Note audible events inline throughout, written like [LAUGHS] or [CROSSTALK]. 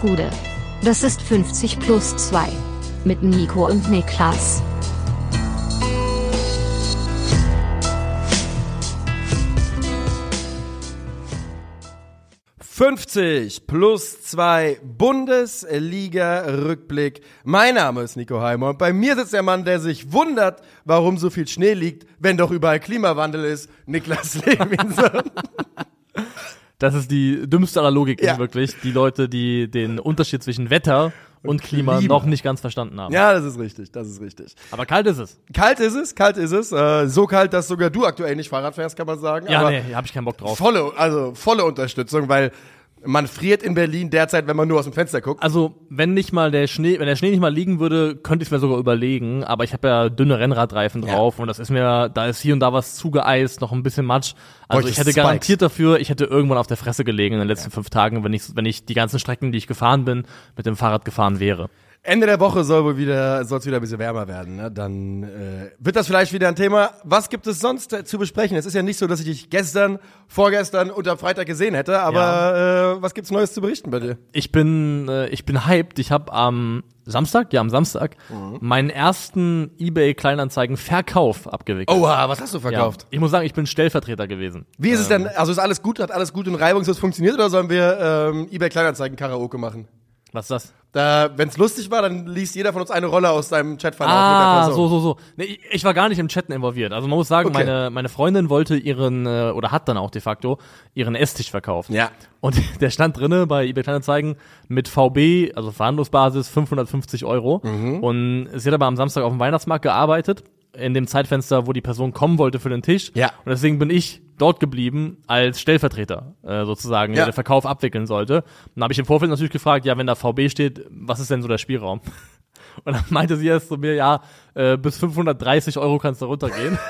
Gude. Das ist 50 plus 2. Mit Nico und Niklas. »50 plus 2 Bundesliga-Rückblick«. Mein Name ist Nico Heimer und bei mir sitzt der Mann, der sich wundert, warum so viel Schnee liegt, wenn doch überall Klimawandel ist, Niklas [LAUGHS] Levinson. Das ist die dümmste aller Logik, Ja. wirklich. Die Leute, die den Unterschied zwischen Wetter und Klima Klima. noch nicht ganz verstanden haben. ja, das ist richtig, das ist richtig. Aber kalt ist es. Kalt ist es, kalt ist es. Äh, so kalt, dass sogar du aktuell nicht Fahrrad fährst, kann man sagen. Ja, Aber nee, hab ich keinen Bock drauf. volle, also volle Unterstützung, weil man friert in Berlin derzeit, wenn man nur aus dem Fenster guckt. Also, wenn nicht mal der Schnee, wenn der Schnee nicht mal liegen würde, könnte ich es mir sogar überlegen, aber ich habe ja dünne Rennradreifen Ja. drauf und das ist mir, da ist hier und da was zugeeist, noch ein bisschen Matsch. Also Bräuchte ich hätte Spikes. garantiert dafür, ich hätte irgendwann auf der Fresse gelegen in den letzten fünf Tagen, wenn ich, wenn ich die ganzen Strecken, die ich gefahren bin, mit dem Fahrrad gefahren wäre. Ende der Woche soll wohl wieder, soll es wieder ein bisschen wärmer werden. Ne? Dann äh, wird das vielleicht wieder ein Thema. Was gibt es sonst äh, zu besprechen? Es ist ja nicht so, dass ich dich gestern, vorgestern und am Freitag gesehen hätte, aber äh, was gibt's Neues zu berichten bei dir? Ich bin, äh, ich bin hyped. Ich habe am Samstag, ja am Samstag, Mhm. meinen ersten eBay Kleinanzeigen Verkauf abgewickelt. Oha, was hast du ja. verkauft? Ich muss sagen, ich bin Stellvertreter gewesen. Wie ist es denn? Also ist alles gut, hat alles gut und reibungslos funktioniert oder sollen wir ähm, eBay Kleinanzeigen Karaoke machen? Was ist das? Da, wenn es lustig war, dann liest jeder von uns eine Rolle aus seinem der Ah, so, so, so. Nee, ich, ich war gar nicht im Chatten involviert. Also man muss sagen, Okay. meine, meine Freundin wollte ihren, äh, oder hat dann auch de facto, ihren Esstisch verkauft. Ja. Und [LAUGHS] der stand drinne bei eBay Kleinanzeigen mit VB, also Verhandlungsbasis 550 Euro. Mhm. Und sie hat aber am Samstag auf dem Weihnachtsmarkt gearbeitet, in dem Zeitfenster, wo die Person kommen wollte für den Tisch. Ja. Und deswegen bin ich dort geblieben als Stellvertreter, äh, sozusagen, Ja. der den Verkauf abwickeln sollte. Und dann habe ich im Vorfeld natürlich gefragt, ja, wenn da VB steht, was ist denn so der Spielraum? [LAUGHS] Und dann meinte sie erst zu mir, ja, äh, bis 530 Euro kannst du runtergehen. [LAUGHS]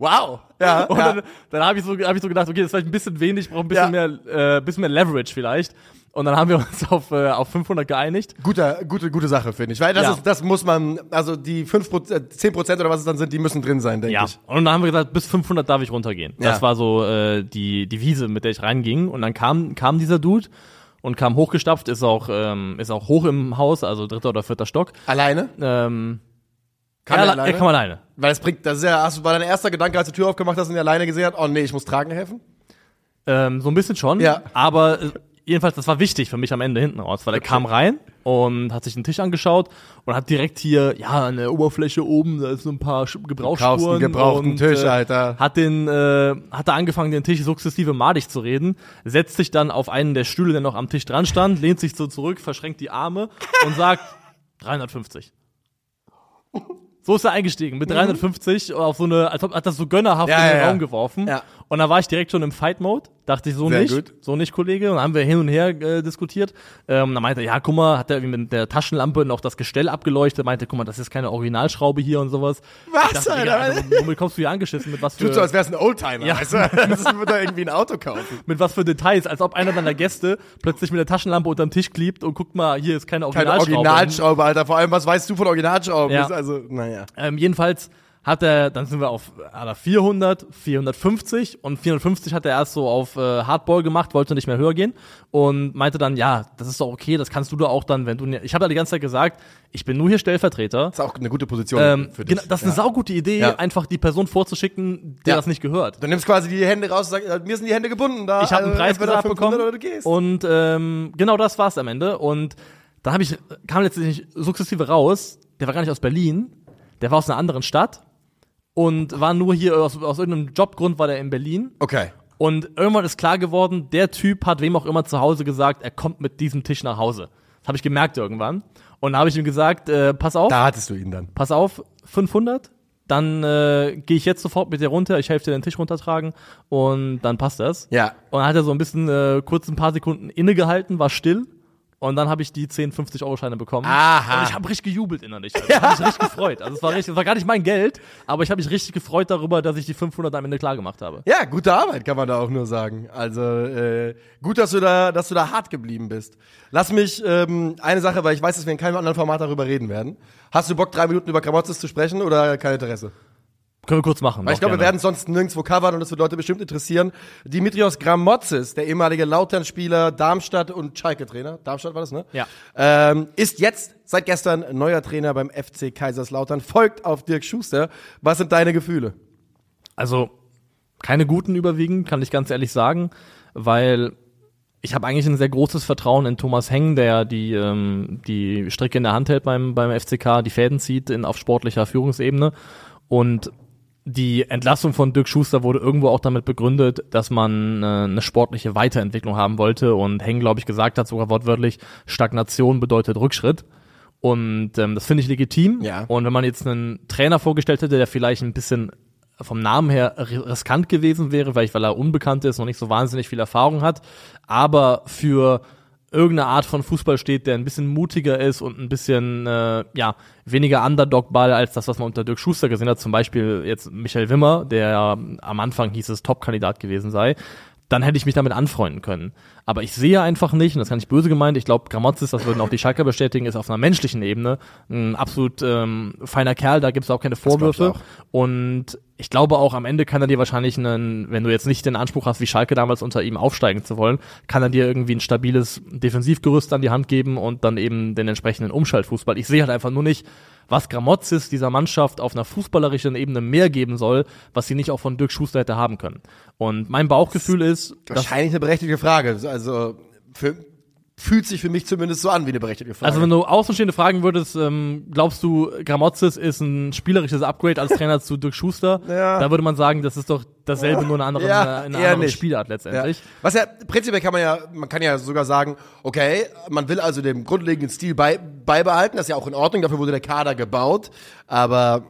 Wow. Ja, [LAUGHS] Und ja. dann, dann habe ich, so, hab ich so gedacht, okay, das ist vielleicht ein bisschen wenig, ich brauche ein bisschen, Ja. mehr, äh, bisschen mehr Leverage vielleicht. Und dann haben wir uns [LAUGHS] auf, äh, auf 500 geeinigt. Guter, gute, gute Sache, finde ich. Weil das Ja. ist, das muss man, also die 5%, äh, 10% oder was es dann sind, die müssen drin sein, denke Ja. ich. Und dann haben wir gesagt, bis 500 darf ich runtergehen. Ja. Das war so äh, die, die Wiese, mit der ich reinging. Und dann kam, kam dieser Dude und kam hochgestapft, ist auch, ähm, ist auch hoch im Haus, also dritter oder vierter Stock. Alleine? Ähm, Kann er, alle- alleine? er kam alleine. Weil das bringt, das ist ja, hast du, war dein erster Gedanke, als du die Tür aufgemacht hast und ihn alleine gesehen hast, oh nee, ich muss tragen helfen? Ähm, so ein bisschen schon. Ja. Aber äh, jedenfalls, das war wichtig für mich am Ende hinten raus, weil er kam rein und hat sich den Tisch angeschaut und hat direkt hier, ja, an der Oberfläche oben, da ist so ein paar Sch- Gebrauchsspuren. kaufst einen gebrauchten und, Tisch, äh, Alter. Hat den, äh, hat da angefangen, den Tisch sukzessive madig zu reden, setzt sich dann auf einen der Stühle, der noch am Tisch dran stand, lehnt sich so zurück, verschränkt die Arme und sagt [LAUGHS] 350. So ist er eingestiegen, mit 350 auf so eine, als ob hat das so gönnerhaft Mhm. Ja, in den ja, ja. Raum geworfen. Ja. Und da war ich direkt schon im Fight-Mode. Dachte ich, so Sehr nicht. gut. So nicht, Kollege. Und dann haben wir hin und her äh, diskutiert. Ähm, dann meinte er, ja, guck mal, hat er irgendwie mit der Taschenlampe noch das Gestell abgeleuchtet. Meinte, guck mal, das ist keine Originalschraube hier und sowas. Was, dachte, Alter? Alter, womit kommst du hier angeschissen? Mit was für, Tut so, als wär's ein Oldtimer, Ja. weißt du? [LAUGHS] Das wird da irgendwie ein Auto kaufen. mit was für Details? Als ob einer deiner Gäste plötzlich mit der Taschenlampe unterm Tisch klebt und guckt mal, hier ist keine Keine Originalschraube. Originalschraube, Alter. Vor allem, was weißt du von Originalschrauben? Ja. Also, naja. Ähm, jedenfalls hat er, dann sind wir auf hat er 400, 450 und 450 hat er erst so auf äh, Hardball gemacht, wollte nicht mehr höher gehen und meinte dann, ja, das ist doch okay, das kannst du doch auch dann, wenn du, ich habe ja die ganze Zeit gesagt, ich bin nur hier Stellvertreter. Das ist auch eine gute Position Ähm, für dich. genau, das ist eine ja. saugute Idee, Ja. einfach die Person vorzuschicken, der Ja. das nicht gehört. Du nimmst quasi die Hände raus und sagst, äh, mir sind die Hände gebunden da. Ich habe einen äh, Preis gesagt 500 bekommen Oder du gehst. und ähm, genau das war's am Ende. Und dann habe ich kam letztendlich sukzessive raus. Der war gar nicht aus Berlin, der war aus einer anderen Stadt und war nur hier aus, aus irgendeinem Jobgrund war der in Berlin. okay. Und irgendwann ist klar geworden, der Typ hat wem auch immer zu Hause gesagt, er kommt mit diesem Tisch nach Hause. Das habe ich gemerkt irgendwann. Und da habe ich ihm gesagt, äh, pass auf, Da hattest du ihn dann. pass auf, 500, dann äh, gehe ich jetzt sofort mit dir runter, ich helfe dir den Tisch runtertragen und dann passt das. Ja. Und dann hat er so ein bisschen äh, kurz ein paar Sekunden innegehalten, war still. Und dann habe ich die 10, 50 Euro Scheine bekommen. Aha. Und ich habe richtig gejubelt innerlich. Also, [LAUGHS] Ich habe mich richtig gefreut. Also es war richtig, es war gar nicht mein Geld, aber ich habe mich richtig gefreut darüber, dass ich die 500 am Ende klar gemacht habe. Ja, gute Arbeit, kann man da auch nur sagen. Also äh, gut, dass du da, dass du da hart geblieben bist. Lass mich ähm, eine Sache, weil ich weiß, dass wir in keinem anderen Format darüber reden werden. Hast du Bock, drei Minuten über Kramotzes zu sprechen oder kein Interesse? Können wir kurz machen. Weil ich glaube, wir werden sonst nirgendwo covern und das wird Leute bestimmt interessieren. Dimitrios Gramotzis, der ehemalige Lautern-Spieler, Darmstadt und Schalke-Trainer, Darmstadt war das, ne? Ja. Ähm, ist jetzt seit gestern neuer Trainer beim FC Kaiserslautern, folgt auf Dirk Schuster. Was sind deine Gefühle? Also keine guten überwiegend, kann ich ganz ehrlich sagen, weil ich habe eigentlich ein sehr großes Vertrauen in Thomas Heng, der die, ähm, die Stricke in der Hand hält beim, beim FCK, die Fäden zieht in, auf sportlicher Führungsebene. Und die Entlassung von Dirk Schuster wurde irgendwo auch damit begründet, dass man äh, eine sportliche Weiterentwicklung haben wollte und Heng, glaube ich, gesagt hat, sogar wortwörtlich, Stagnation bedeutet Rückschritt. Und ähm, das finde ich legitim. Ja. Und wenn man jetzt einen Trainer vorgestellt hätte, der vielleicht ein bisschen vom Namen her riskant gewesen wäre, vielleicht weil er unbekannt ist und nicht so wahnsinnig viel Erfahrung hat, aber für irgendeine Art von Fußball steht, der ein bisschen mutiger ist und ein bisschen äh, ja weniger Underdog-Ball als das, was man unter Dirk Schuster gesehen hat. Zum Beispiel jetzt Michael Wimmer, der am Anfang hieß es Top-Kandidat gewesen sei dann hätte ich mich damit anfreunden können. Aber ich sehe einfach nicht, und das kann ich böse gemeint, ich glaube, Gramozis, das würden auch die Schalker bestätigen, ist auf einer menschlichen Ebene ein absolut ähm, feiner Kerl, da gibt es auch keine Vorwürfe. auch. Und ich glaube auch, am Ende kann er dir wahrscheinlich einen, wenn du jetzt nicht den Anspruch hast, wie Schalke damals unter ihm aufsteigen zu wollen, kann er dir irgendwie ein stabiles Defensivgerüst an die Hand geben und dann eben den entsprechenden Umschaltfußball. Ich sehe halt einfach nur nicht, was Gramozis dieser Mannschaft auf einer fußballerischen Ebene mehr geben soll, was sie nicht auch von Dirk Schuster hätte haben können. Und mein Bauchgefühl ist, dass Wahrscheinlich eine berechtigte Frage. Also für, fühlt sich für mich zumindest so an wie eine berechtigte Frage. Also wenn du Außenstehende fragen würdest, ähm, glaubst du, Gramozis ist ein spielerisches Upgrade als Trainer zu Dirk Schuster? Ja. Da würde man sagen, das ist doch dasselbe, nur in einer anderen, Ja, äh, in einer eher anderen nicht. Spielart Ja. letztendlich. Was ja, prinzipiell kann man ja, man kann ja sogar sagen, okay, man will also den grundlegenden Stil bei, beibehalten, das ist ja auch in Ordnung, dafür wurde der Kader gebaut, aber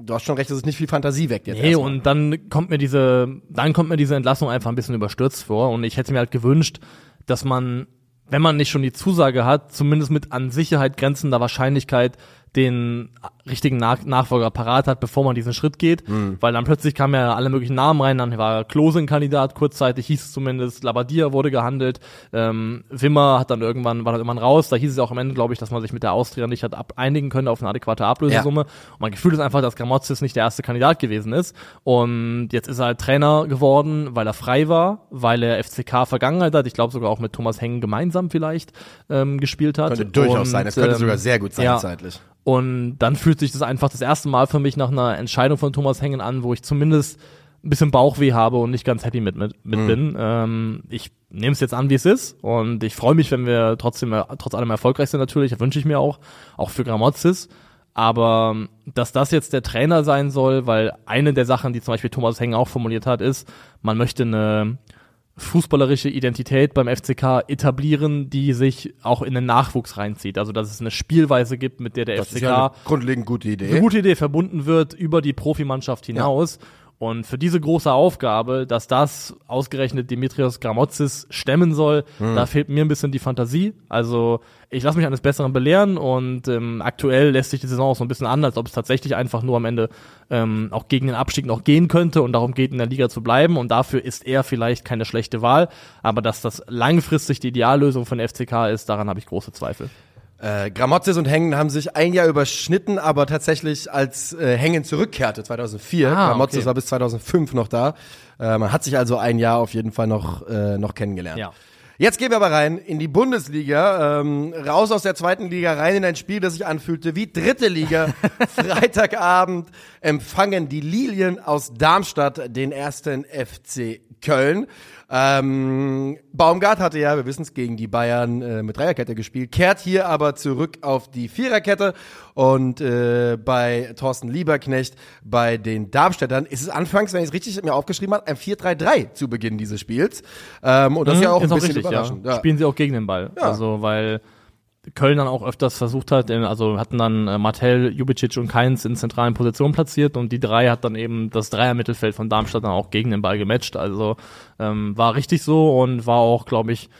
du hast schon recht, dass es nicht viel Fantasie weckt jetzt. Nee, erstmal. und dann kommt mir diese, dann kommt mir diese Entlassung einfach ein bisschen überstürzt vor und ich hätte mir halt gewünscht, dass man, wenn man nicht schon die Zusage hat, zumindest mit an Sicherheit grenzender Wahrscheinlichkeit den richtigen Nach Nachfolger parat hat, bevor man diesen Schritt geht, Hm. weil dann plötzlich kamen ja alle möglichen Namen rein, dann war Klose ein Kandidat, kurzzeitig hieß es zumindest, Labadia wurde gehandelt, ähm, Wimmer hat dann irgendwann, war dann irgendwann raus, da hieß es auch am Ende, glaube ich, dass man sich mit der Austria nicht hat ab einigen können auf eine adäquate Ablösesumme. Und mein Gefühl ist einfach, dass Gramozis nicht der erste Kandidat gewesen ist. Und jetzt ist er halt Trainer geworden, weil er frei war, weil er FCK Vergangenheit hat, ich glaube sogar auch mit Thomas Hengen gemeinsam vielleicht ähm, gespielt hat. könnte durchaus Und, sein, das könnte ähm, sogar sehr gut sein ja, zeitlich. und dann fühlt sich das einfach das erste Mal für mich nach einer Entscheidung von Thomas Hengen an, wo ich zumindest ein bisschen Bauchweh habe und nicht ganz happy mit, mit, mit bin. Ähm, ich nehme es jetzt an, wie es ist. Und ich freue mich, wenn wir trotzdem trotz allem erfolgreich sind natürlich. Das wünsche ich mir auch, auch für Gramozis. Aber ähm, dass das jetzt der Trainer sein soll, weil eine der Sachen, die zum Beispiel Thomas Hengen auch formuliert hat, ist, man möchte eine fußballerische Identität beim FCK etablieren, die sich auch in den Nachwuchs reinzieht. Also dass es eine Spielweise gibt, mit der der Das ist FCK ja eine grundlegend gute Idee. eine gute Idee verbunden wird über die Profimannschaft hinaus. Und für diese große Aufgabe, dass das ausgerechnet Dimitrios Gramotzis stemmen soll, Hm. da fehlt mir ein bisschen die Fantasie. Also ich lasse mich eines Besseren belehren und ähm, aktuell lässt sich die Saison auch so ein bisschen an, als ob es tatsächlich einfach nur am Ende ähm, auch gegen den Abstieg noch gehen könnte und darum geht, in der Liga zu bleiben. Und dafür ist er vielleicht keine schlechte Wahl. Aber dass das langfristig die Ideallösung von FCK ist, daran habe ich große Zweifel. Äh, Gramotzes und Hengen haben sich ein Jahr überschnitten, aber tatsächlich als äh, Hengen zurückkehrte 2004. Ah, Gramotzes okay. war bis 2005 noch da. Äh, man hat sich also ein Jahr auf jeden Fall noch, äh, noch kennengelernt. Ja. Jetzt gehen wir aber rein in die Bundesliga, ähm, raus aus der zweiten Liga, rein in ein Spiel, das sich anfühlte wie dritte Liga. [LAUGHS] Freitagabend empfangen die Lilien aus Darmstadt den ersten FC Köln. Ähm, Baumgart hatte ja, wir wissen es, gegen die Bayern äh, mit Dreierkette gespielt, kehrt hier aber zurück auf die Viererkette und äh, bei Thorsten Lieberknecht, bei den Darmstädtern, ist es anfangs, wenn ich es richtig mir aufgeschrieben habe, ein 4-3-3 zu Beginn dieses Spiels. Ähm, und das ist ja auch ein Mhm, ist bisschen richtig, überraschend. Ja. Ja. Spielen sie auch gegen den Ball. Ja. Also, weil Köln dann auch öfters versucht hat, in- also hatten dann äh, Martell, Jubicic und Keins in zentralen Positionen platziert und die drei hat dann eben das Dreier-Mittelfeld von Darmstadt dann auch gegen den Ball gematcht. Also ähm, war richtig so und war auch, glaube ich,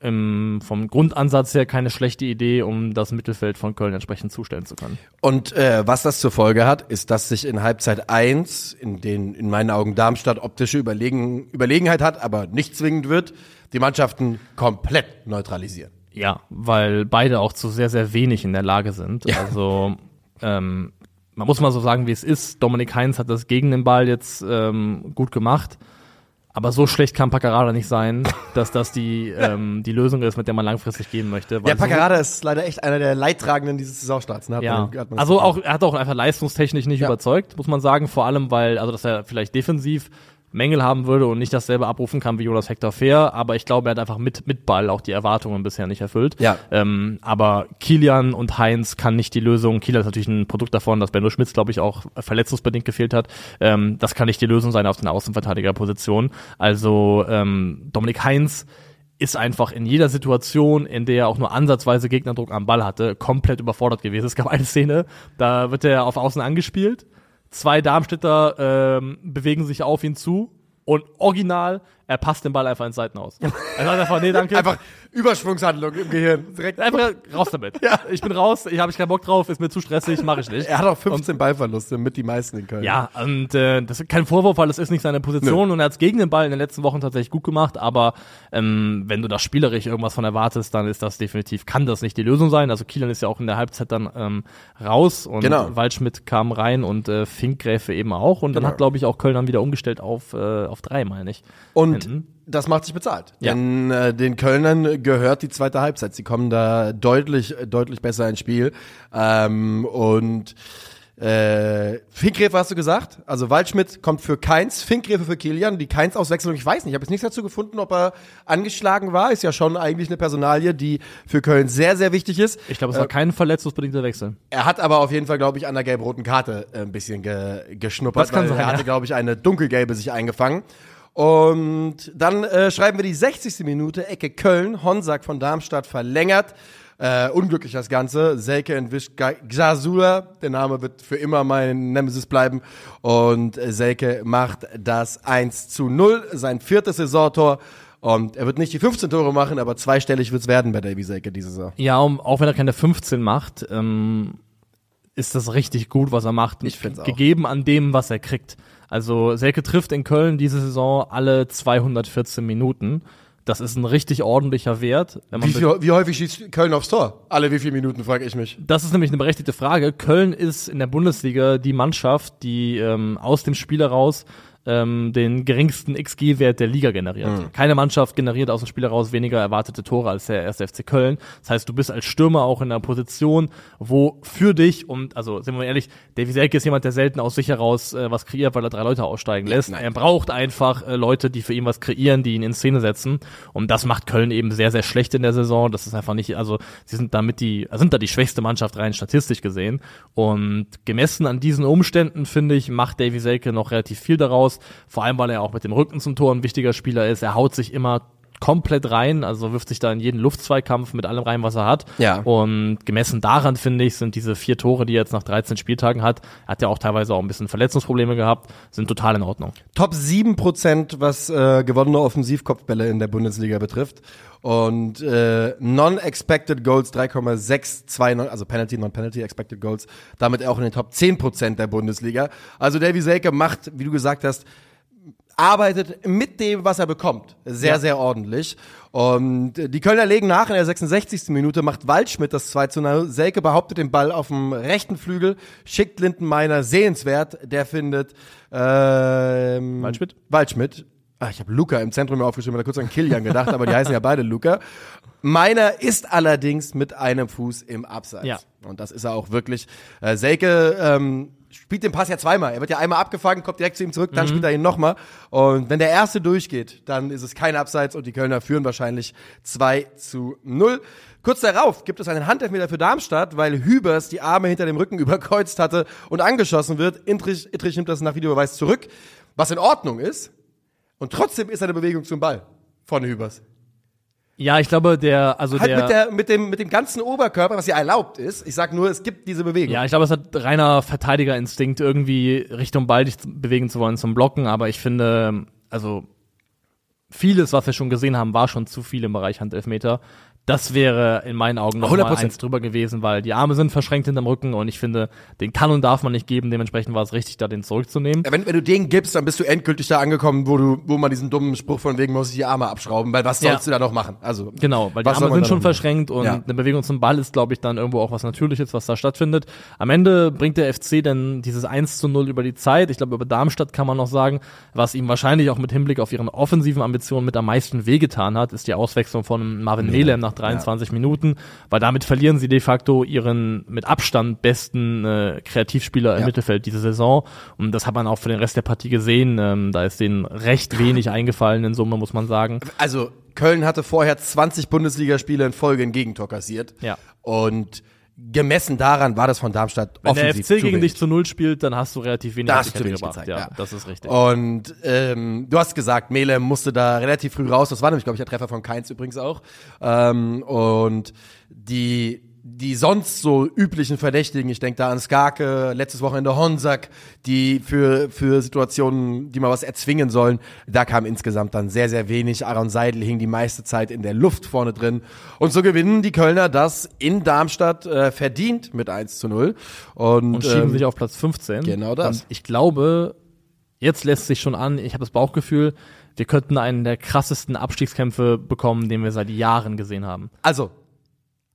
im, vom Grundansatz her keine schlechte Idee, um das Mittelfeld von Köln entsprechend zustellen zu können. Und äh, was das zur Folge hat, ist, dass sich in Halbzeit 1, in den in meinen Augen Darmstadt optische Überlegen, Überlegenheit hat, aber nicht zwingend wird, die Mannschaften komplett neutralisieren. Ja, weil beide auch zu sehr, sehr wenig in der Lage sind. Ja. Also ähm, man muss mal so sagen, wie es ist. Dominik Heinz hat das gegen den Ball jetzt ähm, gut gemacht. Aber so schlecht kann Paccarada nicht sein, [LAUGHS] dass das die, ähm, die Lösung ist, mit der man langfristig gehen möchte. Ja, Paccarada ist leider echt einer der Leidtragenden dieses Saisonstarts. Ne? Hat ja, man, hat man also auch, er hat auch einfach leistungstechnisch nicht ja. überzeugt, muss man sagen. Vor allem, weil, also dass er vielleicht defensiv Mängel haben würde und nicht dasselbe abrufen kann wie Jonas Hector Fair, aber ich glaube, er hat einfach mit, mit Ball auch die Erwartungen bisher nicht erfüllt. Ja. Ähm, aber Kilian und Heinz kann nicht die Lösung. Kilian ist natürlich ein Produkt davon, dass Benno Schmitz, glaube ich, auch verletzungsbedingt gefehlt hat. Ähm, das kann nicht die Lösung sein auf den Außenverteidigerposition. Also ähm, Dominik Heinz ist einfach in jeder Situation, in der er auch nur ansatzweise Gegnerdruck am Ball hatte, komplett überfordert gewesen. Es gab eine Szene, da wird er auf Außen angespielt Zwei Darmstädter ähm, bewegen sich auf ihn zu. Und original, er passt den Ball einfach ins Seitenhaus. Er sagt einfach, nee, danke. Einfach Übersprungshandlung im Gehirn. Direkt. Einfach raus damit. Ja. Ich bin raus, ich habe ich keinen Bock drauf, ist mir zu stressig, mache ich nicht. Er hat auch 15 und, Ballverluste, mit die meisten in Köln. Ja, und äh, das ist kein Vorwurf, weil es ist nicht seine Position Nö. und er hat es gegen den Ball in den letzten Wochen tatsächlich gut gemacht, aber ähm, wenn du da spielerisch irgendwas von erwartest, dann ist das definitiv, kann das nicht die Lösung sein. Also Kielan ist ja auch in der Halbzeit dann ähm, raus und genau. Waldschmidt kam rein und äh, Finkgräfe eben auch und dann genau. hat, glaube ich, auch Köln dann wieder umgestellt auf, äh, auf drei, meine ich. Und Hinten das macht sich bezahlt. Ja. Denn äh, den Kölnern gehört die zweite Halbzeit. Sie kommen da deutlich, deutlich besser ins Spiel. Ähm, und äh, Finkgräfe hast du gesagt. Also Waldschmidt kommt für Keins, Finkgräfe für Kilian. Die Keins-Auswechslung, ich weiß nicht, ich habe jetzt nichts dazu gefunden, ob er angeschlagen war. Ist ja schon eigentlich eine Personalie, die für Köln sehr, sehr wichtig ist. Ich glaube, es war äh, kein verletzungsbedingter Wechsel. Er hat aber auf jeden Fall, glaube ich, an der gelb-roten Karte äh, ein bisschen ge geschnuppert. Das kann sein, er hatte, ja. glaube ich, eine dunkelgelbe sich eingefangen. Und dann äh, schreiben wir die 60. Minute, Ecke Köln, Honsack von Darmstadt verlängert. Äh, unglücklich das Ganze. Selke entwischt Gzasula. Der Name wird für immer mein Nemesis bleiben. Und äh, Selke macht das 1 zu 0, sein viertes Saisontor. Und er wird nicht die 15 Tore machen, aber zweistellig wird's werden bei Davy Selke diese Saison. Ja, auch wenn er keine 15 macht, ähm, ist das richtig gut, was er macht. Ich finde Gegeben an dem, was er kriegt. Also Selke trifft in Köln diese Saison alle 214 Minuten. Das ist ein richtig ordentlicher Wert. wie, viel, wie häufig schießt Köln aufs Tor? Alle wie viele Minuten, frage ich mich. Das ist nämlich eine berechtigte Frage. Köln ist in der Bundesliga die Mannschaft, die ähm, aus dem Spiel heraus ähm, den geringsten XG-Wert der Liga generiert. Mhm. Keine Mannschaft generiert aus dem Spiel heraus weniger erwartete Tore als der erste FC Köln. Das heißt, du bist als Stürmer auch in einer Position, wo für dich, und also sind wir ehrlich, Davy Selke ist jemand, der selten aus sich heraus äh, was kreiert, weil er drei Leute aussteigen lässt. Ja, er braucht einfach äh, Leute, die für ihn was kreieren, die ihn in Szene setzen. Und das macht Köln eben sehr, sehr schlecht in der Saison. Das ist einfach nicht, also sie sind damit die, sind da die schwächste Mannschaft rein statistisch gesehen. Und gemessen an diesen Umständen, finde ich, macht Davy Selke noch relativ viel daraus aus. Vor allem, weil er auch mit dem Rücken zum Tor ein wichtiger Spieler ist. Er haut sich immer komplett rein, also wirft sich da in jeden Luftzweikampf mit allem rein, was er hat. Ja. Und gemessen daran, finde ich, sind diese vier Tore, die er jetzt nach 13 Spieltagen hat, hat ja auch teilweise auch ein bisschen Verletzungsprobleme gehabt, sind total in Ordnung. Top 7 Prozent, was äh, gewonnene Offensivkopfbälle in der Bundesliga betrifft. Und äh, Non-Expected Goals 3,629, also Penalty, Non-Penalty, Expected Goals, damit auch in den Top 10 Prozent der Bundesliga. Also Davy Selke macht, wie du gesagt hast, arbeitet mit dem, was er bekommt. Sehr, ja. sehr ordentlich. Und die Kölner legen nach in der 66. Minute, macht Waldschmidt das 2 zu 0. Selke behauptet den Ball auf dem rechten Flügel, schickt Lindenmeiner sehenswert. Der findet ähm, Waldschmidt. Waldschmidt. Ach, ich habe Luca im Zentrum mir aufgeschrieben, da kurz an Kilian gedacht, aber die heißen ja beide Luca. Meiner ist allerdings mit einem Fuß im Abseits. Ja. Und das ist er auch wirklich. Äh, Selke ähm, spielt den Pass ja zweimal. Er wird ja einmal abgefangen, kommt direkt zu ihm zurück, dann mhm. spielt er ihn nochmal. Und wenn der erste durchgeht, dann ist es kein Abseits und die Kölner führen wahrscheinlich 2 zu 0. Kurz darauf gibt es einen Handelfmeter für Darmstadt, weil Hübers die Arme hinter dem Rücken [LAUGHS] überkreuzt hatte und angeschossen wird. Intrich, Intrich nimmt das nach Videobeweis zurück, was in Ordnung ist. Und trotzdem ist eine Bewegung zum Ball von Hübers. Ja, ich glaube, der, also halt der. Mit, der, mit, dem, mit dem ganzen Oberkörper, was ja erlaubt ist. Ich sag nur, es gibt diese Bewegung. Ja, ich glaube, es hat reiner Verteidigerinstinkt, irgendwie Richtung Ball dich bewegen zu wollen zum Blocken, aber ich finde, also vieles, was wir schon gesehen haben, war schon zu viel im Bereich Handelfmeter. Das wäre in meinen Augen noch mal 100%. eins drüber gewesen, weil die Arme sind verschränkt hinterm Rücken und ich finde, den kann und darf man nicht geben. Dementsprechend war es richtig, da den zurückzunehmen. Wenn, wenn du den gibst, dann bist du endgültig da angekommen, wo du, wo man diesen dummen Spruch von wegen muss ich die Arme abschrauben, weil was Ja. sollst du da noch machen? Also Genau, weil die Arme sind schon machen? verschränkt und Ja. eine Bewegung zum Ball ist, glaube ich, dann irgendwo auch was Natürliches, was da stattfindet. Am Ende bringt der FC dann dieses 1 zu 0 über die Zeit. Ich glaube, über Darmstadt kann man noch sagen, was ihm wahrscheinlich auch mit Hinblick auf ihren offensiven Ambitionen mit am meisten wehgetan hat, ist die Auswechslung von Marvin Melem nach 23 Minuten, weil damit verlieren sie de facto ihren mit Abstand besten äh, Kreativspieler im Ja. Mittelfeld diese Saison. Und das hat man auch für den Rest der Partie gesehen. Ähm, da ist denen recht wenig [LAUGHS] eingefallen in Summe, muss man sagen. Also Köln hatte vorher 20 Bundesligaspiele in Folge ein Gegentor kassiert. Ja. Und gemessen daran war das von Darmstadt Wenn der offensiv FC zu gegen wenig. dich zu Null spielt, dann hast du relativ wenig Da hast du wenig gebracht. gezeigt, ja, ja. das ist richtig. Und ähm, du hast gesagt, Mele musste da relativ früh raus. Das war nämlich, glaube ich, der Treffer von Keins übrigens auch. Ähm, und die die sonst so üblichen Verdächtigen, ich denke da an Skarke, letztes Wochenende Honsack, die für, für Situationen, die mal was erzwingen sollen, da kam insgesamt dann sehr, sehr wenig. Aaron Seidel hing die meiste Zeit in der Luft vorne drin. Und so gewinnen die Kölner das in Darmstadt äh, verdient mit 1 zu 0. Und, und schieben ähm, sich auf Platz 15. genau das. Und ich glaube, jetzt lässt sich schon an, ich habe das Bauchgefühl, wir könnten einen der krassesten Abstiegskämpfe bekommen, den wir seit Jahren gesehen haben. Also,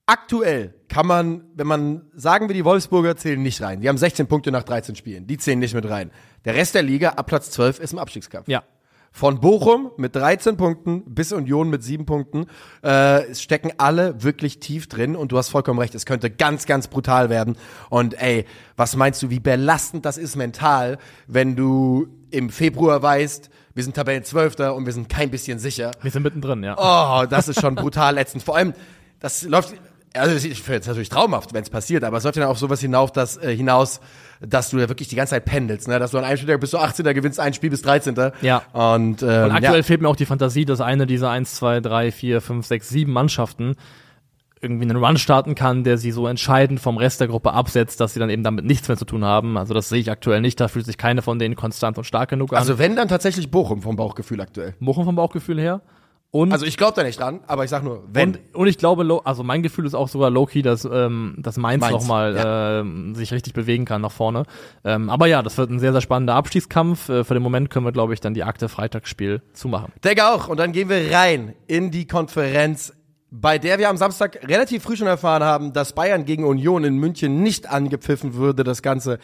aktuell kann man, wenn man sagen wir, die Wolfsburger zählen nicht rein. Die haben 16 Punkte nach 13 Spielen. Die zählen nicht mit rein. Der Rest der Liga ab Platz 12 ist im Abstiegskampf. Ja. Von Bochum mit 13 Punkten bis Union mit 7 Punkten äh, stecken alle wirklich tief drin und du hast vollkommen recht, es könnte ganz, ganz brutal werden. Und ey, was meinst du, wie belastend das ist mental, wenn du im Februar weißt, wir sind Tabellenzwölfter und wir sind kein bisschen sicher. Wir sind mittendrin, ja. Oh, das ist schon brutal ätzend. Vor allem, das läuft, also ich finde es natürlich traumhaft, wenn es passiert, aber es läuft ja auf sowas hinauf, dass, äh, hinaus, dass du ja wirklich die ganze Zeit pendelst, ne? dass du an einem Spieltag bis du 18. gewinnst ein Spiel bis 13. Ja. Und, ähm, Und aktuell ja. fehlt mir auch die Fantasie, dass eine dieser 1, 2, 3, 4, 5, 6, 7 Mannschaften irgendwie einen Run starten kann, der sie so entscheidend vom Rest der Gruppe absetzt, dass sie dann eben damit nichts mehr zu tun haben. Also das sehe ich aktuell nicht. Da fühlt sich keine von denen konstant und stark genug an. Also wenn, dann tatsächlich Bochum vom Bauchgefühl aktuell. Bochum vom Bauchgefühl her. Und Also ich glaube da nicht dran, aber ich sag nur, wenn. Und, und ich glaube, also mein Gefühl ist auch sogar low-key, dass, ähm, dass Mainz, Mainz, nochmal ähm, sich richtig bewegen kann nach vorne. Ähm, aber ja, das wird ein sehr, sehr spannender Abstiegskampf. Äh, für den Moment können wir, glaube ich, dann die Akte Freitagsspiel zumachen. Denke auch. Und dann gehen wir rein in die Konferenz, bei der wir am Samstag relativ früh schon erfahren haben, dass Bayern gegen Union in München nicht angepfiffen würde. Das Ganze,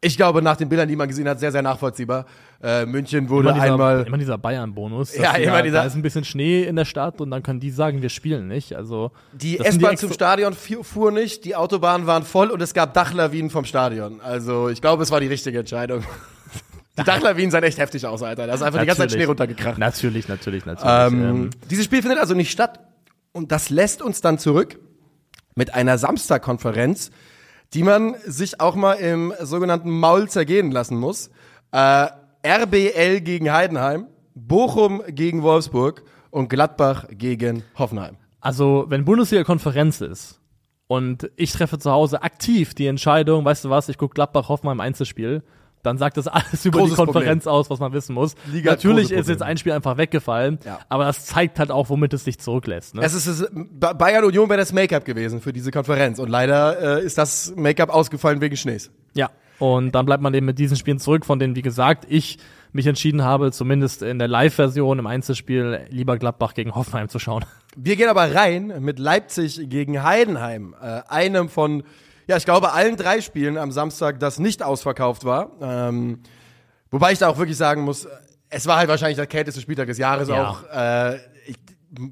ich glaube, nach den Bildern, die man gesehen hat, sehr, sehr nachvollziehbar. Äh, München wurde Immer dieser, einmal. immer dieser Bayern-Bonus. Ja, immer da, dieser- Da ist ein bisschen Schnee in der Stadt und dann können die sagen, wir spielen nicht. Also Die S-Bahn zum Stadion fu- fuhr nicht, die Autobahnen waren voll und es gab Dachlawinen vom Stadion. Also ich glaube, es war die richtige Entscheidung. [LAUGHS] Die Dachlawinen sahen echt heftig aus, Alter. Da ist einfach die ganze Zeit Natürlich. Schnee runtergekracht. Natürlich, natürlich, natürlich. Ähm, Ähm, dieses Spiel findet also nicht statt. Und das lässt uns dann zurück mit einer Samstagkonferenz, die man sich auch mal im sogenannten Maul zergehen lassen muss. Äh, RBL gegen Heidenheim, Bochum gegen Wolfsburg und Gladbach gegen Hoffenheim. Also, wenn Bundesliga-Konferenz ist und ich treffe zu Hause aktiv die Entscheidung, weißt du was, ich gucke Gladbach Hoffenheim im Einzelspiel, dann sagt das [LAUGHS] alles über Großes die Konferenz aus, was man wissen muss. Liga Natürlich ist jetzt ein Spiel einfach weggefallen, Ja. aber das zeigt halt auch, womit es sich zurücklässt. Ne? Es ist, es, Ba- Bayern Union wäre das Make-up gewesen für diese Konferenz. Und leider äh, ist das Make-up ausgefallen wegen Schnees. Ja. Und dann bleibt man eben mit diesen Spielen zurück, von denen, wie gesagt, ich mich entschieden habe, zumindest in der Live-Version im Einzelspiel lieber Gladbach gegen Hoffenheim zu schauen. Wir gehen aber rein mit Leipzig gegen Heidenheim, äh, einem von, ja, ich glaube, allen drei Spielen am Samstag, das nicht ausverkauft war. Ähm, wobei ich da auch wirklich sagen muss, es war halt wahrscheinlich der kälteste Spieltag des Jahres Ja. auch. Äh, ich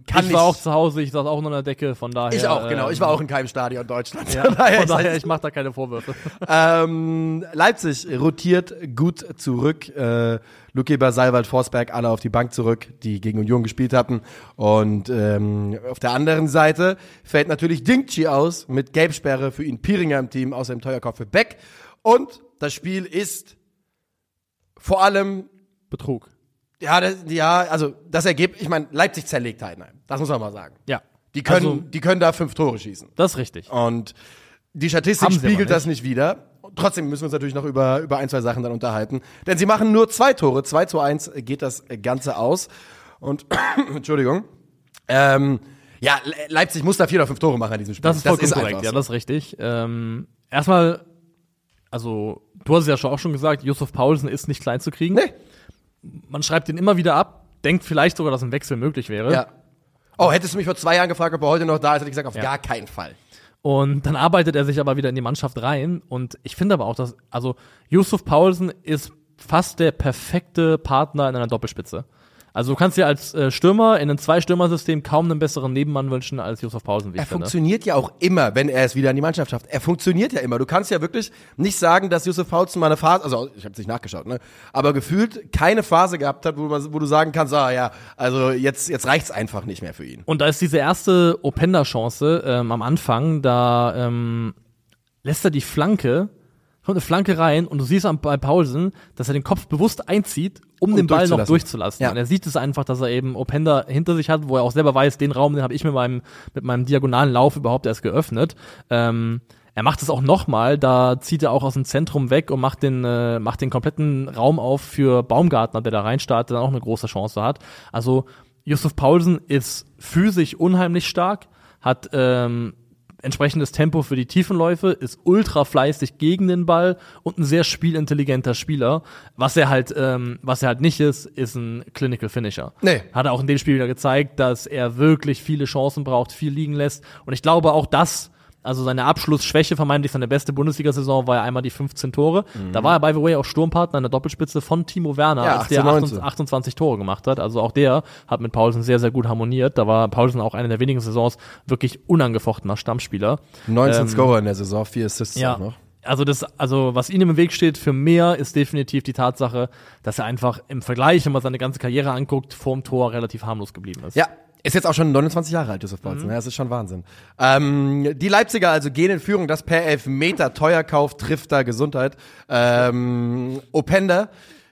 kann ich war auch zu Hause, ich saß auch nur in der Decke, von daher. ich auch, genau. ähm, Ich war auch in keinem Stadion in Deutschland. Ja, Von daher, von ich- daher, ich mache da keine Vorwürfe. [LAUGHS] Ähm, Leipzig rotiert gut zurück. Äh, Luke Basalwald, Forsberg, alle auf die Bank zurück, die gegen Union gespielt hatten. Und ähm, auf der anderen Seite fällt natürlich Dingchi aus mit Gelbsperre für ihn Piringer im Team, außerdem Teuerkauf für Beck. Und das Spiel ist vor allem Betrug. Ja, das, ja, also das Ergebnis, ich meine, Leipzig zerlegt Heidenheim. Das muss man mal sagen. Ja. Die können, Also, die können da fünf Tore schießen. das ist richtig. Und die Statistik spiegelt aber das nicht wieder. Trotzdem müssen wir uns natürlich noch über, über ein, zwei Sachen dann unterhalten. Denn sie machen nur zwei Tore. 2 zu 1 geht das Ganze aus. Und, [COUGHS] Entschuldigung. Ähm, ja, Le Leipzig muss da vier oder fünf Tore machen in diesem Spiel. Das ist vollkommen korrekt, einfach ja, das ist richtig. Ähm, erstmal, also, du hast es ja schon auch schon gesagt, Yusuf Paulsen ist nicht klein zu kriegen. Nee. Man schreibt ihn immer wieder ab, denkt vielleicht sogar, dass ein Wechsel möglich wäre. Ja. Oh, hättest du mich vor zwei Jahren gefragt, ob er heute noch da ist, hätte ich gesagt, auf Ja. gar keinen Fall. Und dann arbeitet er sich aber wieder in die Mannschaft rein. Und ich finde aber auch, dass, also Yusuf Paulsen ist fast der perfekte Partner in einer Doppelspitze. Also du kannst dir als äh, Stürmer in einem Zwei-Stürmer-System kaum einen besseren Nebenmann wünschen als wie ich Er funktioniert ja auch immer, wenn er es wieder in die Mannschaft schafft. Er funktioniert ja immer. Du kannst ja wirklich nicht sagen, dass Yusuf Paulsen mal eine Phase, also ich habe es nicht nachgeschaut, ne, aber gefühlt keine Phase gehabt hat, wo, man, wo du sagen kannst, ah ja, also jetzt jetzt reicht's einfach nicht mehr für ihn. Und da ist diese erste Openda-Chance ähm, am Anfang, da ähm, lässt er die Flanke, kommt eine Flanke rein und du siehst am, bei Paulsen, dass er den Kopf bewusst einzieht, um, den Ball noch durchzulassen. durchzulassen. Ja. Und er sieht es einfach, dass er eben Openda hinter sich hat, wo er auch selber weiß, den Raum, den habe ich mit meinem, mit meinem diagonalen Lauf überhaupt erst geöffnet. Ähm, er macht es auch nochmal, da zieht er auch aus dem Zentrum weg und macht den, äh, macht den kompletten Raum auf für Baumgartner, der da reinstartet, dann auch eine große Chance hat. Also Yusuf Paulsen ist physisch unheimlich stark, hat ähm, entsprechendes Tempo für die Tiefenläufe, ist ultra fleißig gegen den Ball und ein sehr spielintelligenter Spieler. Was er halt, ähm, was er halt nicht ist, ist ein Clinical Finisher. Nee. Hat er auch in dem Spiel wieder gezeigt, dass er wirklich viele Chancen braucht, viel liegen lässt. Und ich glaube auch das, also seine Abschlussschwäche, vermeintlich seine beste Bundesliga-Saison, war ja einmal die 15 Tore. Da war er, by the way, auch Sturmpartner in der Doppelspitze von Timo Werner, Ja, als der 18, 28, 28 Tore gemacht hat. Also auch der hat mit Paulsen sehr, sehr gut harmoniert. Da war Paulsen auch eine der wenigen Saisons wirklich unangefochtener Stammspieler. 19 Ähm, Scorer in der Saison, vier Assists Ja. auch noch. Also das, also was ihm im Weg steht für mehr, ist definitiv die Tatsache, dass er einfach im Vergleich, wenn man seine ganze Karriere anguckt, vorm Tor relativ harmlos geblieben ist. Ja, ist jetzt auch schon 29 Jahre alt, Josef Paulsen. Ja, das ist schon Wahnsinn. Ähm, die Leipziger also gehen in Führung, das per Elfmeter Teuerkauf trifft da Gesundheit. Ähm, Openda.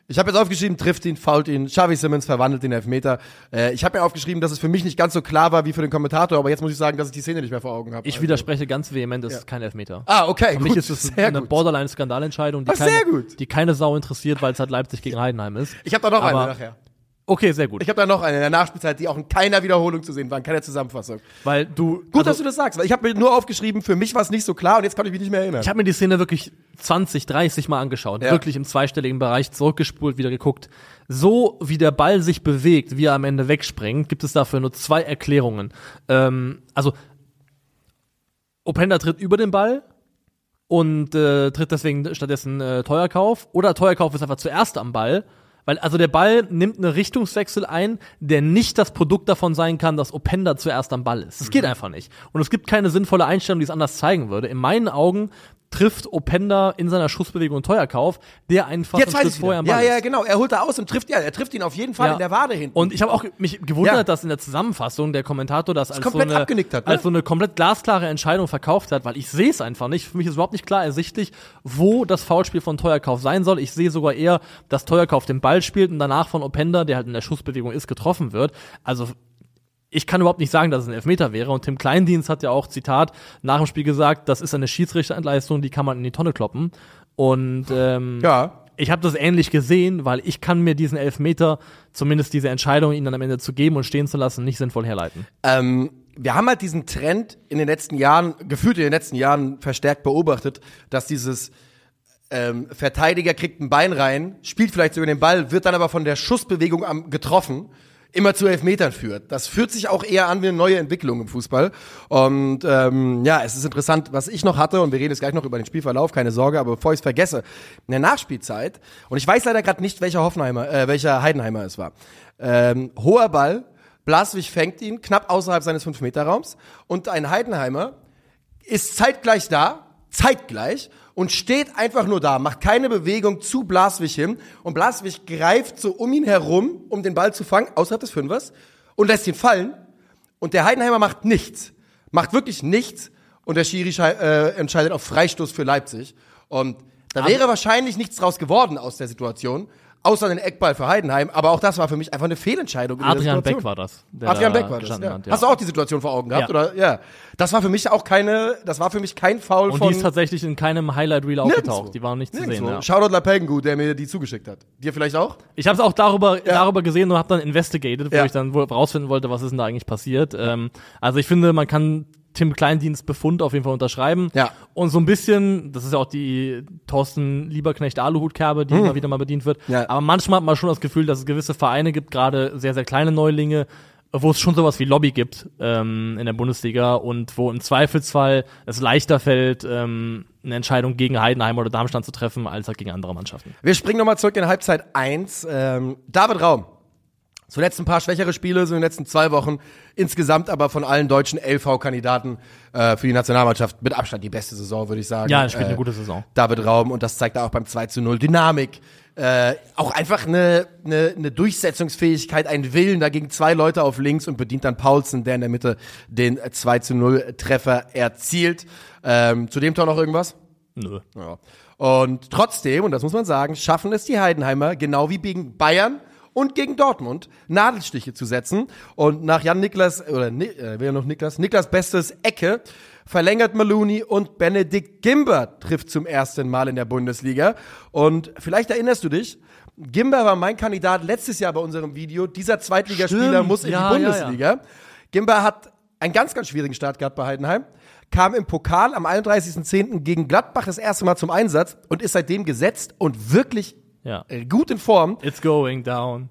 Ich habe jetzt aufgeschrieben, trifft ihn, fault ihn. Xavi Simmons verwandelt den Elfmeter. Äh, ich habe mir aufgeschrieben, dass es für mich nicht ganz so klar war wie für den Kommentator, aber jetzt muss ich sagen, dass ich die Szene nicht mehr vor Augen habe. Ich widerspreche ganz vehement, es ist kein Elfmeter. Ah, okay. Für mich ist es sehr eine. Borderline-Skandalentscheidung, die, sehr keine- die keine Sau interessiert, weil es halt Leipzig gegen Heidenheim ist. Ich habe da noch Aber- eine nachher. Okay, sehr gut. Ich habe da noch eine in der Nachspielzeit, die auch in keiner Wiederholung zu sehen war, in keiner Zusammenfassung. weil du. Gut, also, dass du das sagst, weil ich habe mir nur aufgeschrieben, für mich war es nicht so klar und jetzt kann ich mich nicht mehr erinnern. Ich habe mir die Szene wirklich 20, 30 Mal angeschaut, Ja. wirklich im zweistelligen Bereich zurückgespult, wieder geguckt. So wie der Ball sich bewegt, wie er am Ende wegspringt, gibt es dafür nur zwei Erklärungen. Ähm, also Openda tritt über den Ball und äh, tritt deswegen stattdessen äh, Teuerkauf oder Teuerkauf ist einfach zuerst am Ball. Weil also der Ball nimmt einen Richtungswechsel ein, der nicht das Produkt davon sein kann, dass Openda zuerst am Ball ist. Das Mhm. geht einfach nicht. Und es gibt keine sinnvolle Einstellung, die es anders zeigen würde. In meinen Augen trifft Openda in seiner Schussbewegung Teuerkauf, der einfach Jetzt ein weiß Schritt vorher. Ball Ja, ja, genau. Er holt da aus und trifft ja, er trifft ihn auf jeden Fall Ja. in der Wade hinten. Und ich habe auch mich gewundert, Ja. dass in der Zusammenfassung der Kommentator das, als, so komplett eine, hat, ne? als so eine komplett glasklare Entscheidung verkauft hat, weil ich sehe es einfach nicht. Für mich ist überhaupt nicht klar ersichtlich, wo das Foulspiel von Teuerkauf sein soll. Ich sehe sogar eher, dass Teuerkauf den Ball spielt und danach von Openda, der halt in der Schussbewegung ist, getroffen wird. Also ich kann überhaupt nicht sagen, dass es ein Elfmeter wäre. Und Tim Kleindienst hat ja auch, Zitat, nach dem Spiel gesagt, das ist eine Schiedsrichterentleistung, die kann man in die Tonne kloppen. Und ähm, ja. ich habe das ähnlich gesehen, weil ich kann mir diesen Elfmeter, zumindest diese Entscheidung, ihn dann am Ende zu geben und stehen zu lassen, nicht sinnvoll herleiten. Ähm, wir haben halt diesen Trend in den letzten Jahren, gefühlt in den letzten Jahren verstärkt beobachtet, dass dieses ähm, Verteidiger kriegt ein Bein rein, spielt vielleicht sogar den Ball, wird dann aber von der Schussbewegung am, getroffen, immer zu Elfmetern führt. Das fühlt sich auch eher an wie eine neue Entwicklung im Fußball. Und ähm, ja, es ist interessant, was ich noch hatte, und wir reden jetzt gleich noch über den Spielverlauf, keine Sorge, aber bevor ich es vergesse, in der Nachspielzeit, und ich weiß leider gerade nicht, welcher Hoffenheimer, äh, welcher Heidenheimer es war, ähm, hoher Ball, Blaswig fängt ihn knapp außerhalb seines 5-Meter-Raums und ein Heidenheimer ist zeitgleich da, zeitgleich und steht einfach nur da, macht keine Bewegung zu Blaswig hin. Und Blaswig greift so um ihn herum, um den Ball zu fangen, außerhalb des Fünfers und lässt ihn fallen. Und der Heidenheimer macht nichts, macht wirklich nichts. Und der Schiri äh, entscheidet auf Freistoß für Leipzig. Und da wäre wahrscheinlich nichts draus geworden aus der Situation, außer den Eckball für Heidenheim. Aber auch das war für mich einfach eine Fehlentscheidung. Adrian. Beck war das. Adrian Beck war das. Ja. hat, ja. Hast du auch die Situation vor Augen gehabt? Ja. Oder? Ja. Das war für mich auch keine, das war für mich kein Foul Und von. die ist tatsächlich in keinem Highlight-Reel Nirgendwo. aufgetaucht. Die waren nicht zu sehen. Nirgendwo. Ja. Shoutout Lapengu, der mir die zugeschickt hat. Dir vielleicht auch? Ich habe es auch darüber, darüber gesehen und habe dann investigated, wo ich dann rausfinden wollte, was ist denn da eigentlich passiert. Ähm, also ich finde, man kann Tim Kleindienst Befund auf jeden Fall unterschreiben. Ja. Und so ein bisschen, das ist ja auch die Thorsten Lieberknecht Aluhutkerbe, die immer wieder mal bedient wird. Hm. Ja. Aber manchmal hat man schon das Gefühl, dass es gewisse Vereine gibt, gerade sehr, sehr kleine Neulinge, wo es schon sowas wie Lobby gibt ähm, in der Bundesliga und wo im Zweifelsfall es leichter fällt, ähm, eine Entscheidung gegen Heidenheim oder Darmstadt zu treffen, als halt gegen andere Mannschaften. Wir springen nochmal zurück in Halbzeit 1. Ähm, David Raum. Zuletzt ein paar schwächere Spiele, so in den letzten zwei Wochen. Insgesamt aber von allen deutschen LV-Kandidaten äh, für die Nationalmannschaft mit Abstand die beste Saison, würde ich sagen. Ja, er spielt äh, eine gute Saison. David Raum und das zeigt er auch beim 2 zu 0. Dynamik. Äh, auch einfach eine, eine, eine Durchsetzungsfähigkeit, ein Willen. Da gegen zwei Leute auf links und bedient dann Paulsen, der in der Mitte den 2 zu 0 Treffer erzielt. Ähm, zu dem Tor noch irgendwas? Nö. Ja. Und trotzdem, und das muss man sagen, schaffen es die Heidenheimer, genau wie gegen Bayern und gegen Dortmund, Nadelstiche zu setzen. Und nach Jan Niklas, oder äh, wer noch Niklas? Niklas Bestes Ecke verlängert Maloney und Benedikt Gimber trifft zum ersten Mal in der Bundesliga. Und vielleicht erinnerst du dich, Gimber war mein Kandidat letztes Jahr bei unserem Video. Dieser Zweitligaspieler Stimmt. muss in Ja, die ja, ja. Bundesliga. Gimber hat einen ganz, ganz schwierigen Start gehabt bei Heidenheim, kam im Pokal am 31.10. gegen Gladbach das erste Mal zum Einsatz und ist seitdem gesetzt und wirklich Ja. äh, gut in Form. It's going down.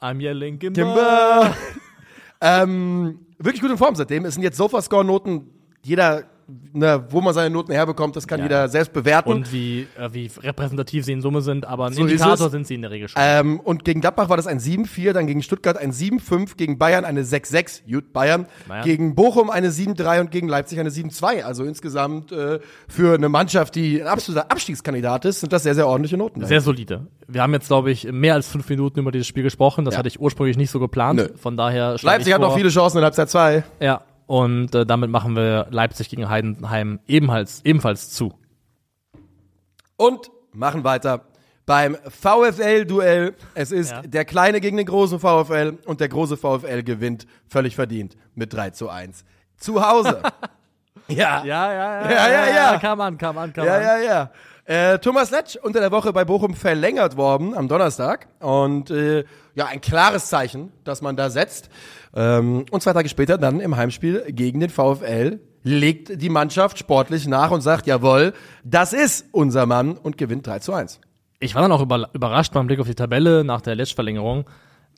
I'm yelling Gimba. Gimber. [LAUGHS] ähm, wirklich gut in Form seitdem. Es sind jetzt Sofascore-Noten. Jeder, ne, wo man seine Noten herbekommt, das kann Ja. jeder selbst bewerten. Und wie, äh, wie repräsentativ sie in Summe sind, aber ein So Indikator sind sie in der Regel schon. Ähm, und gegen Gladbach war das ein 7-4, dann gegen Stuttgart ein 7-5, gegen Bayern eine 6-6, gut, Bayern. Bayern. Gegen Bochum eine 7-3 und gegen Leipzig eine 7-2. Also insgesamt äh, für eine Mannschaft, die ein absoluter Abstiegskandidat ist, sind das sehr, sehr ordentliche Noten. Sehr solide. Wir haben jetzt, glaube ich, mehr als fünf Minuten über dieses Spiel gesprochen. Das Ja. hatte ich ursprünglich nicht so geplant. Nö. Von daher Leipzig hat noch viele Chancen in Halbzeit 2. Ja. Und äh, damit machen wir Leipzig gegen Heidenheim ebenfalls, ebenfalls zu. Und machen weiter beim VfL-Duell. Es ist Ja. der kleine gegen den großen VfL und der große VfL gewinnt völlig verdient mit 3 zu 1. Zu Hause. [LAUGHS] ja. Ja, ja, Ja, ja, ja. Kam an, kam an, kam Ja, an. ja, ja. Äh, Thomas Letsch unter der Woche bei Bochum verlängert worden am Donnerstag. Und äh, ja, ein klares Zeichen, dass man da setzt. Ähm, und zwei Tage später dann im Heimspiel gegen den VfL legt die Mannschaft sportlich nach und sagt, jawohl, das ist unser Mann und gewinnt 3 zu 1. Ich war dann auch über, überrascht beim Blick auf die Tabelle nach der Letztverlängerung.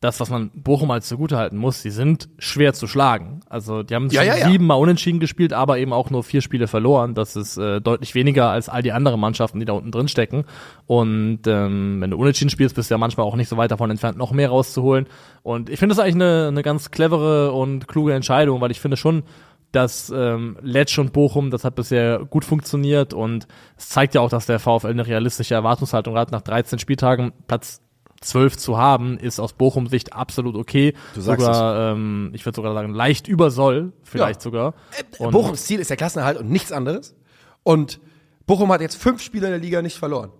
Das, was man Bochum als zugutehalten muss, die sind schwer zu schlagen. Also die haben Ja, ja, ja. siebenmal unentschieden gespielt, aber eben auch nur vier Spiele verloren. Das ist äh, deutlich weniger als all die anderen Mannschaften, die da unten drin stecken. Und ähm, wenn du unentschieden spielst, bist du ja manchmal auch nicht so weit davon entfernt, noch mehr rauszuholen. Und ich finde das eigentlich eine, eine ganz clevere und kluge Entscheidung, weil ich finde schon, dass ähm, Letsch und Bochum, das hat bisher gut funktioniert und es zeigt ja auch, dass der VfL eine realistische Erwartungshaltung hat. Nach 13 Spieltagen Platz 12 zu haben, ist aus Bochum Sicht absolut okay. Du sagst sogar, ähm, ich würde sogar sagen, leicht über soll, vielleicht Ja. sogar. Und Bochums Ziel ist der Klassenerhalt und nichts anderes. Und Bochum hat jetzt fünf Spiele in der Liga nicht verloren.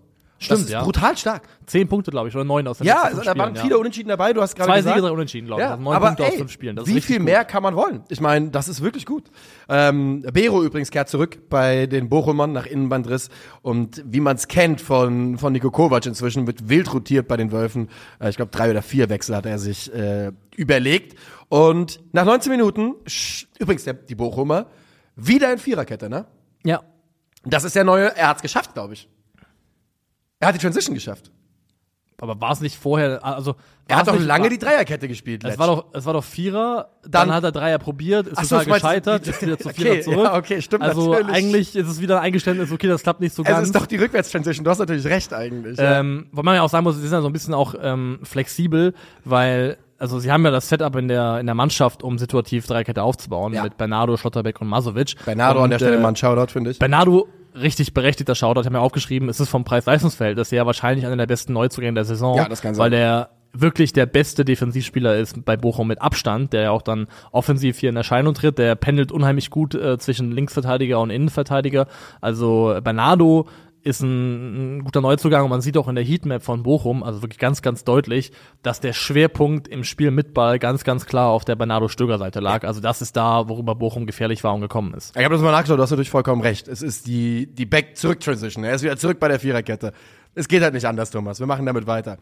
Stimmt, das ist ja. brutal stark. zehn Punkte, glaube ich, oder neun aus den Ja, also, da waren Spielen, viele ja. Unentschieden dabei. Du hast gerade Zwei gesagt. Siege, drei Unentschieden, glaube ich. Ja, Also neun aber Punkte ey, aus fünf Spielen. Das wie viel gut. mehr kann man wollen? Ich meine, das ist wirklich gut. Ähm, Bero übrigens kehrt zurück bei den Bochumern nach Innenbandriss und wie man es kennt von, von Niko Kovac inzwischen, wird wild rotiert bei den Wölfen. Äh, ich glaube, drei oder vier Wechsel hat er sich äh, überlegt. Und nach 19 Minuten, übrigens der, die Bochumer, wieder in Viererkette, ne? Ja. Das ist der neue, er hat's geschafft, glaube ich. Er hat die Transition geschafft. Aber war es nicht vorher, also. Er hat es doch nicht, lange war, die Dreierkette gespielt. Es war doch, es war doch Vierer, dann, Dann- hat er Dreier probiert, ist so, total meinst, gescheitert, ist wieder zu [LAUGHS] Okay, Vierer zurück. ja, okay, stimmt Also natürlich. eigentlich ist es wieder ein Eingeständnis, okay, das klappt nicht so Es ganz. ist doch die Rückwärtstransition, du hast natürlich recht eigentlich. ja. Ähm, wo man ja auch sagen muss, sie sind ja so ein bisschen auch ähm, flexibel, weil also sie haben ja das Setup in der in der Mannschaft, um situativ Dreikette aufzubauen Ja. mit Bernardo, Schlotterbeck und Masovic. Bernardo und, an der Stelle äh, mal ein Shoutout, finde ich. Bernardo richtig berechtigter Shoutout, ich habe mir aufgeschrieben, es ist vom Preis-Leistungsverhältnis her wahrscheinlich einer der besten Neuzugänge der Saison, Ja, das kann sein. weil der wirklich der beste Defensivspieler ist bei Bochum mit Abstand, der ja auch dann offensiv hier in Erscheinung tritt, der pendelt unheimlich gut äh, zwischen Linksverteidiger und Innenverteidiger. Also Bernardo ist ein, ein guter Neuzugang und man sieht auch in der Heatmap von Bochum, also wirklich ganz, ganz deutlich, dass der Schwerpunkt im Spiel mit Ball ganz, ganz klar auf der Bernardo Stöger Seite lag. Also das ist da, worüber Bochum gefährlich war und gekommen ist. Ich habe das mal nachgeschaut, du hast natürlich vollkommen recht. Es ist die, die Back-Zurück-Transition. Er ist wieder zurück bei der Viererkette. Es geht halt nicht anders, Thomas. Wir machen damit weiter.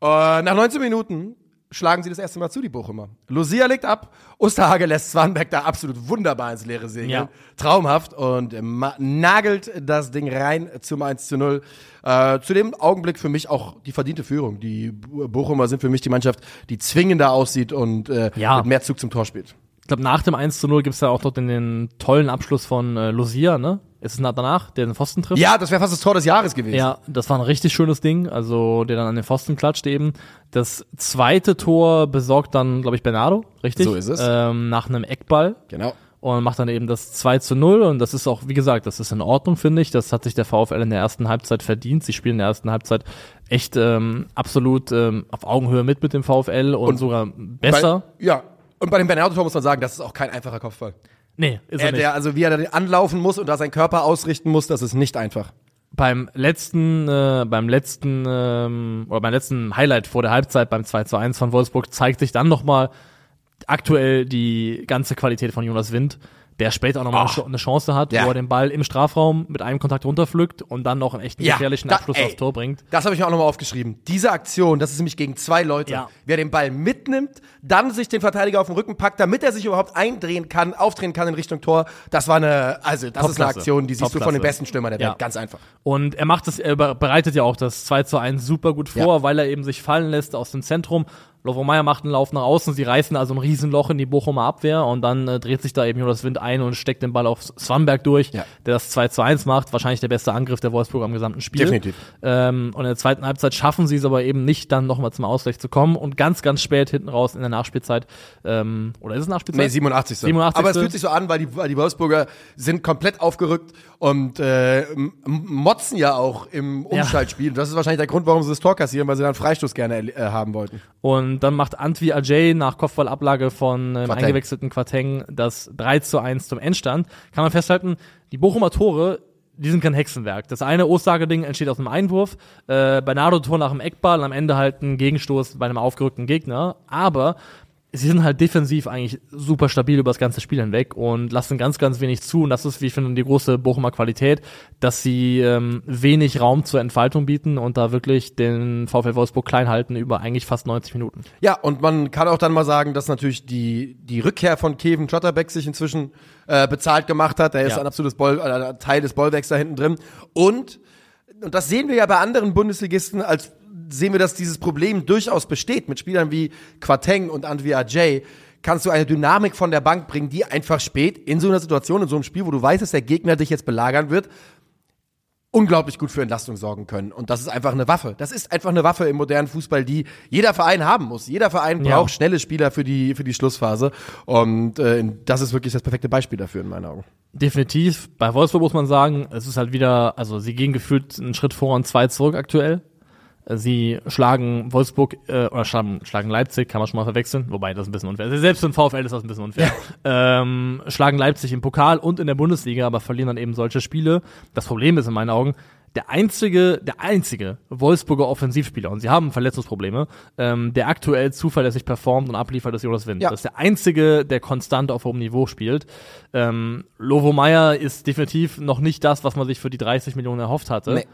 Und nach 19 Minuten schlagen sie das erste Mal zu, die Bochumer. Lucia legt ab, Osterhage lässt Swanbeck da absolut wunderbar ins leere segeln. Ja. Traumhaft und ma- nagelt das Ding rein zum 1 zu 0. Äh, zu dem Augenblick für mich auch die verdiente Führung. Die Bochumer sind für mich die Mannschaft, die zwingender aussieht und äh, Ja. mit mehr Zug zum Tor spielt. Ich glaube, nach dem 1 zu 0 gibt's ja auch noch den, den tollen Abschluss von äh, Lucia, ne? Ist es danach, der den Pfosten trifft? Ja, das wäre fast das Tor des Jahres gewesen. Ja, das war ein richtig schönes Ding, also der dann an den Pfosten klatscht eben. Das zweite Tor besorgt dann, glaube ich, Bernardo, richtig? So ist es. Ähm, nach einem Eckball Genau. und macht dann eben das 2 zu 0 und das ist auch, wie gesagt, das ist in Ordnung, finde ich. Das hat sich der VfL in der ersten Halbzeit verdient. Sie spielen in der ersten Halbzeit echt ähm, absolut ähm, auf Augenhöhe mit mit dem VfL und, Und sogar besser. Bei, ja. Und bei dem Bernardo-Tor muss man sagen, das ist auch kein einfacher Kopfball. Nee, ist er Er, nicht. der, also wie er da anlaufen muss und da seinen Körper ausrichten muss, das ist nicht einfach. beim letzten, äh, beim letzten, ähm, oder beim letzten Highlight vor der Halbzeit beim 2 zu 1 von Wolfsburg zeigt sich dann nochmal aktuell die ganze Qualität von Jonas Wind, der später auch nochmal Ach. eine Chance hat, Ja. wo er den Ball im Strafraum mit einem Kontakt runterpflückt und dann noch einen echten gefährlichen da- Abschluss ey, aufs Tor bringt. Das habe ich mir auch nochmal aufgeschrieben. Diese Aktion, das ist nämlich gegen zwei Leute. Ja. Wer den Ball mitnimmt, dann sich den Verteidiger auf den Rücken packt, damit er sich überhaupt eindrehen kann, aufdrehen kann in Richtung Tor. Das war eine, also das ist eine. Aktion, die siehst du von den besten Stürmern der Welt. Ja. Ganz einfach. Und er macht es, er be- bereitet ja auch das 2 zu 1 super gut vor, Ja. weil er eben sich fallen lässt aus dem Zentrum. Lovro Meyer macht einen Lauf nach außen, sie reißen also ein Riesenloch in die Bochumer Abwehr und dann äh, dreht sich da eben Jonas Wind ein und steckt den Ball auf Swanberg durch, Ja. der das 2 zu 1 macht. Wahrscheinlich der beste Angriff der Wolfsburg am gesamten Spiel. Definitiv. Ähm, und in der zweiten Halbzeit schaffen sie es aber eben nicht, dann nochmal zum Ausgleich zu kommen und ganz, ganz spät hinten raus in der Nachspielzeit, ähm, oder ist es Nachspielzeit? Nee, 87. 87. Aber es fühlt sich so an, weil die, weil die Wolfsburger sind komplett aufgerückt und äh, motzen ja auch im Umschaltspiel. Das ist wahrscheinlich der Grund, warum sie das Tor kassieren, weil sie dann Freistoß gerne äh, haben wollten. Und dann macht Antwi Ajay nach Kopfballablage von ähm, eingewechselten Quateng das 3 zu 1 zum Endstand. Kann man festhalten, die Bochumer Tore, die sind kein Hexenwerk. Das eine Osterhage-Ding entsteht aus einem Einwurf, äh, Bernardo-Tor nach dem Eckball, am Ende halt ein Gegenstoß bei einem aufgerückten Gegner. Aber sie sind halt defensiv eigentlich super stabil über das ganze Spiel hinweg und lassen ganz, ganz wenig zu. Und das ist, wie ich finde, die große Bochumer Qualität, dass sie ähm, wenig Raum zur Entfaltung bieten und da wirklich den VfL Wolfsburg klein halten über eigentlich fast 90 Minuten. Ja, und man kann auch dann mal sagen, dass natürlich die, die Rückkehr von Kevin Schotterbeck sich inzwischen äh, bezahlt gemacht hat. Er ist Ja. ein absolutes Boll, äh, Teil des Bollwerks da hinten drin. Und, und das sehen wir ja bei anderen Bundesligisten, als sehen wir, dass dieses Problem durchaus besteht. Mit Spielern wie Quateng und Antwi Ajay kannst du eine Dynamik von der Bank bringen, die einfach spät in so einer Situation, in so einem Spiel, wo du weißt, dass der Gegner dich jetzt belagern wird, unglaublich gut für Entlastung sorgen können. Und das ist einfach eine Waffe. Das ist einfach eine Waffe im modernen Fußball, die jeder Verein haben muss. Jeder Verein Ja. braucht schnelle Spieler für die, für die Schlussphase. Und äh, das ist wirklich das perfekte Beispiel dafür in meinen Augen. Definitiv. Bei Wolfsburg muss man sagen, es ist halt wieder, also sie gehen gefühlt einen Schritt vor und zwei zurück aktuell. Sie schlagen Wolfsburg äh, oder schlagen, schlagen Leipzig, kann man schon mal verwechseln, wobei das ist ein bisschen unfair. Also Selbst den VfL ist das ein bisschen unfair. ähm, schlagen Leipzig im Pokal und in der Bundesliga, aber verlieren dann eben solche Spiele. Das Problem ist in meinen Augen, der einzige, der einzige Wolfsburger Offensivspieler, und sie haben Verletzungsprobleme, ähm, der aktuell zuverlässig performt und abliefert, ist Jonas Wind. Ja. Das ist der einzige, der konstant auf hohem Niveau spielt. Ähm, Lovo Meyer ist definitiv noch nicht das, was man sich für die 30 Millionen erhofft hatte. Nee.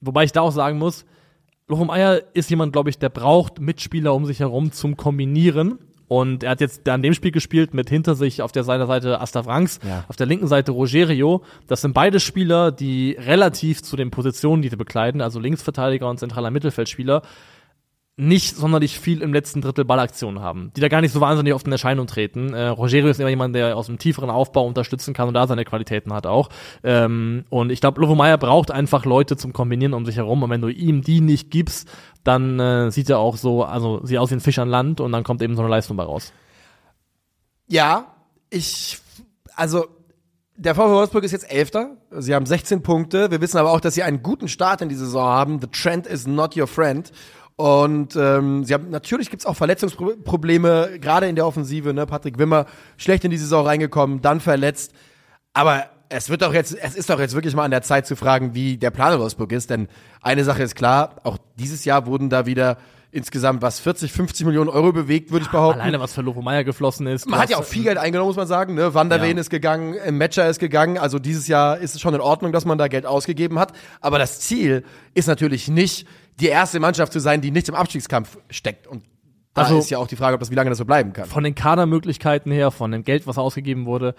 Wobei ich da auch sagen muss, Lovo Meyer ist jemand, glaube ich, der braucht Mitspieler um sich herum zum Kombinieren. Und er hat jetzt an dem Spiel gespielt mit hinter sich auf der seiner Seite Asta Franks, Ja. auf der linken Seite Rogerio. Das sind beide Spieler, die relativ zu den Positionen, die sie bekleiden, also Linksverteidiger und zentraler Mittelfeldspieler, nicht sonderlich viel im letzten Drittel Ballaktionen haben, die da gar nicht so wahnsinnig oft in Erscheinung treten. Äh, Rogerio ist immer jemand, der aus dem tieferen Aufbau unterstützen kann und da seine Qualitäten hat auch. Ähm, und ich glaube, Lovo Meyer braucht einfach Leute zum Kombinieren um sich herum und wenn du ihm die nicht gibst, dann äh, sieht er auch so, also sieht aus wie ein Fisch an Land und dann kommt eben so eine Leistung bei raus. Ja, ich, also, der VfL Wolfsburg ist jetzt Elfter. Sie haben 16 Punkte. Wir wissen aber auch, dass sie einen guten Start in die Saison haben. The trend is not your friend. Und ähm, sie haben natürlich gibt's auch Verletzungsprobleme, gerade in der Offensive. Ne? Patrick Wimmer schlecht in die Saison reingekommen, dann verletzt. Aber es wird doch jetzt, es ist doch jetzt wirklich mal an der Zeit zu fragen, wie der Plan in Wolfsburg ist, denn eine Sache ist klar, auch dieses Jahr wurden da wieder insgesamt was 40, 50 Millionen Euro bewegt, würde ich behaupten. Alleine was für Lovo Meier geflossen ist. Man hat ja auch viel Geld eingenommen, muss man sagen. Ne? Der Ja. Ist gegangen, äh, Matcher ist gegangen. Also dieses Jahr ist es schon in Ordnung, dass man da Geld ausgegeben hat. Aber das Ziel ist natürlich nicht, die erste Mannschaft zu sein, die nicht im Abstiegskampf steckt. Und da Also- ist ja auch die Frage, ob das wie lange das so bleiben kann. von den Kadermöglichkeiten her, von dem Geld, was ausgegeben wurde,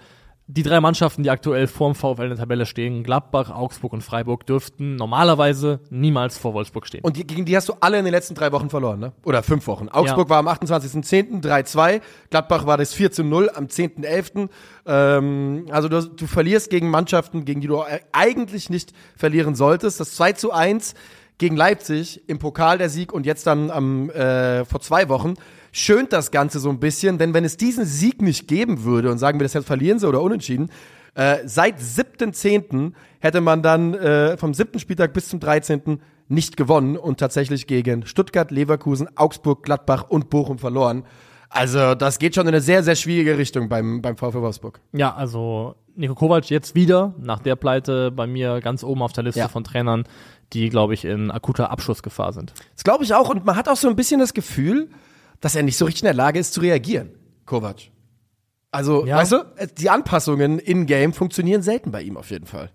die drei Mannschaften, die aktuell vorm VfL in der Tabelle stehen, Gladbach, Augsburg und Freiburg, dürften normalerweise niemals vor Wolfsburg stehen. Und die, gegen die hast du alle in den letzten drei Wochen verloren, ne? Oder fünf Wochen. Augsburg war am 28.10. 3-2. Gladbach war das 4-0 am 10.11. Ähm, also du, du verlierst gegen Mannschaften, gegen die du eigentlich nicht verlieren solltest. Das 2-1 gegen Leipzig im Pokal der Sieg und jetzt dann am, äh, vor zwei Wochen schönt das Ganze so ein bisschen, denn wenn es diesen Sieg nicht geben würde und sagen wir das jetzt verlieren sie oder unentschieden, äh, seit 7.10. hätte man dann äh, vom siebten Spieltag bis zum 13. nicht gewonnen und tatsächlich gegen Stuttgart, Leverkusen, Augsburg, Gladbach und Bochum verloren. Also das geht schon in eine sehr, sehr schwierige Richtung beim, beim VfL Wolfsburg. Ja, also Nico Kovac jetzt wieder nach der Pleite bei mir ganz oben auf der Liste Ja. von Trainern, die, glaube ich, in akuter Abschussgefahr sind. Das glaube ich auch und man hat auch so ein bisschen das Gefühl, dass er nicht so richtig in der Lage ist zu reagieren, Kovac. Also, Ja. weißt du, die Anpassungen in-game funktionieren selten bei ihm auf jeden Fall.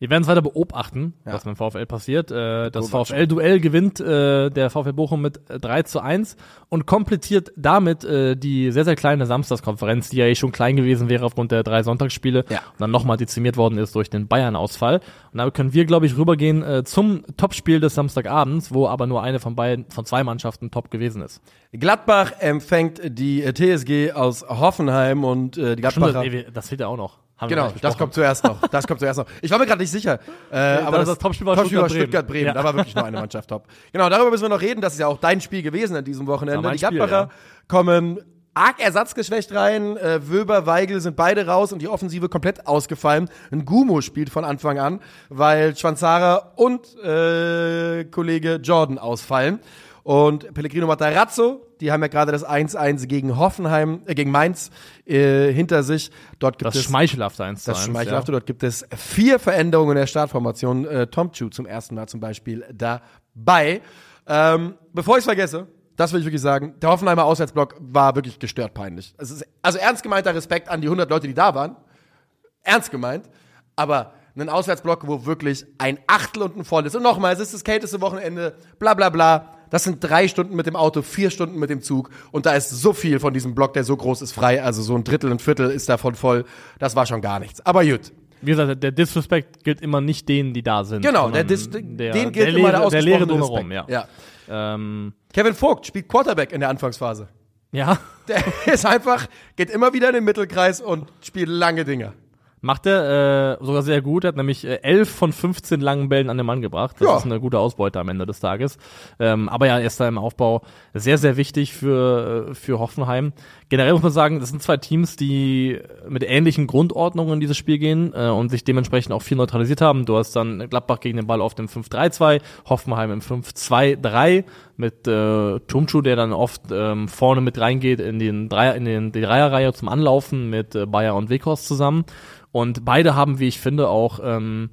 Wir werden es weiter beobachten, Ja. was mit dem VfL passiert. Äh, das. VfL-Duell gewinnt äh, der VfL Bochum mit äh, 3 zu 1 und komplettiert damit äh, die sehr, sehr kleine Samstagskonferenz, die ja eh schon klein gewesen wäre aufgrund der drei Sonntagsspiele Ja. und dann nochmal dezimiert worden ist durch den Bayern-Ausfall. Und da können wir, glaube ich, rübergehen äh, zum Topspiel des Samstagabends, wo aber nur eine von beiden, von zwei Mannschaften top gewesen ist. Gladbach empfängt die äh, TSG aus Hoffenheim und äh, die Stimmt, Gladbacher. ey, das fehlt ja auch noch. Haben Genau, das kommt zuerst noch. [LAUGHS] Das kommt zuerst noch. Ich war mir gerade nicht sicher. Äh, aber das Topspiel war Stuttgart-Bremen. Stuttgart-Bremen. Ja. Da war wirklich nur eine Mannschaft top. Genau, darüber müssen wir noch reden. Das ist ja auch dein Spiel gewesen an diesem Wochenende. Die Gladbacher ja. kommen arg ersatzgeschwächt rein. Äh, Wöber, Weigel sind beide raus und die Offensive komplett ausgefallen. Ein Gumo spielt von Anfang an, weil Schwanzara und äh, Kollege Jordan ausfallen. Und Pellegrino Matarazzo, die haben ja gerade das 1-1 gegen Hoffenheim, äh, gegen Mainz äh, hinter sich. Dort gibt Das es schmeichelhafte 1 zu das 1. schmeichelhafte. Dort gibt es vier Veränderungen in der Startformation. Äh, Tom Chu zum ersten Mal zum Beispiel dabei. Ähm, bevor ich es vergesse, das will ich wirklich sagen, der Hoffenheimer Auswärtsblock war wirklich gestört peinlich. Es ist, also ernst gemeinter Respekt an die 100 Leute, die da waren. Ernst gemeint. Aber einen Auswärtsblock, wo wirklich ein Achtel unten voll ist. Und nochmal, es ist das kälteste Wochenende, bla bla bla. Das sind drei Stunden mit dem Auto, vier Stunden mit dem Zug. Und da ist so viel von diesem Block, der so groß ist, frei. Also so ein Drittel, ein Viertel ist davon voll. Das war schon gar nichts. Aber gut. Wie gesagt, der Disrespect gilt immer nicht denen, die da sind. Genau, der, Dis der, den gilt der immer der Leere, der Leere ausgesprochene drumherum, ja. ja. Ähm, Kevin Vogt spielt Quarterback in der Anfangsphase. ja, Der [LAUGHS] ist einfach, geht immer wieder in den Mittelkreis und spielt lange Dinger. Macht er äh, sogar sehr gut. Er hat nämlich äh, 11 von 15 langen Bällen an den Mann gebracht. Das Ja. ist eine gute Ausbeute am Ende des Tages. Ähm, aber ja, er ist da im Aufbau sehr, sehr wichtig für, äh, für Hoffenheim. Generell muss man sagen, das sind zwei Teams, die mit ähnlichen Grundordnungen in dieses Spiel gehen äh, und sich dementsprechend auch viel neutralisiert haben. Du hast dann Gladbach gegen den Ball auf dem 5-3-2, Hoffenheim im 5-2-3 mit äh, Tumchu, der dann oft ähm, vorne mit reingeht in den Dreier, in den, die Dreierreihe zum Anlaufen mit äh, Bayer und Weghorst zusammen. Und beide haben, wie ich finde, auch ähm,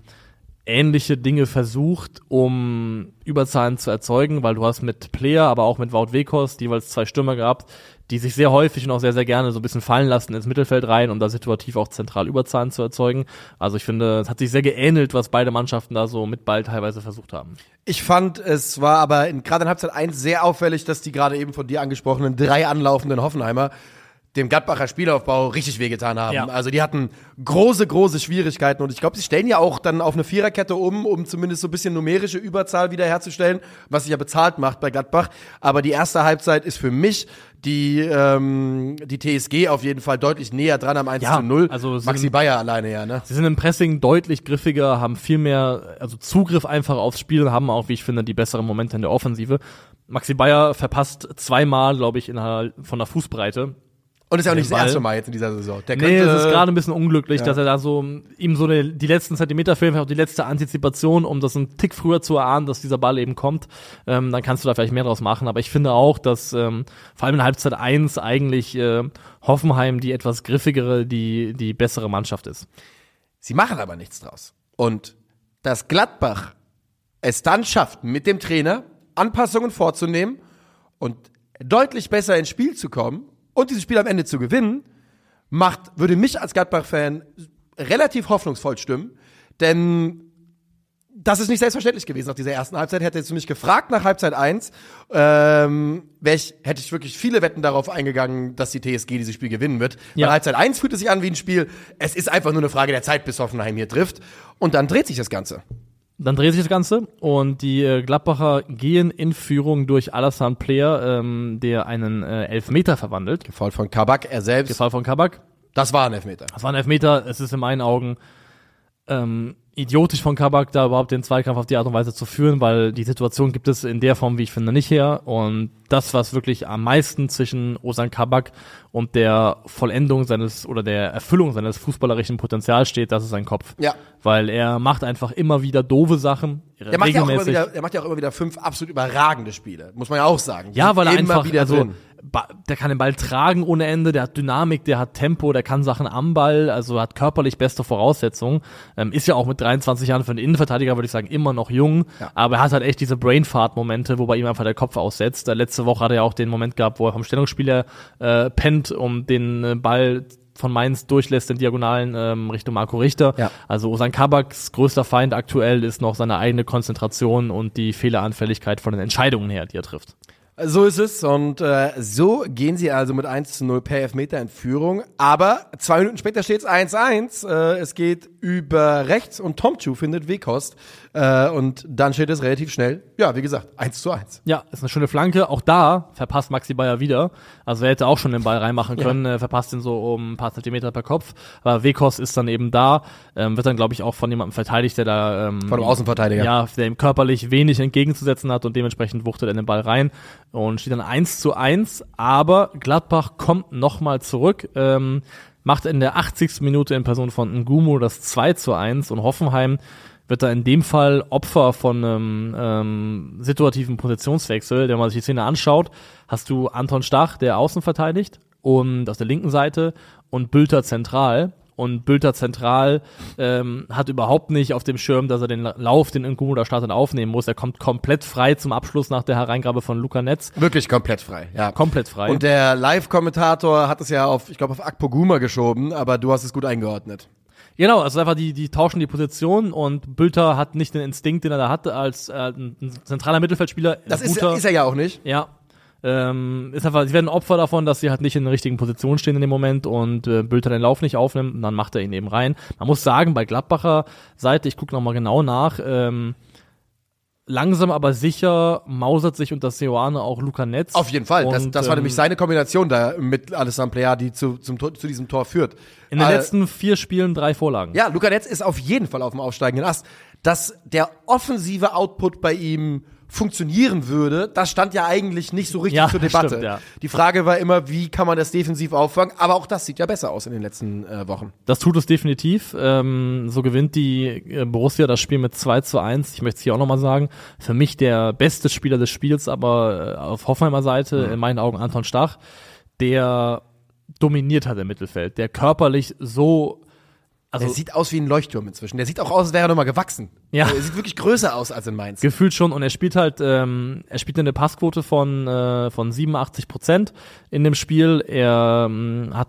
ähnliche Dinge versucht, um Überzahlen zu erzeugen, weil du hast mit Player, aber auch mit Wout Weghorst jeweils zwei Stürmer gehabt, die sich sehr häufig und auch sehr, sehr gerne so ein bisschen fallen lassen ins Mittelfeld rein, um da situativ auch zentral Überzahlen zu erzeugen. Also ich finde, es hat sich sehr geähnelt, was beide Mannschaften da so mit Ball teilweise versucht haben. Ich fand, es war aber gerade in Halbzeit 1 sehr auffällig, dass die gerade eben von dir angesprochenen drei anlaufenden Hoffenheimer dem Gladbacher Spielaufbau richtig wehgetan haben. Ja. Also die hatten große, große Schwierigkeiten und ich glaube, sie stellen ja auch dann auf eine Viererkette um, um zumindest so ein bisschen numerische Überzahl wiederherzustellen, was sich ja bezahlt macht bei Gladbach. Aber die erste Halbzeit ist für mich die, ähm, die TSG auf jeden Fall deutlich näher dran am 1 Ja, zu 0. also sind- Maxi Bayer alleine ja, ne? Sie sind im Pressing deutlich griffiger, haben viel mehr, also Zugriff einfach aufs Spiel und haben auch, wie ich finde, die besseren Momente in der Offensive. Maxi Bayer verpasst zweimal, glaube ich, innerhalb von der Fußbreite. Und ist ja auch nicht Den das Ball. erste Mal jetzt in dieser Saison. Der Nee, könnte, es ist gerade ein bisschen unglücklich, ja. dass er da so ihm so eine, die letzten Zentimeter fehlen, vielleicht auch die letzte Antizipation, um das einen Tick früher zu erahnen, dass dieser Ball eben kommt. Ähm, dann kannst du da vielleicht mehr draus machen. Aber ich finde auch, dass ähm, vor allem in Halbzeit 1 eigentlich äh, Hoffenheim die etwas griffigere, die, die bessere Mannschaft ist. Sie machen aber nichts draus. Und dass Gladbach es dann schafft, mit dem Trainer Anpassungen vorzunehmen und deutlich besser ins Spiel zu kommen und dieses Spiel am Ende zu gewinnen, macht, würde mich als Gladbach-Fan relativ hoffnungsvoll stimmen, denn das ist nicht selbstverständlich gewesen nach dieser ersten Halbzeit. Hättest du mich gefragt nach Halbzeit 1, ähm, ich, hätte ich wirklich viele Wetten darauf eingegangen, dass die TSG dieses Spiel gewinnen wird. Ja. Weil Halbzeit 1 fühlt es sich an wie ein Spiel. Es ist einfach nur eine Frage der Zeit, bis Hoffenheim hier trifft. Und dann dreht sich das Ganze. Dann dreht sich das Ganze und die äh, Gladbacher gehen in Führung durch Alassane Player, ähm, der einen äh, Elfmeter verwandelt. Gefault von Kabak, er selbst. Gefall von Kabak. Das war ein Elfmeter. Das war ein Elfmeter. Es ist in meinen Augen ähm, idiotisch von Kabak, da überhaupt den Zweikampf auf die Art und Weise zu führen, weil die Situation gibt es in der Form, wie ich finde, nicht her. Und das, was wirklich am meisten zwischen Osan Kabak und der Vollendung seines oder der Erfüllung seines fußballerischen Potenzials steht, das ist sein Kopf. Ja. Weil er macht einfach immer wieder doofe Sachen. Der macht, ja auch immer wieder, der macht ja auch immer wieder fünf absolut überragende Spiele, muss man ja auch sagen. Die Ja, weil er einfach, wieder also, drin. Der kann den Ball tragen ohne Ende, der hat Dynamik, der hat Tempo, der kann Sachen am Ball, also hat körperlich beste Voraussetzungen. Ähm, ist ja auch mit 23 Jahren für einen Innenverteidiger, würde ich sagen, immer noch jung, Ja. aber er hat halt echt diese Brainfart-Momente, wo bei ihm einfach der Kopf aussetzt. Letzte Woche hat er ja auch den Moment gehabt, wo er vom Stellungsspieler äh, pennt, um den äh, Ball von Mainz durchlässt in Diagonalen ähm, Richtung Marco Richter. Ja. Also Osan Kabaks größter Feind aktuell ist noch seine eigene Konzentration und die Fehleranfälligkeit von den Entscheidungen her, die er trifft. So ist es und äh, so gehen sie also mit 1 zu 0 per Elfmeter in Führung. Aber zwei Minuten später steht es 1-1. Äh, es geht über rechts und Tomchu findet Wekost. Äh, und dann steht es relativ schnell, ja, wie gesagt, 1 zu 1. Ja, ist eine schöne Flanke. Auch da verpasst Maxi Bayer wieder. Also er hätte auch schon den Ball reinmachen können, äh, verpasst ihn so um ein paar Zentimeter per Kopf. Aber Wekos ist dann eben da, ähm, wird dann, glaube ich, auch von jemandem verteidigt, der da ähm, Von einem Außenverteidiger. ja, der ihm körperlich wenig entgegenzusetzen hat und dementsprechend wuchtet er den Ball rein und steht dann 1 zu 1. Aber Gladbach kommt nochmal zurück, ähm, macht in der 80. Minute in Person von Ngumu das 2 zu 1 und Hoffenheim wird da in dem Fall Opfer von einem ähm, situativen Positionswechsel. Wenn man sich die Szene anschaut, hast du Anton Stach, der außen verteidigt und auf der linken Seite und Bülter zentral. Und Bülter zentral ähm, hat überhaupt nicht auf dem Schirm, dass er den La- Lauf, den Nkunku da startet, aufnehmen muss. Er kommt komplett frei zum Abschluss nach der Hereingabe von Luca Netz. Wirklich komplett frei, ja. Komplett frei. Und der Live-Kommentator hat es ja auf, ich glaube, auf Akpoguma geschoben, aber du hast es gut eingeordnet. Genau, also einfach die, die tauschen die Position und Bülter hat nicht den Instinkt, den er da hatte als äh, ein zentraler Mittelfeldspieler. Das ist, ist er ja auch nicht. Ja. Ähm, ist einfach, sie werden Opfer davon, dass sie halt nicht in der richtigen Position stehen in dem Moment und äh, Bülter den Lauf nicht aufnimmt und dann macht er ihn eben rein. Man muss sagen, bei Gladbacher Seite, ich gucke nochmal genau nach, ähm, langsam aber sicher mausert sich unter Seoane auch Luca Netz. Auf jeden Fall. Das, Und, das war ähm, nämlich seine Kombination da mit Alessandro Plea, die zu, zum, zu diesem Tor führt. In den Äh, letzten vier Spielen drei Vorlagen. Ja, Luca Netz ist auf jeden Fall auf dem aufsteigenden Ast. Dass der offensive Output bei ihm funktionieren würde, das stand ja eigentlich nicht so richtig Ja, zur [LAUGHS] Debatte. stimmt, ja. Die Frage war immer, wie kann man das defensiv auffangen? Aber auch das sieht ja besser aus in den letzten äh, Wochen. Das tut es definitiv. Ähm, so gewinnt die äh, Borussia das Spiel mit 2 zu 1. Ich möchte es hier auch nochmal sagen. Für mich der beste Spieler des Spiels, aber äh, auf Hoffenheimer Seite, in meinen Augen Anton Stach, der dominiert hat im Mittelfeld, der körperlich so, also Der sieht aus wie ein Leuchtturm inzwischen. Der sieht auch aus, als wäre er nochmal gewachsen. Ja. Er sieht wirklich größer aus als in Mainz. gefühlt schon und er spielt halt, ähm, er spielt eine Passquote von, äh, von 87 Prozent in dem Spiel. Er ähm, hat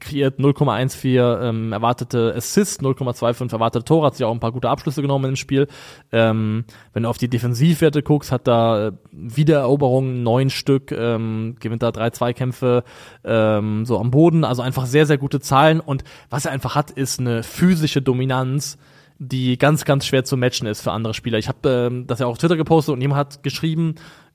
kreiert 0,14 ähm, erwartete Assists, 0,25 erwartete Tore, hat sich auch ein paar gute Abschlüsse genommen im Spiel. Ähm, wenn du auf die Defensivwerte guckst, hat da äh, Wiedereroberungen neun Stück, ähm, gewinnt da drei Zweikämpfe ähm, so am Boden, also einfach sehr, sehr gute Zahlen und was er einfach hat, ist eine physische Dominanz, die ganz, ganz schwer zu matchen ist für andere Spieler. Ich habe ähm, das ja auch auf Twitter gepostet und jemand hat geschrieben,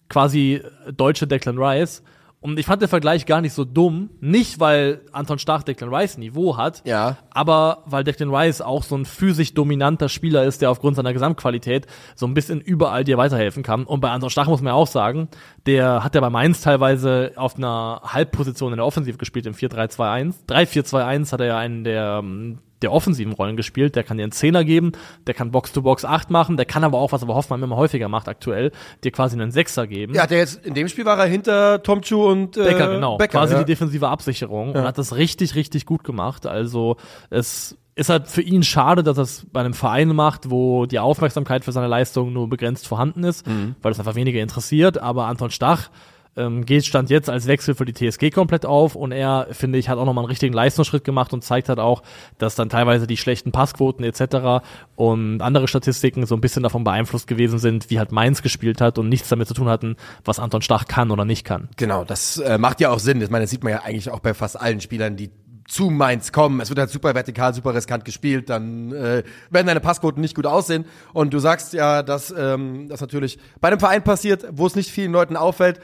quasi deutsche Declan Rice. Und ich fand den Vergleich gar nicht so dumm. Nicht, weil Anton Stach Declan Rice Niveau hat, Ja. aber weil Declan Rice auch so ein physisch dominanter Spieler ist, der aufgrund seiner Gesamtqualität so ein bisschen überall dir weiterhelfen kann. Und bei Anton Stach muss man ja auch sagen, der hat ja bei Mainz teilweise auf einer Halbposition in der Offensive gespielt, im 4-3-2-1. 3-4-2-1 hat er ja einen der ähm, der offensiven Rollen gespielt. Der kann dir einen Zehner geben, der kann Box-to-Box 8 machen, der kann aber auch, was aber Hoffmann immer häufiger macht aktuell, dir quasi einen Sechser geben. Ja, der jetzt in dem Spiel war er hinter Tom Chu und äh, Becker, genau. Becker, quasi ja. die defensive Absicherung und hat das richtig, richtig gut gemacht. Also es ist halt für ihn schade, dass er es bei einem Verein macht, wo die Aufmerksamkeit für seine Leistung nur begrenzt vorhanden ist, Mhm. weil es einfach weniger interessiert. Aber Anton Stach ähm, geht stand jetzt als Wechsel für die TSG komplett auf und er, finde ich, hat auch nochmal einen richtigen Leistungsschritt gemacht und zeigt halt auch, dass dann teilweise die schlechten Passquoten etc. und andere Statistiken so ein bisschen davon beeinflusst gewesen sind, wie halt Mainz gespielt hat und nichts damit zu tun hatten, was Anton Stach kann oder nicht kann. Genau, das äh, macht ja auch Sinn. Ich meine, das sieht man ja eigentlich auch bei fast allen Spielern, die zu Mainz kommen. Es wird halt super vertikal, super riskant gespielt, dann äh, werden deine Passquoten nicht gut aussehen. Und du sagst ja, dass ähm, das natürlich bei einem Verein passiert, wo es nicht vielen Leuten auffällt.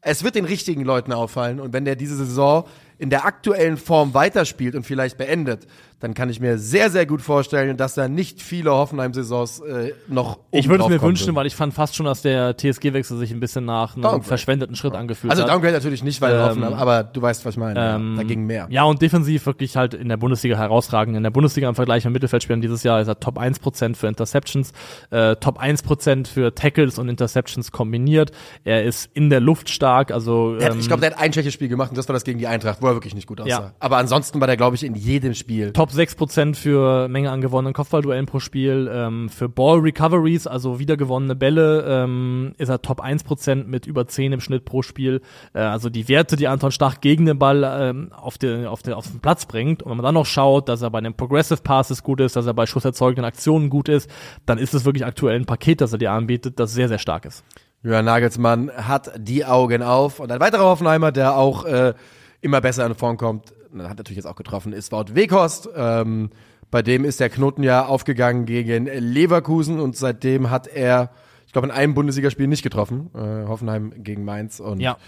Es wird den richtigen Leuten auffallen. Und wenn der diese Saison in der aktuellen Form weiterspielt und vielleicht beendet, dann kann ich mir sehr, sehr gut vorstellen, dass da nicht viele Hoffenheim-Saisons äh, noch Ich würde es mir wünschen, weil ich fand fast schon, dass der TSG-Wechsel sich ein bisschen nach einem Downgrade. verschwendeten Schritt angefühlt Also hat. Downgrade natürlich nicht, weil Ähm, Hoffenheim, aber du weißt, was ich meine. Ähm, da ging mehr. Ja, und defensiv wirklich halt in der Bundesliga herausragend. In der Bundesliga im Vergleich mit Mittelfeldspielern dieses Jahr ist er Top 1% für Interceptions, äh, Top 1% für Tackles und Interceptions kombiniert. Er ist in der Luft stark, also hat, ähm, ich glaube, der hat ein schlechtes Spiel gemacht und das war das gegen die Eintracht, wo er wirklich nicht gut aussah. Ja. Aber ansonsten war der, glaube ich, in jedem Spiel. Top 6% für Menge an gewonnenen Kopfballduellen pro Spiel. Ähm, für Ball Recoveries, also wiedergewonnene Bälle, ähm, ist er Top 1% mit über 10 im Schnitt pro Spiel. Äh, also die Werte, die Anton Stach gegen den Ball ähm, auf, den, auf, den, auf den Platz bringt. Und wenn man dann noch schaut, dass er bei den Progressive Passes gut ist, dass er bei schusserzeugenden Aktionen gut ist, dann ist es wirklich aktuell ein Paket, das er dir anbietet, das sehr, sehr stark ist. Jürgen Nagelsmann hat die Augen auf. Und ein weiterer Hoffenheimer, der auch äh, immer besser in Form kommt, hat natürlich jetzt auch getroffen, ist Wout Weghorst. Ähm, bei dem ist der Knoten ja aufgegangen gegen Leverkusen und seitdem hat er, ich glaube, in einem Bundesligaspiel nicht getroffen. Äh, Hoffenheim gegen Mainz. Und Ja.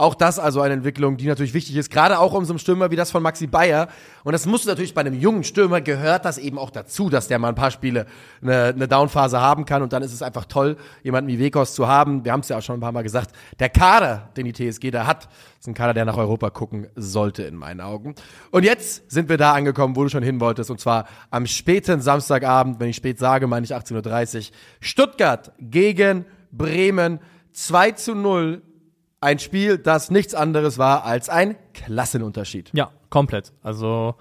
Auch das also eine Entwicklung, die natürlich wichtig ist, gerade auch um so einen Stürmer wie das von Maxi Bayer. Und das musst du natürlich bei einem jungen Stürmer gehört das eben auch dazu, dass der mal ein paar Spiele eine, eine Downphase haben kann. Und dann ist es einfach toll, jemanden wie Wekos zu haben. Wir haben es ja auch schon ein paar Mal gesagt. Der Kader, den die TSG da hat, ist ein Kader, der nach Europa gucken sollte, in meinen Augen. Und jetzt sind wir da angekommen, wo du schon hin wolltest. Und zwar am späten Samstagabend, wenn ich spät sage, meine ich 18.30 Uhr. Stuttgart gegen Bremen. 2 zu 0 ein Spiel, das nichts anderes war als ein Klassenunterschied. Ja, komplett. Also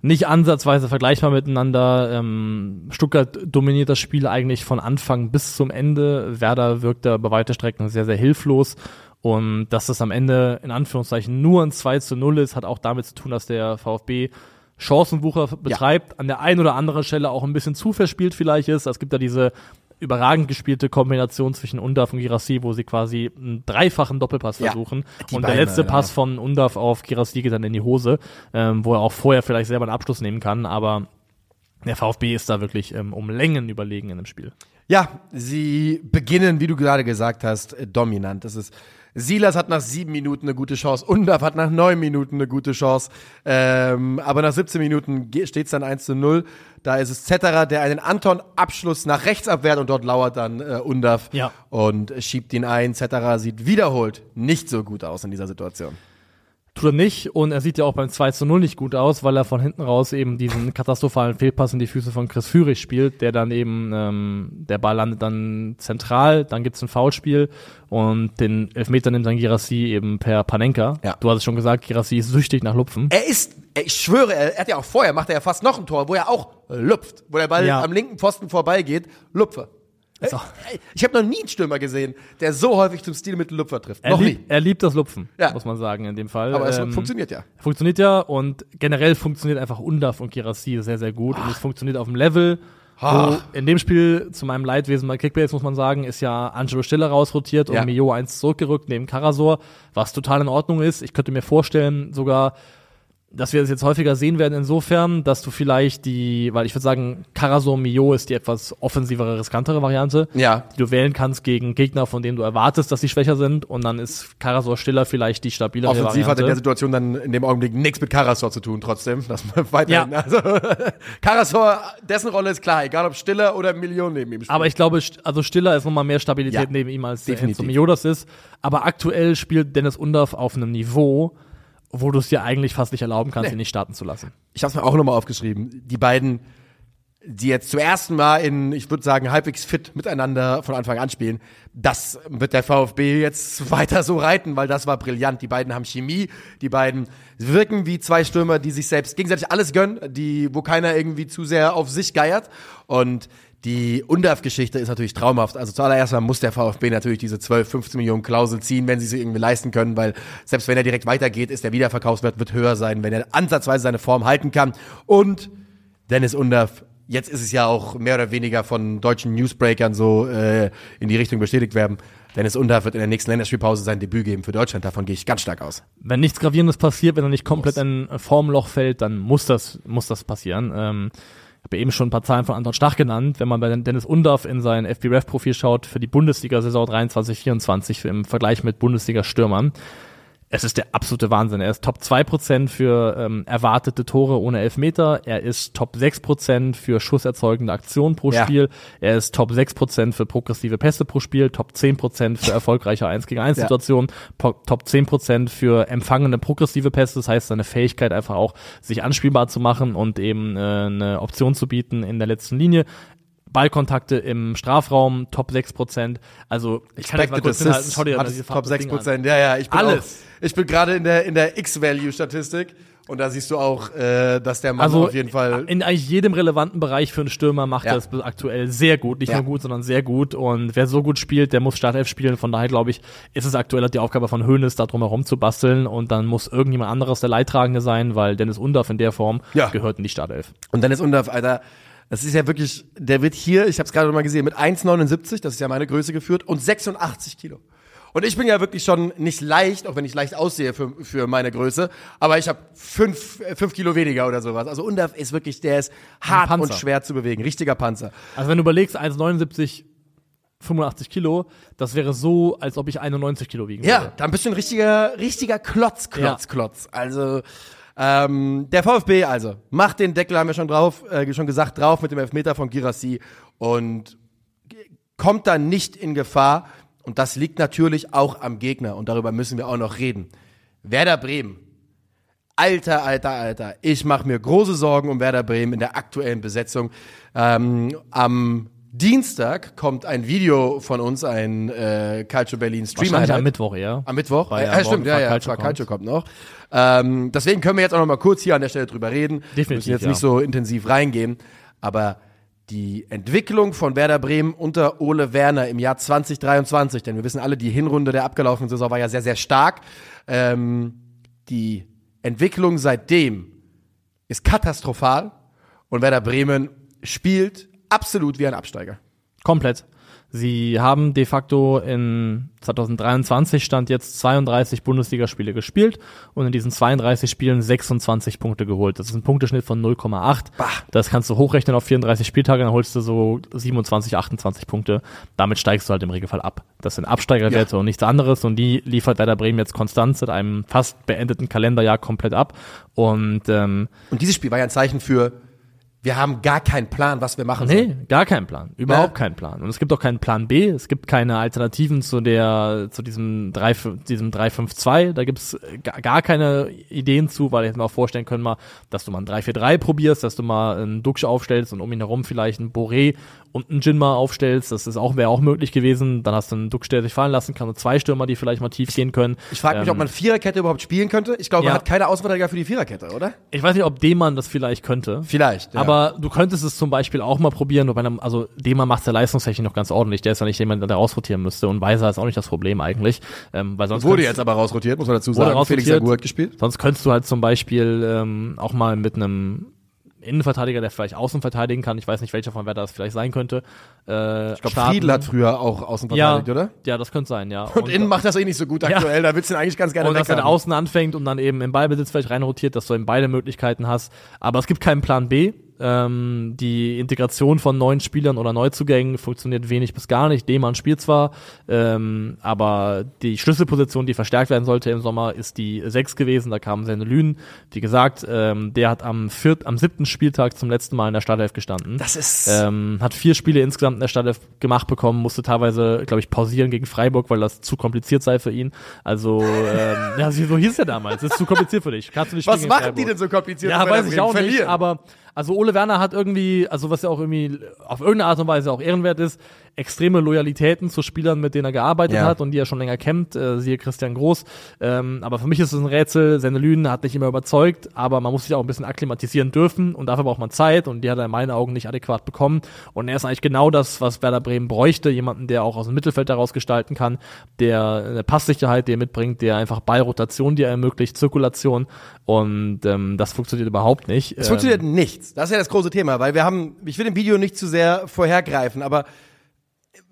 nicht ansatzweise vergleichbar miteinander. Ähm, Stuttgart dominiert das Spiel eigentlich von Anfang bis zum Ende. Werder wirkt da bei weite Strecken sehr, sehr hilflos. Und dass das am Ende in Anführungszeichen nur ein 2 zu 0 ist, hat auch damit zu tun, dass der VfB Chancenwucher betreibt, an der einen oder anderen Stelle auch ein bisschen zu verspielt vielleicht ist. Es gibt da diese überragend gespielte Kombination zwischen Undaf und Girassi, wo sie quasi einen dreifachen Doppelpass Ja, versuchen. Und der Beine, letzte ja. Pass von Undaf auf Girassi geht dann in die Hose, ähm, wo er auch vorher vielleicht selber einen Abschluss nehmen kann, aber der VfB ist da wirklich ähm, um Längen überlegen in dem Spiel. Ja, sie beginnen, wie du gerade gesagt hast, dominant. Das ist Silas hat nach sieben Minuten eine gute Chance, Undaf hat nach neun Minuten eine gute Chance, ähm, aber nach 17 Minuten steht es dann 1 zu 0. Da ist es Zetterer, der einen Anton-Abschluss nach rechts abwehrt und dort lauert dann äh, Undaf Ja. und schiebt ihn ein. Zetterer sieht wiederholt nicht so gut aus in dieser Situation. Tut er nicht und er sieht ja auch beim 2 zu 0 nicht gut aus, weil er von hinten raus eben diesen katastrophalen Fehlpass in die Füße von Chris Führig spielt, der dann eben, ähm, der Ball landet dann zentral, dann gibt's ein Foulspiel und den Elfmeter nimmt dann Girassi eben per Panenka. Ja. Du hast es schon gesagt, Girassi ist süchtig nach Lupfen. Er ist, ich schwöre, er, hat ja auch vorher, macht er ja fast noch ein Tor, wo er auch lupft, wo der Ball Ja. am linken Pfosten vorbeigeht, Lupfer. Ey, Ich habe noch nie einen Stürmer gesehen, der so häufig zum Stilmittel Lupfer trifft. Er, noch liebt, nie. er liebt das Lupfen, Ja. muss man sagen in dem Fall. Aber es Ähm, funktioniert ja. Funktioniert ja und generell funktioniert einfach Undaf und Girassi sehr, sehr gut und es funktioniert auf dem Level. Wo Ach. in dem Spiel, zu meinem Leidwesen bei Kickbase, muss man sagen, ist ja Angelo Stiller rausrotiert Ja. und Mio 1 zurückgerückt neben Karasor, was total in Ordnung ist. Ich könnte mir vorstellen, sogar, dass wir das jetzt häufiger sehen werden, insofern, dass du vielleicht die, weil ich würde sagen, Karasor Mio ist die etwas offensivere, riskantere Variante Ja. die du wählen kannst gegen Gegner, von denen du erwartest, dass sie schwächer sind. Und dann ist Karasor Stiller vielleicht die stabilere Offensiv hat in der Variante. Situation dann in dem Augenblick nichts mit Karasor zu tun, trotzdem. Das [LAUGHS] weiterhin. Also, [LAUGHS] Karasor, dessen Rolle ist klar, egal ob Stiller oder Million neben ihm spielt. Aber ich glaube, also Stiller ist nochmal mehr Stabilität Ja, neben ihm als definitiv. Mio das ist. Aber aktuell spielt Dennis Undorf auf einem Niveau, wo du es dir eigentlich fast nicht erlauben kannst, ihn nicht starten zu lassen. Ich habe es mir auch nochmal aufgeschrieben. Die beiden, die jetzt zum ersten Mal in, ich würde sagen, halbwegs fit miteinander von Anfang an spielen, das wird der VfB jetzt [LAUGHS] weiter so reiten, weil das war brillant. Die beiden haben Chemie, die beiden wirken wie zwei Stürmer, die sich selbst gegenseitig alles gönnen, die, wo keiner irgendwie zu sehr auf sich geiert. Und die Undaf-Geschichte ist natürlich traumhaft. Also zuallererst mal muss der VfB natürlich diese 12, 15 Millionen Klausel ziehen, wenn sie sie irgendwie leisten können, weil selbst wenn er direkt weitergeht, ist der Wiederverkaufswert wird höher sein, wenn er ansatzweise seine Form halten kann. Und Dennis Undaf, jetzt ist es ja auch mehr oder weniger von deutschen Newsbreakern so äh, in die Richtung bestätigt werden. Dennis Undaf wird in der nächsten Länderspielpause sein Debüt geben für Deutschland. Davon gehe ich ganz stark aus. Wenn nichts Gravierendes passiert, wenn er nicht komplett in ein Formloch fällt, dann muss das, muss das passieren. Ähm, ich habe eben schon ein paar Zahlen von Anton Stach genannt. Wenn man bei Dennis Undorf in sein FBref-Profil schaut für die Bundesliga-Saison 23-24 im Vergleich mit Bundesliga-Stürmern, es ist der absolute Wahnsinn. Er ist Top 2% für ähm, erwartete Tore ohne Elfmeter. Er ist Top 6% für schusserzeugende Aktionen pro Ja. Spiel. Er ist Top 6% für progressive Pässe pro Spiel. Top 10% für erfolgreiche 1 gegen 1 Ja. Situationen. Po- Top 10% für empfangene progressive Pässe. Das heißt, seine Fähigkeit einfach auch, sich anspielbar zu machen und eben äh, eine Option zu bieten in der letzten Linie. Ballkontakte im Strafraum, Top 6%. Also, ich kann jetzt mal Expected kurz hinhalten. Assists Schau dir Top das 6 Ding an. Prozent. Ja, ja, ich bin Alles. Auch, ich bin gerade in der in der X-Value-Statistik und da siehst du auch, äh, dass der Mann Also auf jeden Fall in eigentlich jedem relevanten Bereich für einen Stürmer macht Ja. er es aktuell sehr gut. Nicht Ja. nur gut, sondern sehr gut. Und wer so gut spielt, der muss Startelf spielen. Von daher glaube ich, ist es aktuell die Aufgabe von Hoeneß, da drum herum zu basteln. Und dann muss irgendjemand anderes der Leidtragende sein, weil Dennis Undorf in der Form Ja. gehört in die Startelf. Und Dennis Undorf, Alter, das ist ja wirklich, der wird hier, ich habe es gerade mal gesehen, mit 1,79, das ist ja meine Größe geführt, und 86 Kilo. Und ich bin ja wirklich schon nicht leicht, auch wenn ich leicht aussehe für, für meine Größe, aber ich habe fünf, äh, fünf Kilo weniger oder sowas. Also Undorf ist wirklich, der ist hart und schwer zu bewegen, richtiger Panzer. Also wenn du überlegst, 1,79, 85 Kilo, das wäre so, als ob ich 91 Kilo wiegen Ja, würde. da bist du ein richtiger, richtiger Klotz, Klotz, Ja. Klotz. Also ähm, der VfB also macht den Deckel, haben wir schon drauf, äh, schon gesagt, drauf mit dem Elfmeter von Girassi und kommt dann nicht in Gefahr. Und das liegt natürlich auch am Gegner und darüber müssen wir auch noch reden. Werder Bremen. Alter, alter, alter. Ich mache mir große Sorgen um Werder Bremen in der aktuellen Besetzung. Ähm, am Dienstag kommt ein Video von uns, ein äh, Calcio Berlin Streamer. Wahrscheinlich am Mittwoch eher. Am Mittwoch? Weil ja, ja ja, stimmt, ja, ja, kommt. Calcio kommt noch. Ähm, deswegen können wir jetzt auch noch mal kurz hier an der Stelle drüber reden. Definitiv, Wir müssen jetzt ja. nicht so intensiv reingehen, aber die Entwicklung von Werder Bremen unter Ole Werner im Jahr 2023, denn wir wissen alle, die Hinrunde der abgelaufenen Saison war ja sehr, sehr stark. Ähm, die Entwicklung seitdem ist katastrophal und Werder Bremen spielt absolut wie ein Absteiger. Komplett. Sie haben de facto in 2023 stand jetzt 32 Bundesligaspiele gespielt und in diesen 32 Spielen 26 Punkte geholt. Das ist ein Punkteschnitt von 0,8. Das kannst du hochrechnen auf 34 Spieltage, dann holst du so 27, 28 Punkte. Damit steigst du halt im Regelfall ab. Das sind Absteigerwerte Ja. und nichts anderes und die liefert Werder Bremen jetzt konstant seit einem fast beendeten Kalenderjahr komplett ab. Und ähm, Und dieses Spiel war ja ein Zeichen für, wir haben gar keinen Plan, was wir machen sollen. Nee, gar keinen Plan. Überhaupt Ja. keinen Plan. Und es gibt auch keinen Plan B. Es gibt keine Alternativen zu der, zu diesem 3, diesem 352. Da gibt's gar, gar keine Ideen zu, weil ich mir auch vorstellen können mal, dass du mal ein 343 probierst, dass du mal einen Duxch aufstellst und um ihn herum vielleicht einen Boré und einen Jinma aufstellst. Das ist auch, wäre auch möglich gewesen. Dann hast du einen Duxch, der sich fallen lassen kann und zwei Stürmer, die vielleicht mal tief gehen können. Ich frage mich, Ähm, ob man Viererkette überhaupt spielen könnte. Ich glaube, man Ja. hat keine Außenverteidiger für die Viererkette, oder? Ich weiß nicht, ob Demann das vielleicht könnte. Vielleicht. Ja. Aber du könntest es zum Beispiel auch mal probieren, nur bei einem, also Demann macht der leistungstechnisch noch ganz ordentlich. Der ist ja nicht jemand, der rausrotieren müsste. Und Weiser ist auch nicht das Problem eigentlich. Ähm, weil sonst wurde jetzt aber rausrotiert, muss man dazu sagen. Felix. Agu hat gespielt. Sonst könntest du halt zum Beispiel ähm, auch mal mit einem Innenverteidiger, der vielleicht außen verteidigen kann, ich weiß nicht, welcher von wer das vielleicht sein könnte. Äh, Ich glaube, Friedl hat früher auch außen ja, verteidigt, oder? ja, das könnte sein, ja. Und, innen macht das eh nicht so gut Ja. aktuell. Da willst du ihn eigentlich ganz gerne und dass er außen anfängt und dann eben im Ballbesitz vielleicht reinrotiert, dass du eben beide Möglichkeiten hast. Aber es gibt keinen Plan B. Ähm, die Integration von neuen Spielern oder Neuzugängen funktioniert wenig bis gar nicht. Deman spielt zwar, ähm, aber die Schlüsselposition, die verstärkt werden sollte im Sommer, ist die sechs gewesen. Da kam Senne Lünen. Wie gesagt, ähm, der hat am viert, am siebten Spieltag zum letzten Mal in der Startelf gestanden. Das ist. Ähm, hat vier Spiele insgesamt in der Startelf gemacht bekommen, musste teilweise, glaube ich, pausieren gegen Freiburg, weil das zu kompliziert sei für ihn. Also, ähm, [LAUGHS] ja, so hieß er damals. Das ist zu kompliziert für dich. Kannst du nicht was machen die denn so kompliziert? Ja, weiß ich auch nicht, aber also Ole Werner hat irgendwie, also was ja auch irgendwie auf irgendeine Art und Weise auch ehrenwert ist, extreme Loyalitäten zu Spielern, mit denen er gearbeitet Ja. hat und die er schon länger kennt, äh, siehe Christian Groß. Ähm, aber für mich ist es ein Rätsel, seine Lünen hat nicht immer überzeugt, aber man muss sich auch ein bisschen akklimatisieren dürfen und dafür braucht man Zeit und die hat er in meinen Augen nicht adäquat bekommen. Und er ist eigentlich genau das, was Werder Bremen bräuchte, jemanden, der auch aus dem Mittelfeld heraus gestalten kann, der eine Passsicherheit, die er mitbringt, der einfach Ballrotation, die er ermöglicht, Zirkulation und ähm, das funktioniert überhaupt nicht. Es Ähm, funktioniert nichts. Das ist ja das große Thema, weil wir haben, ich will im Video nicht zu sehr vorhergreifen, aber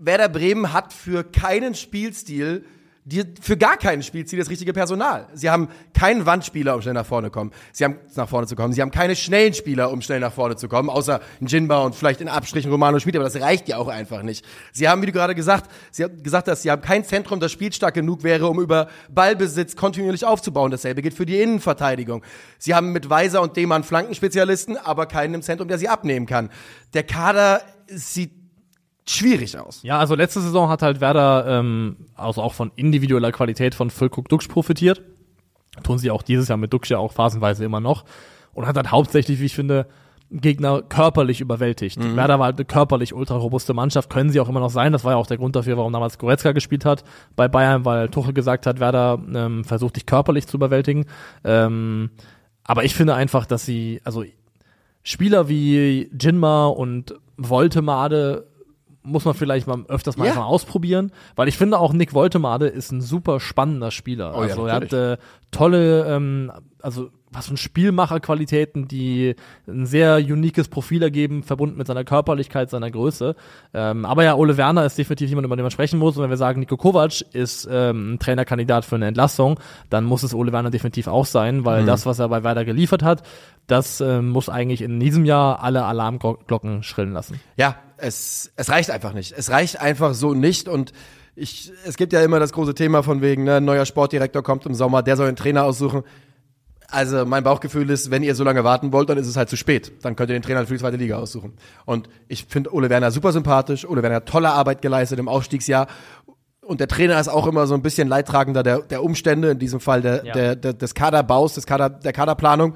Werder Bremen hat für keinen Spielstil, die, für gar keinen Spielstil das richtige Personal. Sie haben keinen Wandspieler, um schnell nach vorne kommen. Sie haben nach vorne zu kommen. Sie haben keine schnellen Spieler, um schnell nach vorne zu kommen, außer Jinba und vielleicht in Abstrichen Romano Schmid, aber das reicht ja auch einfach nicht. Sie haben, wie du gerade gesagt, sie haben gesagt, dass sie haben kein Zentrum, das spielstark genug wäre, um über Ballbesitz kontinuierlich aufzubauen. Dasselbe gilt für die Innenverteidigung. Sie haben mit Weiser und Demann Flankenspezialisten, aber keinen im Zentrum, der sie abnehmen kann. Der Kader sieht schwierig aus. Ja, also letzte Saison hat halt Werder ähm, also auch von individueller Qualität von Füllkrug Duxch profitiert. Tun sie auch dieses Jahr mit Duxch ja auch phasenweise immer noch. Und hat halt hauptsächlich, wie ich finde, Gegner körperlich überwältigt. Werder war halt eine körperlich ultra robuste Mannschaft, können sie auch immer noch sein. Das war ja auch der Grund dafür, warum damals Goretzka gespielt hat bei Bayern, weil Tuchel gesagt hat, Werder ähm, versucht dich körperlich zu überwältigen. Ähm, aber ich finde einfach, dass sie, also Spieler wie Jinma und Voltemade muss man vielleicht mal öfters mal Ja. einfach ausprobieren, weil ich finde auch Nick Voltemade ist ein super spannender Spieler. Oh ja, also er hat natürlich. äh, tolle, ähm, also was für Spielmacherqualitäten, die ein sehr uniques Profil ergeben, verbunden mit seiner Körperlichkeit, seiner Größe. Ähm, aber ja, Ole Werner ist definitiv jemand, über den man sprechen muss. Und wenn wir sagen, Nico Kovac ist ähm, ein Trainerkandidat für eine Entlassung, dann muss es Ole Werner definitiv auch sein, Mhm. weil das, was er bei Werder geliefert hat, das ähm, muss eigentlich in diesem Jahr alle Alarmglocken schrillen lassen. Ja, es, es reicht einfach nicht. Es reicht einfach so nicht und ich, es gibt ja immer das große Thema von wegen, ne, ein neuer Sportdirektor kommt im Sommer, der soll einen Trainer aussuchen. Also mein Bauchgefühl ist, wenn ihr so lange warten wollt, dann ist es halt zu spät. Dann könnt ihr den Trainer für die zweite Liga aussuchen. Und ich finde Ole Werner super sympathisch. Ole Werner hat tolle Arbeit geleistet im Aufstiegsjahr. Und der Trainer ist auch immer so ein bisschen Leidtragender der, der Umstände, in diesem Fall der, Ja. der, der, des Kaderbaus, des Kader, der Kaderplanung.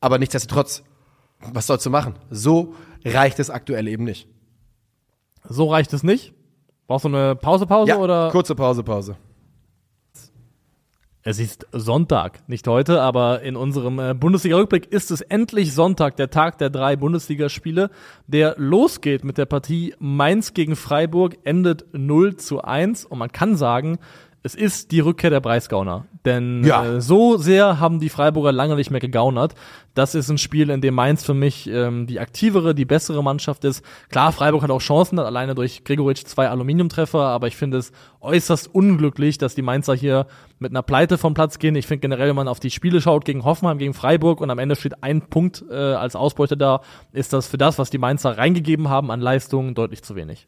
Aber nichtsdestotrotz, was sollst du machen? So reicht es aktuell eben nicht. So reicht es nicht. Brauchst du eine Pause, Pause Ja, oder? kurze Pause, Pause. Es ist Sonntag, nicht heute, aber in unserem äh, Bundesliga-Rückblick ist es endlich Sonntag, der Tag der drei Bundesligaspiele, der losgeht mit der Partie Mainz gegen Freiburg, endet 0 zu 1 und man kann sagen, es ist die Rückkehr der Breisgauner. Denn Ja. äh, so sehr haben die Freiburger lange nicht mehr gegaunert. Das ist ein Spiel, in dem Mainz für mich ähm, die aktivere, die bessere Mannschaft ist. Klar, Freiburg hat auch Chancen, alleine durch Gregoritsch zwei Aluminiumtreffer, aber ich finde es äußerst unglücklich, dass die Mainzer hier mit einer Pleite vom Platz gehen. Ich finde generell, wenn man auf die Spiele schaut, gegen Hoffenheim, gegen Freiburg und am Ende steht ein Punkt äh, als Ausbeute da, ist das für das, was die Mainzer reingegeben haben an Leistungen, deutlich zu wenig.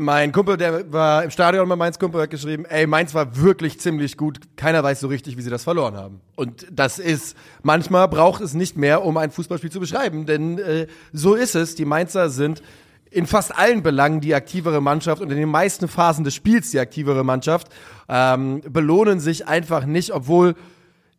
Mein Kumpel, der war im Stadion bei Mainz Kumpel, hat geschrieben, ey, Mainz war wirklich ziemlich gut. Keiner weiß so richtig, wie sie das verloren haben. Und das ist, manchmal braucht es nicht mehr, um ein Fußballspiel zu beschreiben. Denn äh, so ist es. Die Mainzer sind in fast allen Belangen die aktivere Mannschaft und in den meisten Phasen des Spiels die aktivere Mannschaft. Ähm, belohnen sich einfach nicht, obwohl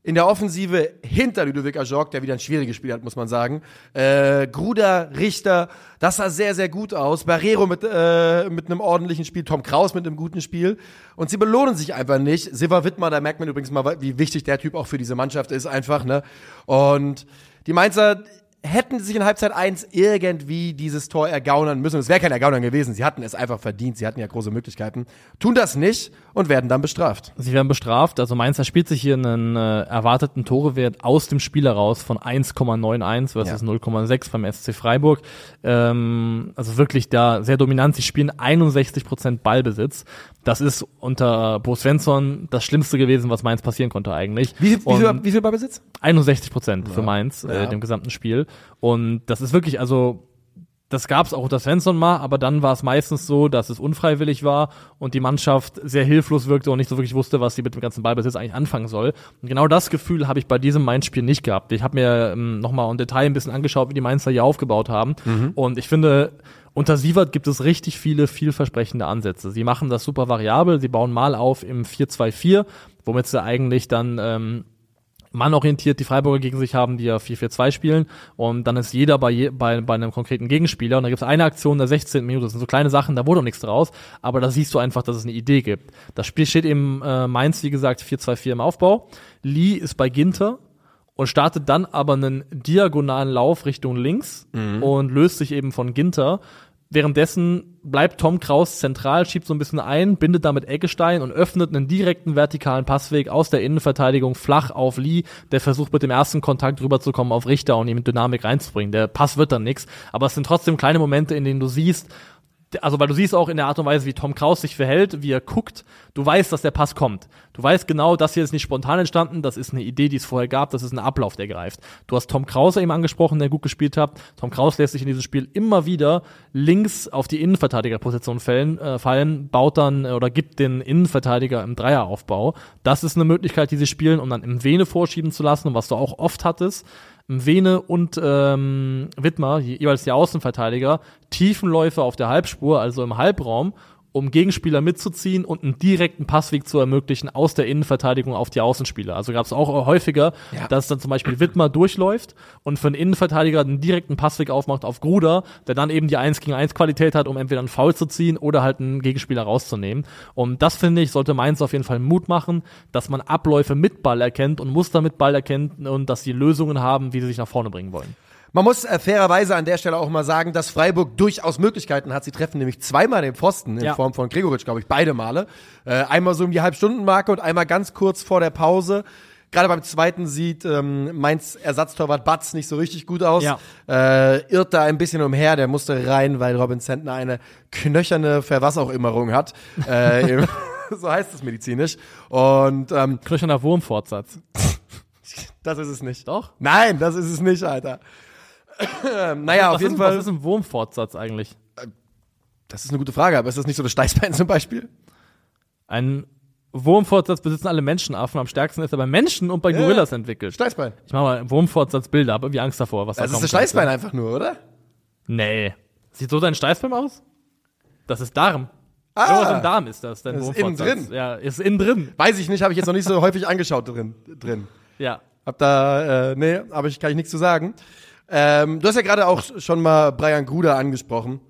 in der Offensive hinter Ludovic Ajorg, der wieder ein schwieriges Spiel hat, muss man sagen. Äh, Gruder, Richter, das sah sehr, sehr gut aus. Barrero mit, äh, mit einem ordentlichen Spiel, Tom Kraus mit einem guten Spiel. Und sie belohnen sich einfach nicht. Silva Wittmer, da merkt man übrigens mal, wie wichtig der Typ auch für diese Mannschaft ist, einfach, ne? Und die Mainzer hätten sich in Halbzeit 1 irgendwie dieses Tor ergaunern müssen. Es wäre kein Ergaunern gewesen. Sie hatten es einfach verdient. Sie hatten ja große Möglichkeiten. Tun das nicht und werden dann bestraft. Sie werden bestraft. Also Mainz erspielt sich hier einen äh, erwarteten Torewert aus dem Spiel heraus von 1,91 versus Ja. 0,6 beim SC Freiburg. Ähm, also wirklich da sehr dominant. Sie spielen 61% Ballbesitz. Das ist unter Bo Svensson das Schlimmste gewesen, was Mainz passieren konnte eigentlich. Wie, wie, viel, wie viel Ballbesitz? 61 Prozent für Mainz, äh, Ja. dem gesamten Spiel. Und das ist wirklich, also das gab es auch unter Svensson mal, aber dann war es meistens so, dass es unfreiwillig war und die Mannschaft sehr hilflos wirkte und nicht so wirklich wusste, was sie mit dem ganzen Ballbesitz eigentlich anfangen soll. Und genau das Gefühl habe ich bei diesem Mainz-Spiel nicht gehabt. Ich habe mir ähm, nochmal im Detail ein bisschen angeschaut, wie die Mainzer hier aufgebaut haben. Mhm. Und ich finde, unter Sievert gibt es richtig viele vielversprechende Ansätze. Sie machen das super variabel, sie bauen mal auf im 4-2-4, womit sie eigentlich dann ähm, mannorientiert die Freiburger gegen sich haben, die ja 4-4-2 spielen und dann ist jeder bei, je, bei, bei einem konkreten Gegenspieler und da gibt es eine Aktion in der 16. Minute, das sind so kleine Sachen, da wurde noch nichts draus, aber da siehst du einfach, dass es eine Idee gibt. Das Spiel steht eben äh, Mainz, wie gesagt, 4-2-4 im Aufbau. Lee ist bei Ginter und startet dann aber einen diagonalen Lauf Richtung links mhm. und löst sich eben von Ginter Währenddessen bleibt Tom Kraus zentral, schiebt so ein bisschen ein, bindet damit Eggestein und öffnet einen direkten vertikalen Passweg aus der Innenverteidigung flach auf Lee, der versucht mit dem ersten Kontakt rüberzukommen auf Richter und ihm Dynamik reinzubringen. Der Pass wird dann nix, aber es sind trotzdem kleine Momente, in denen du siehst, also weil du siehst auch in der Art und Weise, wie Tom Kraus sich verhält, wie er guckt, du weißt, dass der Pass kommt. Du weißt genau, das hier ist nicht spontan entstanden, das ist eine Idee, die es vorher gab, das ist ein Ablauf, der greift. Du hast Tom Krause eben angesprochen, der gut gespielt hat. Tom Kraus lässt sich in diesem Spiel immer wieder links auf die Innenverteidigerposition fallen, äh, fallen baut dann äh, oder gibt den Innenverteidiger im Dreieraufbau. Das ist eine Möglichkeit, die sie spielen, um dann im Vene vorschieben zu lassen was du auch oft hattest, Vene und ähm, Wittmer, jeweils die Außenverteidiger, Tiefenläufe auf der Halbspur, also im Halbraum um Gegenspieler mitzuziehen und einen direkten Passweg zu ermöglichen aus der Innenverteidigung auf die Außenspieler. Also gab es auch häufiger, ja. dass dann zum Beispiel Wittmer durchläuft und für einen Innenverteidiger einen direkten Passweg aufmacht auf Gruder, der dann eben die 1 gegen 1 Qualität hat, um entweder einen Foul zu ziehen oder halt einen Gegenspieler rauszunehmen. Und das finde ich, sollte Mainz auf jeden Fall Mut machen, dass man Abläufe mit Ball erkennt und Muster mit Ball erkennt und dass sie Lösungen haben, wie sie sich nach vorne bringen wollen. Man muss äh, fairerweise an der Stelle auch mal sagen, dass Freiburg durchaus Möglichkeiten hat. Sie treffen nämlich zweimal den Pfosten in ja. Form von Gregoritsch, glaube ich, beide Male. Äh, einmal so um die Halbstundenmarke und einmal ganz kurz vor der Pause. Gerade beim zweiten sieht ähm, Mainz Ersatztorwart Batz nicht so richtig gut aus. Ja. Äh, irrt da ein bisschen umher, der musste rein, weil Robin Zentner eine knöcherne Verwasserimmerung hat. äh, [LAUGHS] so heißt es medizinisch. Und ähm, knöcherner Wurmfortsatz. das ist es nicht. Doch? Nein, das ist es nicht, Alter. [COUGHS] naja, was auf jeden ist, Fall. Was ist ein Wurmfortsatz eigentlich? Das ist eine gute Frage, aber ist das nicht so das Steißbein zum Beispiel? Ein Wurmfortsatz besitzen alle Menschenaffen. Am stärksten ist er bei Menschen und bei Gorillas ja, entwickelt. Steißbein. Ich mache mal Wurmfortsatz Bilder, aber wie Angst davor. Was das da ist das Steißbein einfach nur, oder? Nee. Sieht so dein Steißbein aus? Das ist Darm. Ah, Irgendwas im Darm ist das, dein das ist innen drin. Ja, ist innen drin. Weiß ich nicht, habe ich jetzt noch nicht so [LAUGHS] häufig angeschaut drin. drin. Ja. Hab da, äh, nee, aber ich kann ich nichts zu sagen. Ähm, du hast ja gerade auch schon mal Brian Gruder angesprochen.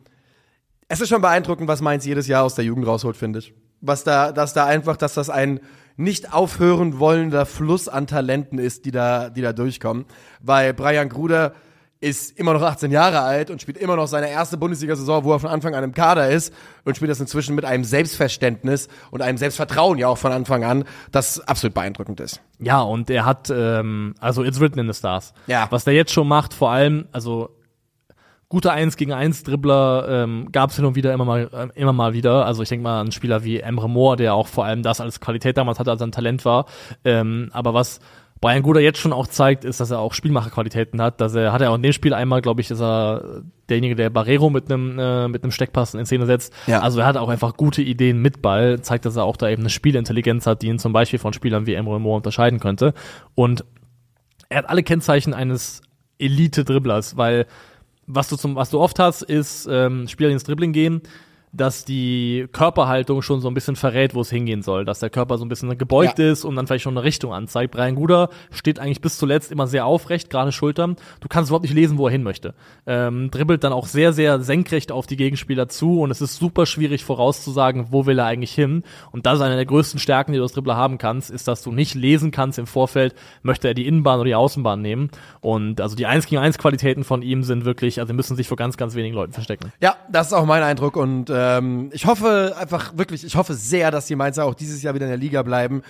Es ist schon beeindruckend, was Mainz jedes Jahr aus der Jugend rausholt, finde ich. Was da, dass da einfach, dass das ein nicht aufhören wollender Fluss an Talenten ist, die da, die da durchkommen. Weil Brian Gruder ist immer noch 18 Jahre alt und spielt immer noch seine erste Bundesliga-Saison, wo er von Anfang an im Kader ist und spielt das inzwischen mit einem Selbstverständnis und einem Selbstvertrauen ja auch von Anfang an, das absolut beeindruckend ist. Ja, und er hat, ähm, also it's written in the stars. Ja. Was der jetzt schon macht, vor allem, also gute 1 gegen 1 Dribbler ähm, gab es hin und wieder immer mal äh, immer mal wieder. Also ich denke mal an einen Spieler wie Emre Moore, der auch vor allem das als Qualität damals hatte, als ein Talent war. Ähm, aber was Brian Guder jetzt schon auch zeigt, ist, dass er auch Spielmacherqualitäten hat. Dass er hat er auch in dem Spiel einmal, glaube ich, ist er derjenige, der Barrero mit einem äh, mit einem Steckpass in Szene setzt. Ja. Also er hat auch einfach gute Ideen mit Ball, zeigt, dass er auch da eben eine Spielintelligenz hat, die ihn zum Beispiel von Spielern wie Emre Moore unterscheiden könnte. Und er hat alle Kennzeichen eines Elite-Dribblers, weil was du zum was du oft hast, ist ähm, Spieler, die ins Dribbling gehen dass die Körperhaltung schon so ein bisschen verrät, wo es hingehen soll, dass der Körper so ein bisschen gebeugt ja. ist und dann vielleicht schon eine Richtung anzeigt. Brian Guder steht eigentlich bis zuletzt immer sehr aufrecht, gerade Schultern. Du kannst überhaupt nicht lesen, wo er hin möchte. Ähm, dribbelt dann auch sehr, sehr senkrecht auf die Gegenspieler zu und es ist super schwierig vorauszusagen, wo will er eigentlich hin. Und das ist eine der größten Stärken, die du als Dribbler haben kannst, ist, dass du nicht lesen kannst im Vorfeld, möchte er die Innenbahn oder die Außenbahn nehmen. Und also die 1 gegen 1 Qualitäten von ihm sind wirklich, also müssen sich vor ganz, ganz wenigen Leuten verstecken. Ja, das ist auch mein Eindruck und äh ähm, ich hoffe einfach wirklich, ich hoffe sehr, dass die Mainzer auch dieses Jahr wieder in der Liga bleiben,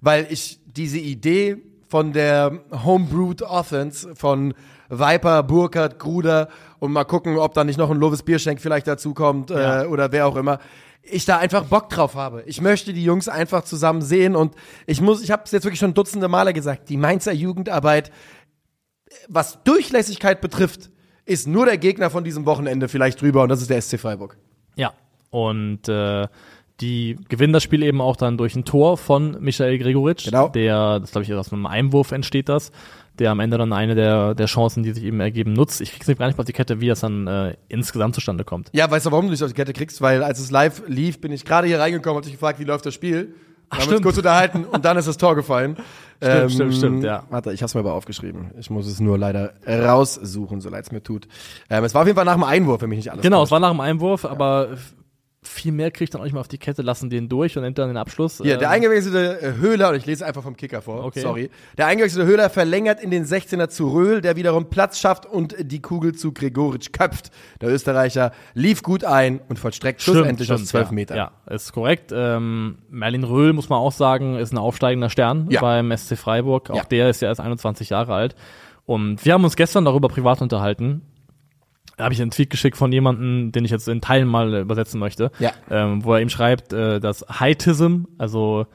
weil ich diese Idee von der Homebrewed Offense von Viper, Burkhardt, Gruder und mal gucken, ob da nicht noch ein Lovis Bierschenk vielleicht dazukommt ja. äh, oder wer auch immer. Ich da einfach Bock drauf habe. Ich möchte die Jungs einfach zusammen sehen und ich muss, ich habe es jetzt wirklich schon dutzende Male gesagt, die Mainzer Jugendarbeit was Durchlässigkeit betrifft, ist nur der Gegner von diesem Wochenende vielleicht drüber und das ist der SC Freiburg. Ja. Und äh, die gewinnen das Spiel eben auch dann durch ein Tor von Michael Gregoritsch. Genau. Der, das glaube ich, aus einem Einwurf entsteht das, der am Ende dann eine der, der Chancen, die sich eben ergeben, nutzt. Ich krieg's nicht gar nicht mal auf die Kette, wie das dann äh, insgesamt zustande kommt. Ja, weißt du, warum du nicht auf die Kette kriegst? Weil als es live lief, bin ich gerade hier reingekommen und dich gefragt, wie läuft das Spiel. Ach, haben uns stimmt. kurz unterhalten und dann ist das Tor gefallen. Ähm, [LAUGHS] Stimmt, stimmt, stimmt, ja. Warte, ich hab's mir aber aufgeschrieben. Ich muss es nur leider raussuchen, so leid es mir tut. Ähm, es war auf jeden Fall nach dem Einwurf, wenn mich nicht alles Genau, täuscht. es war nach dem Einwurf, aber f- viel mehr kriegt dann auch nicht mal auf die Kette, lassen den durch und nennt dann den Abschluss. Hier, der Ähm, eingewechselte äh, Höhler, und ich lese einfach vom Kicker vor, Okay. sorry. Der eingewechselte Höhler verlängert in den 16er zu Röhl, der wiederum Platz schafft und die Kugel zu Gregoritsch köpft. Der Österreicher lief gut ein und vollstreckt schlussendlich aus 12 ja, Metern. Ja, ist korrekt. Ähm, Merlin Röhl, muss man auch sagen, ist ein aufsteigender Stern Ja. beim SC Freiburg. Auch Ja. der ist ja erst 21 Jahre alt. Und wir haben uns gestern darüber privat unterhalten. Da habe ich einen Tweet geschickt von jemandem, den ich jetzt in Teilen mal übersetzen möchte, Ja. ähm, wo er ihm schreibt, äh, dass Heightism, also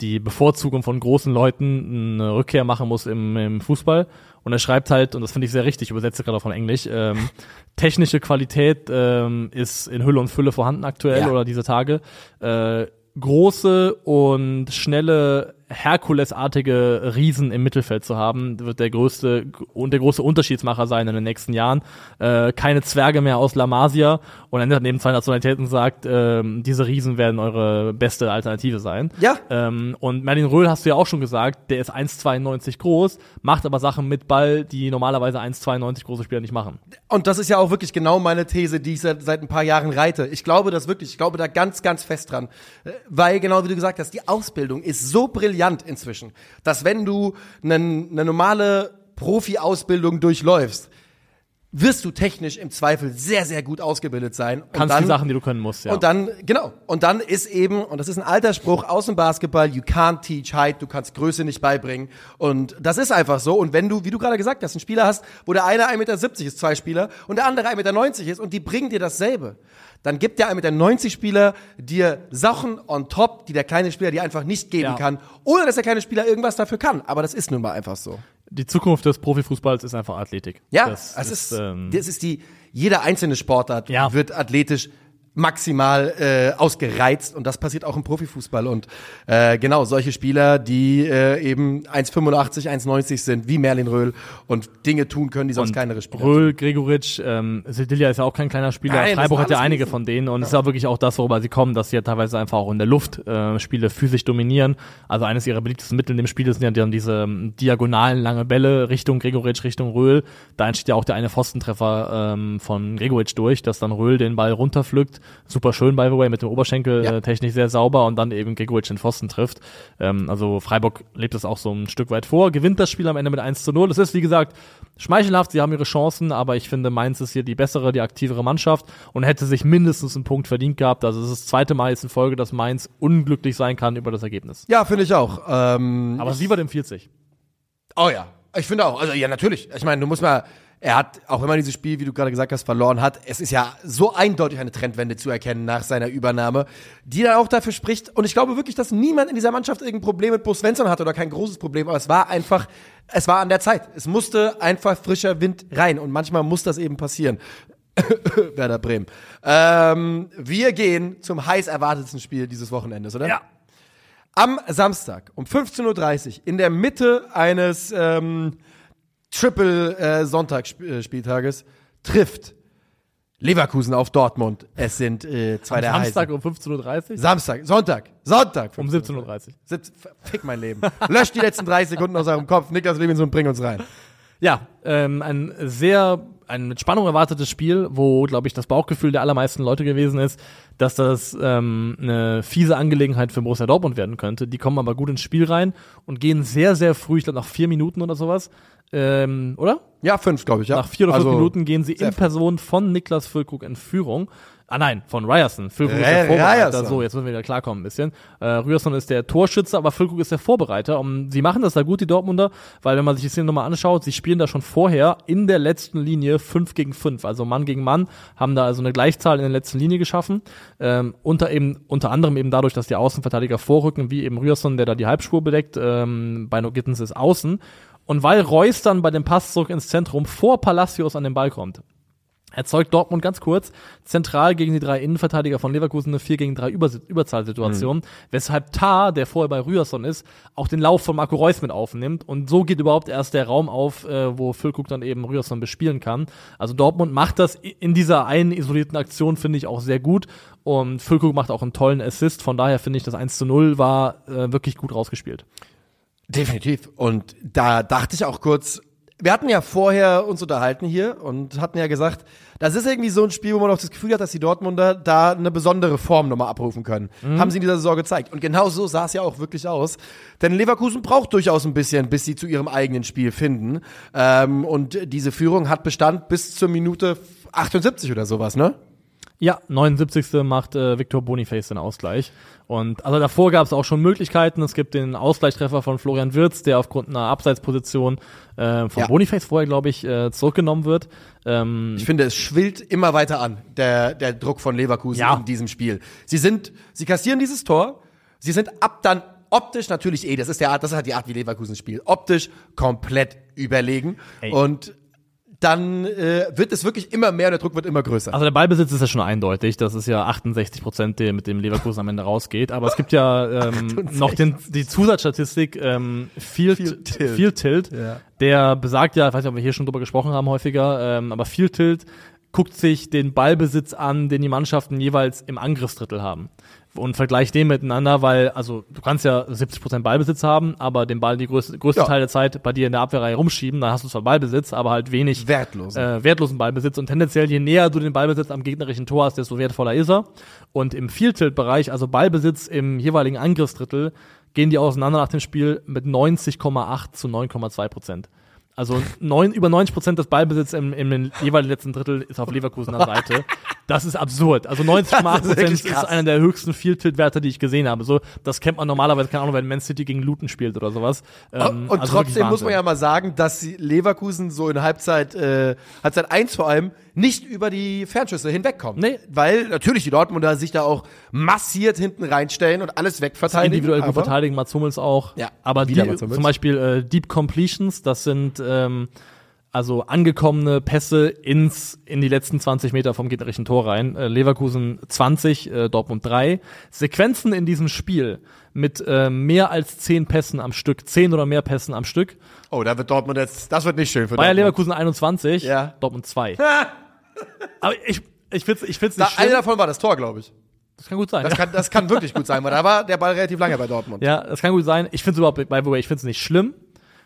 die Bevorzugung von großen Leuten, eine Rückkehr machen muss im, im Fußball. Und er schreibt halt, und das finde ich sehr richtig, ich übersetze gerade von Englisch, ähm, [LAUGHS] technische Qualität ähm, ist in Hülle und Fülle vorhanden aktuell Ja. oder diese Tage. Äh, große und schnelle Herkulesartige Riesen im Mittelfeld zu haben, wird der größte und der große Unterschiedsmacher sein in den nächsten Jahren. Äh, keine Zwerge mehr aus La Masia und er neben zwei Nationalitäten sagt, ähm, diese Riesen werden eure beste Alternative sein. Ja. Ähm, und Merlin Röhl hast du ja auch schon gesagt, der ist 1,92 groß, macht aber Sachen mit Ball, die normalerweise 1,92 große Spieler nicht machen. Und das ist ja auch wirklich genau meine These, die ich seit, seit ein paar Jahren reite. Ich glaube das wirklich, ich glaube da ganz, ganz fest dran. Äh, Weil, genau wie du gesagt hast, die Ausbildung ist so brillant inzwischen, dass wenn du eine normale Profi-Ausbildung durchläufst, wirst du technisch im Zweifel sehr, sehr gut ausgebildet sein. Und Kannst dann, die Sachen, die du können musst, ja. Und dann, genau, und dann ist eben, und das ist ein alter Spruch aus dem Basketball, you can't teach height, du kannst Größe nicht beibringen. Und das ist einfach so. Und wenn du, wie du gerade gesagt hast, einen Spieler hast, wo der eine 1,70 Meter ist, zwei Spieler, und der andere 1,90 Meter ist, und die bringen dir dasselbe, dann gibt der 1,90 Meter Spieler dir Sachen on top, die der kleine Spieler dir einfach nicht geben Ja. kann, ohne dass der kleine Spieler irgendwas dafür kann. Aber das ist nun mal einfach so. Die Zukunft des Profifußballs ist einfach Athletik. Ja, das, das, ist, ähm, das ist die, jede einzelne Sportart Ja. wird athletisch maximal äh, ausgereizt und das passiert auch im Profifußball und äh, genau solche Spieler, die äh, eben 1,85, 1,90 sind, wie Merlin Röhl und Dinge tun können, die sonst Und kleinere Spieler Röhl, Gregoritsch, ähm, Sildilia ist ja auch kein kleiner Spieler. Nein, Freiburg hat ja einige von denen und es ist ja wirklich auch das, worüber sie kommen, dass sie ja teilweise einfach auch in der Luft äh, Spiele physisch dominieren. Also eines ihrer beliebtesten Mittel in dem Spiel sind ja dann diese ähm, diagonalen lange Bälle Richtung Gregoritsch, Richtung Röhl. Da entsteht ja auch der eine Pfostentreffer ähm, von Gregoritsch durch, dass dann Röhl den Ball runterpflückt. Super schön, by the way, mit dem Oberschenkel Ja. äh, technisch sehr sauber und dann eben Gregoritsch den Pfosten trifft. Ähm, also Freiburg lebt es auch so ein Stück weit vor, gewinnt das Spiel am Ende mit 1 zu 0. Es ist, wie gesagt, schmeichelhaft, sie haben ihre Chancen, aber ich finde, Mainz ist hier die bessere, die aktivere Mannschaft und hätte sich mindestens einen Punkt verdient gehabt. Also es ist das zweite Mal jetzt in Folge, dass Mainz unglücklich sein kann über das Ergebnis. Ja, finde ich auch. Ähm, Aber sie war dem 40. Oh ja, ich finde auch. Also ja, natürlich. Ich meine, du musst mal, er hat, auch wenn man dieses Spiel, wie du gerade gesagt hast, verloren hat, es ist ja so eindeutig eine Trendwende zu erkennen nach seiner Übernahme, die dann auch dafür spricht. Und ich glaube wirklich, dass niemand in dieser Mannschaft irgendein Problem mit Bo Svensson hatte oder kein großes Problem, aber es war einfach, es war an der Zeit. Es musste einfach frischer Wind rein und manchmal muss das eben passieren. [COUGHS] Werder Bremen. Ähm, wir gehen zum heiß erwartetsten Spiel dieses Wochenendes, oder? Ja. Am Samstag um 15.30 Uhr in der Mitte eines ähm, Triple-Sonntagsspieltages trifft Leverkusen auf Dortmund. Es sind äh, zwei der Samstag heißen. um 15.30 Uhr? Samstag, Sonntag, Sonntag. Um 17.30 Uhr. Siebz- Fick mein Leben. Löscht die letzten 30 Sekunden aus eurem Kopf. Niklas Levinson, bring uns rein. Ja, ähm, ein sehr, ein mit Spannung erwartetes Spiel, wo, glaube ich, das Bauchgefühl der allermeisten Leute gewesen ist, dass das ähm, eine fiese Angelegenheit für Borussia Dortmund werden könnte. Die kommen aber gut ins Spiel rein und gehen sehr, sehr früh, ich glaube nach vier Minuten oder sowas, ähm, oder? Ja, fünf, glaube ich, ja. Nach vier oder fünf Also, Minuten gehen sie in. Person von Niklas Füllkrug in Führung. Ah nein, von Ryerson. Füllkrug ist der Vorbereiter. Ryerson. So, jetzt müssen wir wieder klarkommen ein bisschen. Äh, Ryerson ist der Torschütze, aber Füllkrug ist der Vorbereiter. Und sie machen das da gut, die Dortmunder, weil wenn man sich die Szene nochmal anschaut, sie spielen da schon vorher in der letzten Linie 5 gegen 5, also Mann gegen Mann, haben da also eine Gleichzahl in der letzten Linie geschaffen. Ähm, unter eben, unter anderem eben dadurch, dass die Außenverteidiger vorrücken, wie eben Ryerson, der da die Halbspur bedeckt, ähm, Beino Gittens ist außen. Und weil Reus dann bei dem Pass zurück ins Zentrum vor Palacios an den Ball kommt, erzeugt Dortmund ganz kurz zentral gegen die drei Innenverteidiger von Leverkusen eine 4 gegen 3 Über Überzahlsituation, mhm. weshalb Tar, der vorher bei Rührson ist, auch den Lauf von Marco Reus mit aufnimmt und so geht überhaupt erst der Raum auf, äh, wo Füllkrug dann eben Rührson bespielen kann. Also Dortmund macht das in dieser einen isolierten Aktion, finde ich, auch sehr gut und Füllkrug macht auch einen tollen Assist, von daher finde ich, das 1 zu 0 war äh, wirklich gut rausgespielt. Definitiv. Und da dachte ich auch kurz, wir hatten ja vorher uns unterhalten hier und hatten ja gesagt, das ist irgendwie so ein Spiel, wo man auch das Gefühl hat, dass die Dortmunder da eine besondere Form nochmal abrufen können. Mhm. Haben sie in dieser Saison gezeigt. Und genau so sah es ja auch wirklich aus. Denn Leverkusen braucht durchaus ein bisschen, bis sie zu ihrem eigenen Spiel finden. Ähm, und diese Führung hat Bestand bis zur Minute 78 oder sowas, ne? Ja, 79. macht äh, Victor Boniface den Ausgleich. Und also davor gab es auch schon Möglichkeiten. Es gibt den Ausgleichstreffer von Florian Wirz, der aufgrund einer Abseitsposition äh, von ja. Boniface vorher, glaube ich, äh, zurückgenommen wird. Ähm, ich finde, es schwillt immer weiter an, der, der Druck von Leverkusen ja. in diesem Spiel. Sie sind, sie kassieren dieses Tor, sie sind ab dann optisch natürlich eh, das ist der Art, das ist halt die Art, wie Leverkusen spielt. Optisch komplett überlegen. Ey. Und dann äh, wird es wirklich immer mehr, der Druck wird immer größer. Also der Ballbesitz ist ja schon eindeutig, das ist ja 68 Prozent, der mit dem Leverkusen am Ende rausgeht. Aber es gibt ja ähm, [LAUGHS] noch den, die Zusatzstatistik ähm, Field, Field Tilt, Field Tilt ja. der besagt ja, ich weiß nicht, ob wir hier schon drüber gesprochen haben häufiger, ähm, aber Field Tilt guckt sich den Ballbesitz an, den die Mannschaften jeweils im Angriffsdrittel haben und vergleich den miteinander, weil, also du kannst ja 70% Ballbesitz haben, aber den Ball die größte, größte ja. Teil der Zeit bei dir in der Abwehrreihe rumschieben, dann hast du zwar Ballbesitz, aber halt wenig wertlosen. Äh, wertlosen Ballbesitz und tendenziell je näher du den Ballbesitz am gegnerischen Tor hast, desto wertvoller ist er. Und im Field-Tilt-Bereich, also Ballbesitz im jeweiligen Angriffsdrittel, gehen die auseinander nach dem Spiel mit 90,8 zu 9,2 Prozent. Also neun, über 90 Prozent des Ballbesitz im, im jeweiligen letzten Drittel ist auf Leverkusener [LAUGHS] Seite. Das ist absurd. Also 90,8 Prozent ist, ist einer der höchsten Field-Tilt-Werte, die ich gesehen habe. So, das kennt man normalerweise, keine Ahnung, wenn Man City gegen Luton spielt oder sowas. Ähm, und also trotzdem muss man ja mal sagen, dass Leverkusen so in Halbzeit, äh, Halbzeit 1 vor allem, nicht über die Fernschüsse hinwegkommen. Nee. Weil natürlich die Dortmunder sich da auch massiert hinten reinstellen und alles wegverteidigen. Individuell gut verteidigen, Mats Hummels auch. Ja, aber die, zum Beispiel äh, Deep Completions, das sind ähm, also angekommene Pässe ins in die letzten 20 Meter vom gegnerischen Tor rein. Äh, Leverkusen 20, äh, Dortmund 3. Sequenzen in diesem Spiel mit äh, mehr als 10 Pässen am Stück, 10 oder mehr Pässen am Stück. Oh, da wird Dortmund jetzt, das wird nicht schön für Bayer Dortmund. Leverkusen 21, ja. Dortmund 2. Aber ich ich find's ich find's nicht da, schlimm. Einer davon war das Tor, glaube ich. Das kann gut sein. Das, ja. kann, das kann wirklich gut sein, weil da war der Ball relativ lange bei Dortmund. Ja, das kann gut sein. Ich finde es überhaupt, by the way, ich finde es nicht schlimm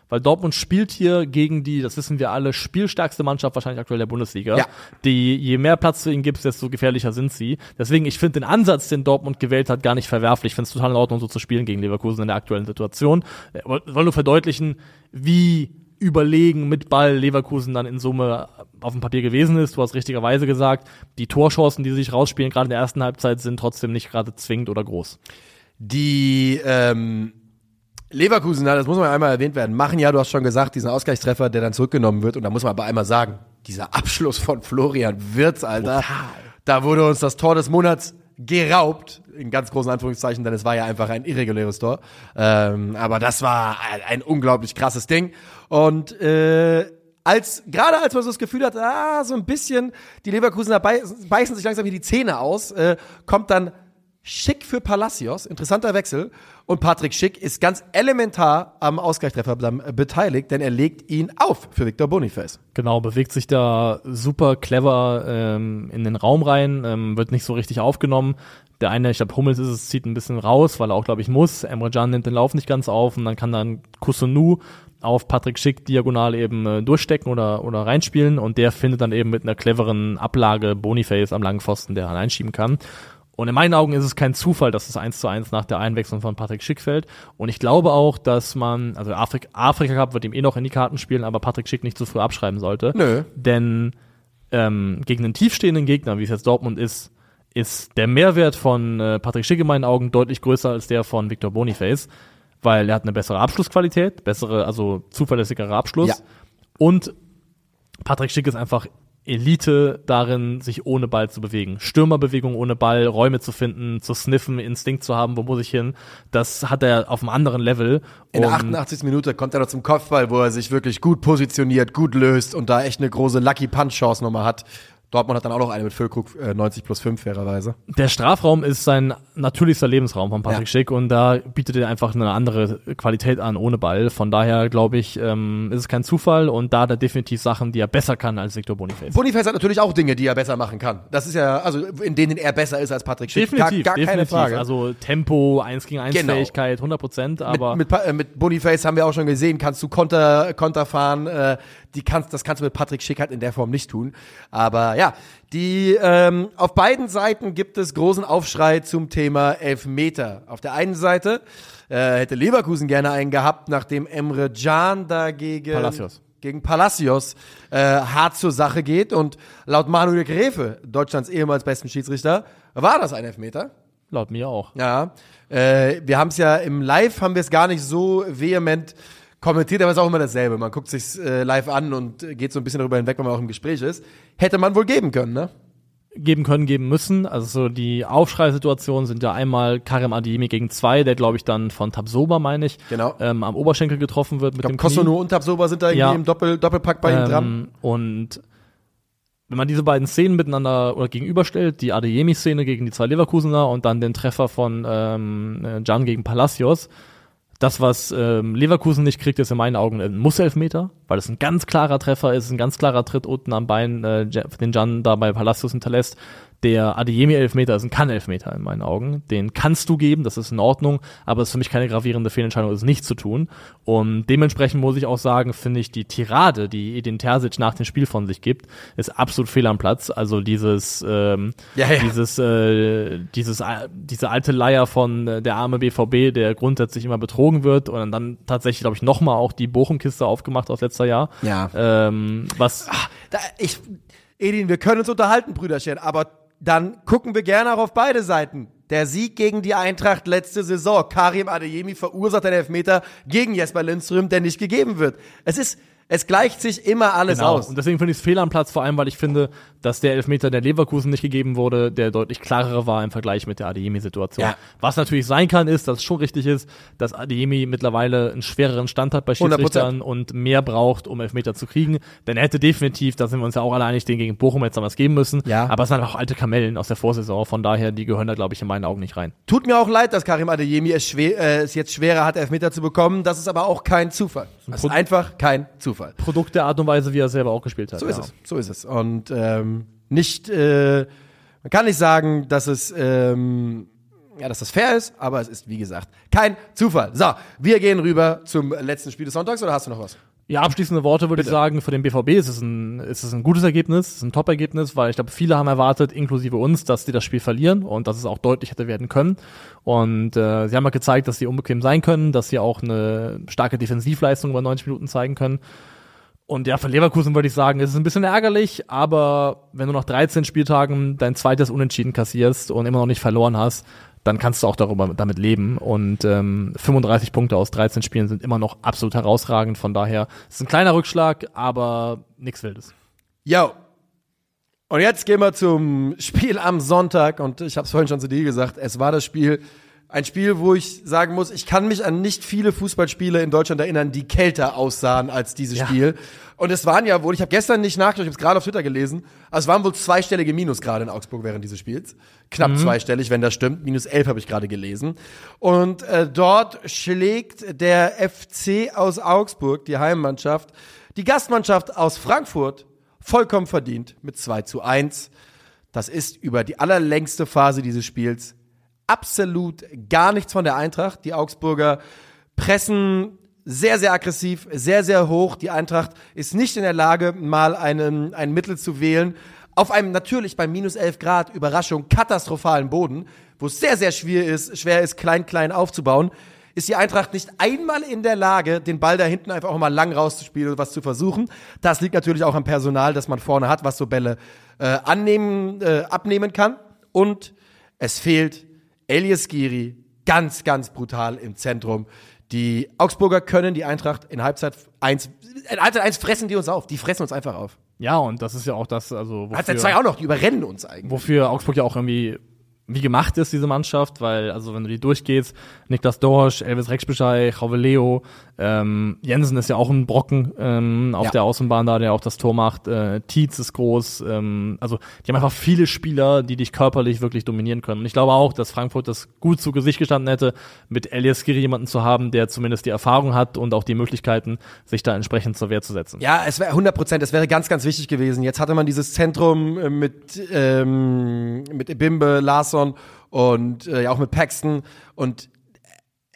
weil Dortmund spielt hier gegen die, das wissen wir alle, spielstärkste Mannschaft wahrscheinlich aktuell der Bundesliga. Ja. Die, je mehr Platz du ihnen gibst, desto gefährlicher sind sie. Deswegen, ich finde den Ansatz, den Dortmund gewählt hat, gar nicht verwerflich. Ich finde es total in Ordnung, so zu spielen gegen Leverkusen in der aktuellen Situation. Ich äh, Soll nur verdeutlichen, wie überlegen mit Ball Leverkusen dann in Summe auf dem Papier gewesen ist. Du hast richtigerweise gesagt, die Torchancen, die sie sich rausspielen, gerade in der ersten Halbzeit, sind trotzdem nicht gerade zwingend oder groß. Die ähm, Leverkusen, das muss man einmal erwähnt werden, machen ja, du hast schon gesagt, diesen Ausgleichstreffer, der dann zurückgenommen wird. Und da muss man aber einmal sagen, dieser Abschluss von Florian Wirtz, Alter. Total. Da wurde uns das Tor des Monats geraubt, in ganz großen Anführungszeichen, denn es war ja einfach ein irreguläres Tor. Ähm, aber das war ein, unglaublich krasses Ding. Und äh, als gerade als man so das Gefühl hat, ah, so ein bisschen die Leverkusener beißen sich langsam hier die Zähne aus, äh, kommt dann Schick für Palacios, interessanter Wechsel. Und Patrick Schick ist ganz elementar am Ausgleichstreffer beteiligt, denn er legt ihn auf für Victor Boniface. Genau, bewegt sich da super clever ähm, in den Raum rein, ähm, wird nicht so richtig aufgenommen. Der eine, ich glaube, Hummels ist es, zieht ein bisschen raus, weil er auch, glaube ich, muss. Emre Can nimmt den Lauf nicht ganz auf und dann kann dann Kusunu auf Patrick Schick diagonal eben äh, durchstecken oder, oder reinspielen und der findet dann eben mit einer cleveren Ablage Boniface am langen Pfosten, der reinschieben kann. Und in meinen Augen ist es kein Zufall, dass es eins zu eins nach der Einwechslung von Patrick Schick fällt. Und ich glaube auch, dass man, also Afrik Afrika Cup wird ihm eh noch in die Karten spielen, aber Patrick Schick nicht zu früh abschreiben sollte. Nö. Denn ähm, gegen einen tiefstehenden Gegner, wie es jetzt Dortmund ist, ist der Mehrwert von äh, Patrick Schick in meinen Augen deutlich größer als der von Victor Boniface, weil er hat eine bessere Abschlussqualität, bessere, also zuverlässigere Abschluss. Ja. Und Patrick Schick ist einfach Elite darin, sich ohne Ball zu bewegen. Stürmerbewegung ohne Ball, Räume zu finden, zu sniffen, Instinkt zu haben, wo muss ich hin. Das hat er auf einem anderen Level. In der Und 88. Minute kommt er noch zum Kopfball, wo er sich wirklich gut positioniert, gut löst und da echt eine große Lucky Punch Chance nochmal hat. Dortmund hat dann auch noch eine mit Füllkrug äh, 90 plus 5 fairerweise. Der Strafraum ist sein natürlichster Lebensraum von Patrick Ja. Schick und da bietet er einfach eine andere Qualität an ohne Ball. Von daher glaube ich, ähm, ist es kein Zufall und da hat er definitiv Sachen, die er besser kann als Victor Boniface. Boniface hat natürlich auch Dinge, die er besser machen kann. Das ist ja, also in denen er besser ist als Patrick Schick. Definitiv, gar, gar keine definitiv. Frage. Also Tempo, 1 gegen 1 Genau. Fähigkeit, 100 Prozent, aber mit, mit, äh, mit Boniface haben wir auch schon gesehen, kannst du Konter, Konter fahren. Äh, die kannst, das kannst du mit Patrick Schick halt in der Form nicht tun. Aber ja, die ähm, auf beiden Seiten gibt es großen Aufschrei zum Thema Elfmeter. Auf der einen Seite äh, hätte Leverkusen gerne einen gehabt, nachdem Emre Can dagegen Palacios. gegen Palacios äh, hart zur Sache geht. Und laut Manuel Gräfe, Deutschlands ehemals besten Schiedsrichter, war das ein Elfmeter. laut mir auch. Ja, äh, wir haben es ja im Live, haben wir es gar nicht so vehement kommentiert, aber es ist auch immer dasselbe. Man guckt sich äh, live an und äh, geht so ein bisschen darüber hinweg, wenn man auch im Gespräch ist. Hätte man wohl geben können, ne? geben können, geben müssen. Also so die Aufschreisituationen sind ja einmal Karim Adiemi gegen zwei, der glaube ich dann von Tabsoba, meine ich, Genau. ähm, am Oberschenkel getroffen wird mit Ich glaube, dem. Kosono und Tabsoba sind da irgendwie Ja. im Doppel Doppelpack bei ihm dran. Ähm, und wenn man diese beiden Szenen miteinander oder gegenüberstellt, die Adeyemi-Szene gegen die zwei Leverkusener und dann den Treffer von ähm, äh, gegen Palacios, das, was ähm, Leverkusen nicht kriegt, ist in meinen Augen ein Muss-Elfmeter, weil es ein ganz klarer Treffer ist, ein ganz klarer Tritt unten am Bein, äh, den Can da bei Palacios hinterlässt. Der Adeyemi-Elfmeter ist ein Kann-Elfmeter in meinen Augen. Den kannst du geben, das ist in Ordnung, aber es ist für mich keine gravierende Fehlentscheidung, es nicht zu tun. Und dementsprechend muss ich auch sagen, finde ich die Tirade, die Edin Terzic nach dem Spiel von sich gibt, ist absolut fehl am Platz. Also dieses, ähm, Ja, ja. dieses, äh, dieses, äh, diese alte Leier von äh, der arme BVB, der grundsätzlich immer betrogen wird und dann tatsächlich, glaube ich, nochmal auch die Bochum-Kiste aufgemacht aus letzter Jahr. Ja. Ähm, was Da, ich, Edin, wir können uns unterhalten, Brüderchen, aber dann gucken wir gerne auch auf beide Seiten. Der Sieg gegen die Eintracht letzte Saison. Karim Adeyemi verursacht einen Elfmeter gegen Jesper Lindström, der nicht gegeben wird. Es ist, es gleicht sich immer alles Genau. aus. Und deswegen finde ich es fehl am Platz, vor allem, weil ich finde, dass der Elfmeter der Leverkusen nicht gegeben wurde, der deutlich klarere war im Vergleich mit der Adeyemi-Situation. Ja. Was natürlich sein kann, ist, dass es schon richtig ist, dass Adeyemi mittlerweile einen schwereren Stand hat bei 100%. Schiedsrichtern und mehr braucht, um Elfmeter zu kriegen. Denn er hätte definitiv, da sind wir uns ja auch alle einig, den gegen Bochum jetzt damals geben müssen. Ja. Aber es sind auch alte Kamellen aus der Vorsaison. Von daher, die gehören da, glaube ich, in meinen Augen nicht rein. Tut mir auch leid, dass Karim Adeyemi es, schwer, äh, es jetzt schwerer hat, Elfmeter zu bekommen. Das ist aber auch kein Zufall. Das ist einfach kein Zufall. Produkt der Art und Weise, wie er selber auch gespielt hat. So ist ja. es, so ist es. Und ähm, nicht, äh, man kann nicht sagen, dass es, ähm, ja, dass das fair ist, aber es ist, wie gesagt, kein Zufall. So, wir gehen rüber zum letzten Spiel des Sonntags oder hast du noch was? Ja, abschließende Worte würde ich sagen, für den BVB ist es ein, ist es ein gutes Ergebnis, ist ein Top-Ergebnis, weil ich glaube, viele haben erwartet, inklusive uns, dass die das Spiel verlieren und dass es auch deutlich hätte werden können. Und äh, sie haben ja gezeigt, dass sie unbequem sein können, dass sie auch eine starke Defensivleistung über 90 Minuten zeigen können. Und ja, für Leverkusen würde ich sagen, ist es ein bisschen ärgerlich, aber wenn du nach 13 Spieltagen dein zweites Unentschieden kassierst und immer noch nicht verloren hast, dann kannst du auch darüber damit leben. Und ähm, 35 Punkte aus 13 Spielen sind immer noch absolut herausragend. Von daher ist ein kleiner Rückschlag, aber nichts Wildes. Yo. Und jetzt gehen wir zum Spiel am Sonntag. Und ich habe es vorhin schon zu dir gesagt, es war das Spiel, ein Spiel, wo ich sagen muss, ich kann mich an nicht viele Fußballspiele in Deutschland erinnern, die kälter aussahen als dieses Ja. Spiel. Und es waren ja wohl, ich habe gestern nicht nachgeschaut, ich habe es gerade auf Twitter gelesen, also es waren wohl zweistellige Minusgrade in Augsburg während dieses Spiels. Knapp zweistellig, wenn das stimmt. Minus elf habe ich gerade gelesen. Und äh, dort schlägt der FC aus Augsburg, die Heimmannschaft, die Gastmannschaft aus Frankfurt vollkommen verdient mit 2 zu 1. Das ist über die allerlängste Phase dieses Spiels absolut gar nichts von der Eintracht. Die Augsburger pressen sehr, sehr aggressiv, sehr, sehr hoch. Die Eintracht ist nicht in der Lage, mal einen, ein Mittel zu wählen. Auf einem natürlich bei minus 11 Grad, Überraschung, katastrophalen Boden, wo es sehr, sehr schwer ist, schwer ist, klein, klein aufzubauen, ist die Eintracht nicht einmal in der Lage, den Ball da hinten einfach auch mal lang rauszuspielen oder was zu versuchen. Das liegt natürlich auch am Personal, das man vorne hat, was so Bälle äh, annehmen, äh, abnehmen kann. Und es fehlt Elias Giri ganz, ganz brutal im Zentrum. Die Augsburger können die Eintracht in Halbzeit 1, in Halbzeit 1 fressen die uns auf. Die fressen uns einfach auf. Ja, und das ist ja auch das, also Hat der zwei auch noch, die überrennen uns eigentlich. wofür Augsburg ja auch irgendwie wie gemacht ist, diese Mannschaft, weil, also wenn du die durchgehst, Niklas Dorsch, Elvis Rexbeschei, Leo, ähm, Jensen ist ja auch ein Brocken ähm, auf Ja. der Außenbahn da, der auch das Tor macht, äh, Tietz ist groß, ähm, also die haben einfach viele Spieler, die dich körperlich wirklich dominieren können. Und ich glaube auch, dass Frankfurt das gut zu Gesicht gestanden hätte, mit Elias Giri jemanden zu haben, der zumindest die Erfahrung hat und auch die Möglichkeiten, sich da entsprechend zur Wehr zu setzen. Ja, es wäre 100 Prozent, es wäre ganz, ganz wichtig gewesen. Jetzt hatte man dieses Zentrum äh, mit, ähm, mit Ebimbe, Larsson und äh, ja auch mit Paxton und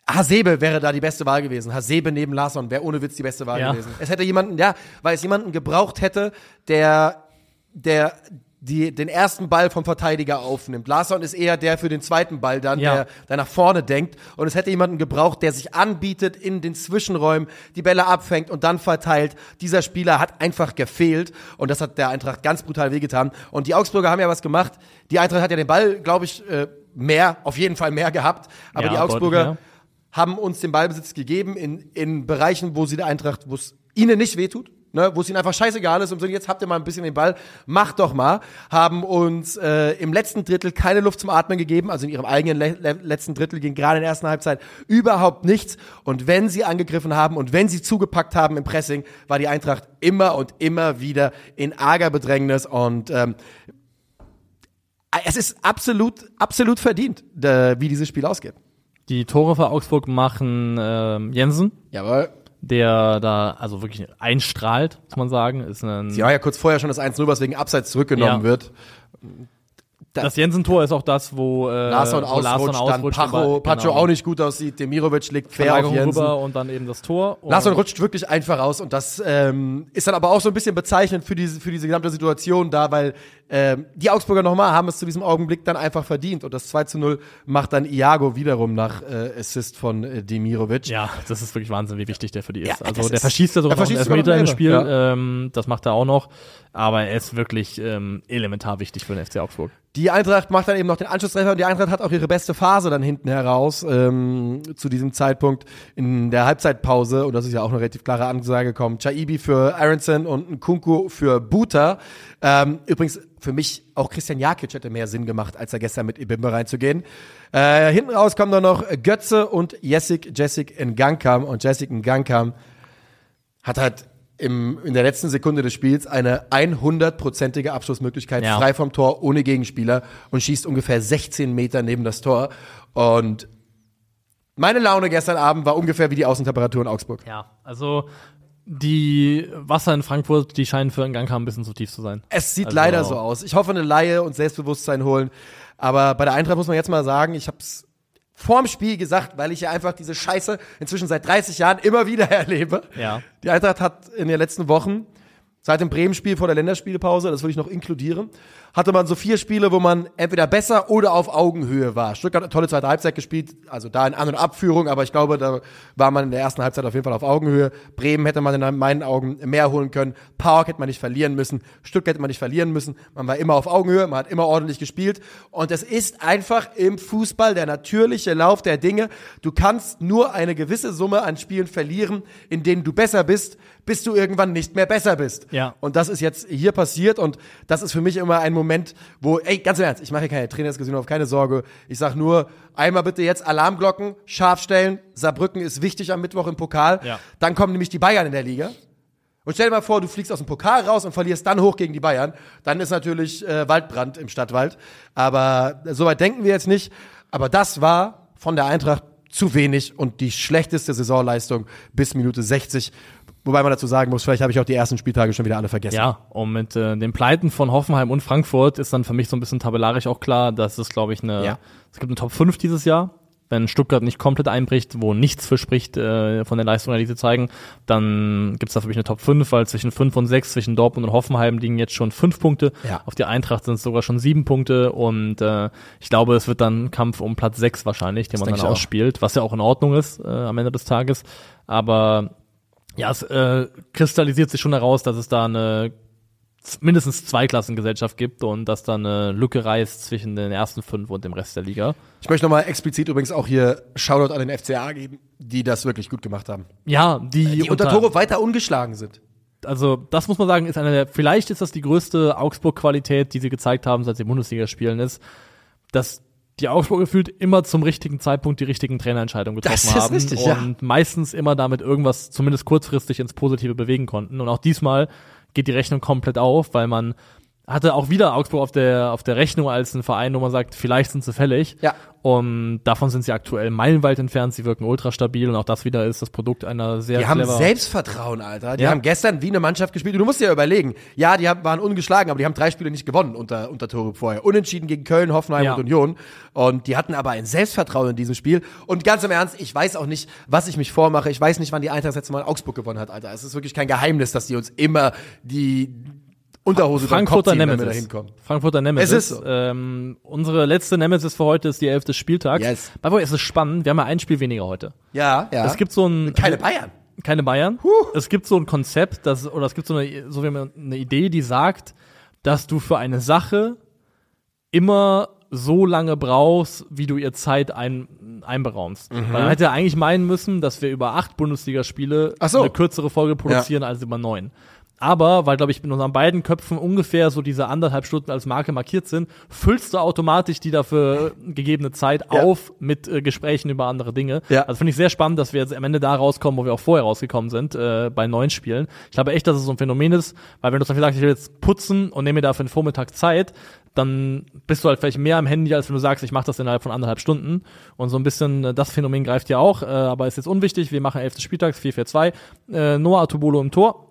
Hasebe wäre da die beste Wahl gewesen. Hasebe neben Larsson wäre ohne Witz die beste Wahl Ja. gewesen. Es hätte jemanden, ja, weil es jemanden gebraucht hätte, der, der die, den ersten Ball vom Verteidiger aufnimmt. Larsson ist eher der für den zweiten Ball dann, Ja. der, der nach vorne denkt. Und es hätte jemanden gebraucht, der sich anbietet in den Zwischenräumen, die Bälle abfängt und dann verteilt. Dieser Spieler hat einfach gefehlt. Und das hat der Eintracht ganz brutal wehgetan. Und die Augsburger haben ja was gemacht. Die Eintracht hat ja den Ball, glaube ich, äh, mehr, auf jeden Fall mehr gehabt. Aber Ja, die Augsburger haben uns den Ballbesitz gegeben in, in Bereichen, wo sie der Eintracht, wo es ihnen nicht wehtut, ne, wo es ihnen einfach scheißegal ist und so, jetzt habt ihr mal ein bisschen den Ball, macht doch mal, haben uns äh, im letzten Drittel keine Luft zum Atmen gegeben, also in ihrem eigenen le le letzten Drittel ging gerade in der ersten Halbzeit überhaupt nichts und wenn sie angegriffen haben und wenn sie zugepackt haben im Pressing, war die Eintracht immer und immer wieder in arger Bedrängnis und ähm, es ist absolut, absolut verdient, äh, wie dieses Spiel ausgeht. Die Tore für Augsburg machen ähm, Jensen, Jawohl. Der da also wirklich einstrahlt, muss man sagen. Ist ein, Sie war ja kurz vorher schon das 1-0, was wegen Abseits zurückgenommen Ja. wird. das Jensen-Tor ist auch das, wo, äh, Larsson wo Larsson ausrutscht, dann ausrutscht, Pacho, genau. auch nicht gut aussieht, Demirovic liegt quer auf Jensen. rüber und dann eben das Tor. Larsson rutscht wirklich einfach raus und das ähm, ist dann aber auch so ein bisschen bezeichnend für diese, für diese gesamte Situation da, weil ähm, die Augsburger nochmal haben es zu diesem Augenblick dann einfach verdient und das 2 zu 0 macht dann Iago wiederum nach äh, Assist von äh, Demirovic. Ja, das ist wirklich Wahnsinn, wie wichtig der für die ist. Ja, also der ist- verschießt ja sogar noch einen Elfmeter im Spiel, Elfer, ähm, das macht er auch noch. Aber er ist wirklich ähm, elementar wichtig für den FC Augsburg. Die Eintracht macht dann eben noch den Anschlusstreffer und die Eintracht hat auch ihre beste Phase dann hinten heraus ähm, zu diesem Zeitpunkt in der Halbzeitpause und das ist ja auch eine relativ klare Ansage gekommen. Chaibi für Aronson und Nkunku für Buta. Ähm, übrigens für mich auch Christian Jakic hätte mehr Sinn gemacht, als er gestern mit Ibimbe reinzugehen. Äh, hinten raus kommen dann noch Götze und Jessic, Jessic in Gang kam und Jessic in Gang kam hat halt im, in der letzten Sekunde des Spiels eine 100-prozentige Abschlussmöglichkeit, Ja. frei vom Tor, ohne Gegenspieler und schießt ungefähr 16 Meter neben das Tor. Und meine Laune gestern Abend war ungefähr wie die Außentemperatur in Augsburg. Ja, also die Wasser in Frankfurt, die scheinen für einen Gang haben, ein bisschen zu tief zu sein. Es sieht Also- leider so aus. Ich hoffe, eine Laie und Selbstbewusstsein holen. Aber bei der Eintracht muss man jetzt mal sagen, ich habe es vorm Spiel gesagt, weil ich ja einfach diese Scheiße inzwischen seit 30 Jahren immer wieder [LAUGHS] erlebe. Ja. Die Eintracht hat in den letzten Wochen, seit dem Bremen-Spiel vor der Länderspielpause, das würde ich noch inkludieren, hatte man so vier Spiele, wo man entweder besser oder auf Augenhöhe war. Stuttgart hat eine tolle zweite Halbzeit gespielt, also da in An- und Abführung, aber ich glaube, da war man in der ersten Halbzeit auf jeden Fall auf Augenhöhe. Bremen hätte man in meinen Augen mehr holen können. Park hätte man nicht verlieren müssen. Stuttgart hätte man nicht verlieren müssen. Man war immer auf Augenhöhe, man hat immer ordentlich gespielt. Und es ist einfach im Fußball der natürliche Lauf der Dinge. Du kannst nur eine gewisse Summe an Spielen verlieren, in denen du besser bist, bis du irgendwann nicht mehr besser bist. Ja. Und das ist jetzt hier passiert und das ist für mich immer ein Moment, wo, ey, ganz im Ernst, ich mache hier keine Trainerdiskussion auf, keine Sorge. Ich sag nur, einmal bitte jetzt Alarmglocken scharf stellen. Saarbrücken ist wichtig am Mittwoch im Pokal. Ja. Dann kommen nämlich die Bayern in der Liga. Und stell dir mal vor, du fliegst aus dem Pokal raus und verlierst dann hoch gegen die Bayern. Dann ist natürlich äh, Waldbrand im Stadtwald. Aber äh, soweit denken wir jetzt nicht. Aber das war von der Eintracht zu wenig und die schlechteste Saisonleistung bis Minute 60. Wobei man dazu sagen muss, vielleicht habe ich auch die ersten Spieltage schon wieder alle vergessen. Ja, und mit äh, den Pleiten von Hoffenheim und Frankfurt ist dann für mich so ein bisschen tabellarisch auch klar, dass es, glaube ich, eine, Ja. es gibt eine Top 5 dieses Jahr. Wenn Stuttgart nicht komplett einbricht, wo nichts verspricht äh, von der Leistung, die sie zeigen, dann gibt's da für mich eine Top 5, weil zwischen 5 und 6, zwischen Dortmund und Hoffenheim liegen jetzt schon 5 Punkte. Ja. Auf die Eintracht sind es sogar schon 7 Punkte und äh, ich glaube, es wird dann ein Kampf um Platz 6 wahrscheinlich, den man denke dann ausspielt, was ja auch in Ordnung ist äh, am Ende des Tages. Aber ja, es äh, kristallisiert sich schon heraus, dass es da eine mindestens Zweiklassengesellschaft gibt und dass da eine Lücke reißt zwischen den ersten fünf und dem Rest der Liga. Ich möchte nochmal explizit übrigens auch hier Shoutout an den FCA geben, die das wirklich gut gemacht haben. Ja, die, Die unter Tore weiter ungeschlagen sind. also das muss man sagen, ist eine der, vielleicht ist das die größte Augsburg-Qualität, die sie gezeigt haben, seit sie Bundesliga spielen, ist, dass die Augsburg gefühlt immer zum richtigen Zeitpunkt die richtigen Trainerentscheidungen getroffen Das ist haben richtig, ja. und meistens immer damit irgendwas zumindest kurzfristig ins Positive bewegen konnten. Und auch diesmal geht die Rechnung komplett auf, weil man hatte auch wieder Augsburg auf der, auf der Rechnung als ein Verein, wo man sagt, vielleicht sind sie fällig. Ja. Und davon sind sie aktuell meilenweit entfernt. Sie wirken ultra stabil und auch das wieder ist das Produkt einer sehr Die haben Selbstvertrauen, Alter. Die Ja. haben gestern wie eine Mannschaft gespielt. Und du musst dir ja überlegen, ja, die haben, waren ungeschlagen, aber die haben drei Spiele nicht gewonnen unter, unter Tore vorher. Unentschieden gegen Köln, Hoffenheim Ja. und Union. Und die hatten aber ein Selbstvertrauen in diesem Spiel. Und ganz im Ernst, ich weiß auch nicht, was ich mich vormache. Ich weiß nicht, wann die Eintracht letzte Mal Augsburg gewonnen hat, Alter. Es ist wirklich kein Geheimnis, dass die uns immer die Unterhose Frankfurter ziehen, Nemesis. Frankfurter Nemesis. Es ist so. ähm, unsere letzte Nemesis für heute ist die elfte Spieltags. Yes. By the way, es ist spannend. Wir haben ja ein Spiel weniger heute. Ja, ja. Es gibt so ein keine Bayern. keine Bayern. Es gibt so ein Konzept, das oder es gibt so eine so wie eine Idee, die sagt, dass du für eine Sache immer so lange brauchst, wie du ihr Zeit ein, einberaumst. Mhm. Weil man hätte eigentlich meinen müssen, dass wir über acht Bundesligaspiele so. eine kürzere Folge produzieren als über neun. Aber, weil, glaube ich, in unseren beiden Köpfen ungefähr so diese anderthalb Stunden als Marke markiert sind, füllst du automatisch die dafür gegebene Zeit Ja. auf mit äh, Gesprächen über andere Dinge. Ja. Also finde ich sehr spannend, dass wir jetzt am Ende da rauskommen, wo wir auch vorher rausgekommen sind, äh, bei neuen Spielen. Ich glaube echt, dass es so ein Phänomen ist, weil wenn du zum Beispiel sagst, ich will jetzt putzen und nehme mir dafür einen Vormittag Zeit, dann bist du halt vielleicht mehr am Handy, als wenn du sagst, ich mache das innerhalb von anderthalb Stunden. Und so ein bisschen äh, das Phänomen greift ja auch, äh, aber ist jetzt unwichtig. Wir machen 11. Spieltags, 4-4-2. Äh, Noah Atubolo im Tor.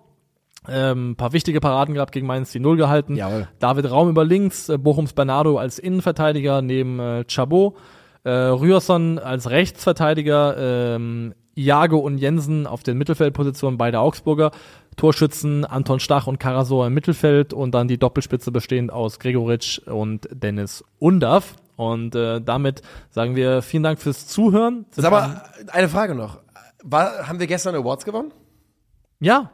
Ähm, paar wichtige Paraden gehabt gegen Mainz, die Null gehalten. Jawohl. David Raum über links, äh, Bochums Bernardo als Innenverteidiger neben äh, Chabot, äh, Ryerson als Rechtsverteidiger, ähm, Iago und Jensen auf den Mittelfeldpositionen, beide Augsburger, Torschützen Anton Stach und Karasor im Mittelfeld und dann die Doppelspitze bestehend aus Gregoritsch und Dennis Undav. Und äh, damit sagen wir vielen Dank fürs Zuhören. Sag mal, eine Frage noch. War, haben wir gestern Awards gewonnen? ja,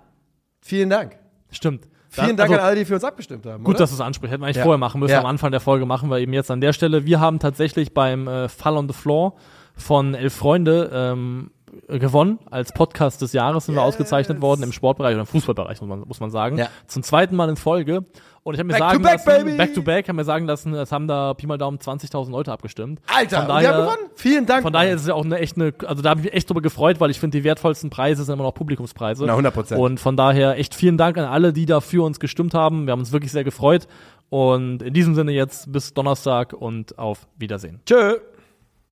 Vielen Dank. stimmt. Vielen Da- Dank also- an alle, die für uns abgestimmt haben. Gut, oder? dass du es ansprichst. Hätten wir eigentlich Ja. vorher machen müssen. Ja. Am Anfang der Folge machen wir eben jetzt an der Stelle. Wir haben tatsächlich beim äh, Fall on the Floor von Elf Freunde ähm, gewonnen. Als Podcast des Jahres sind wir Yes. ausgezeichnet worden im Sportbereich oder im Fußballbereich, muss man, muss man sagen. Ja. Zum zweiten Mal in Folge. Und ich habe mir Back to sagen back, lassen, baby! back to back, haben mir sagen lassen, es haben da Pi mal Daumen 20.000 Leute abgestimmt. Alter, von und wir haben daher, gewonnen. Vielen Dank. von daher ist es ja auch eine echt eine, also da habe ich mich echt drüber gefreut, weil ich finde, die wertvollsten Preise sind immer noch Publikumspreise. Na, 100%. Und von daher echt vielen Dank an alle, die da für uns gestimmt haben. Wir haben uns wirklich sehr gefreut. Und in diesem Sinne jetzt bis Donnerstag und auf Wiedersehen. Tschö.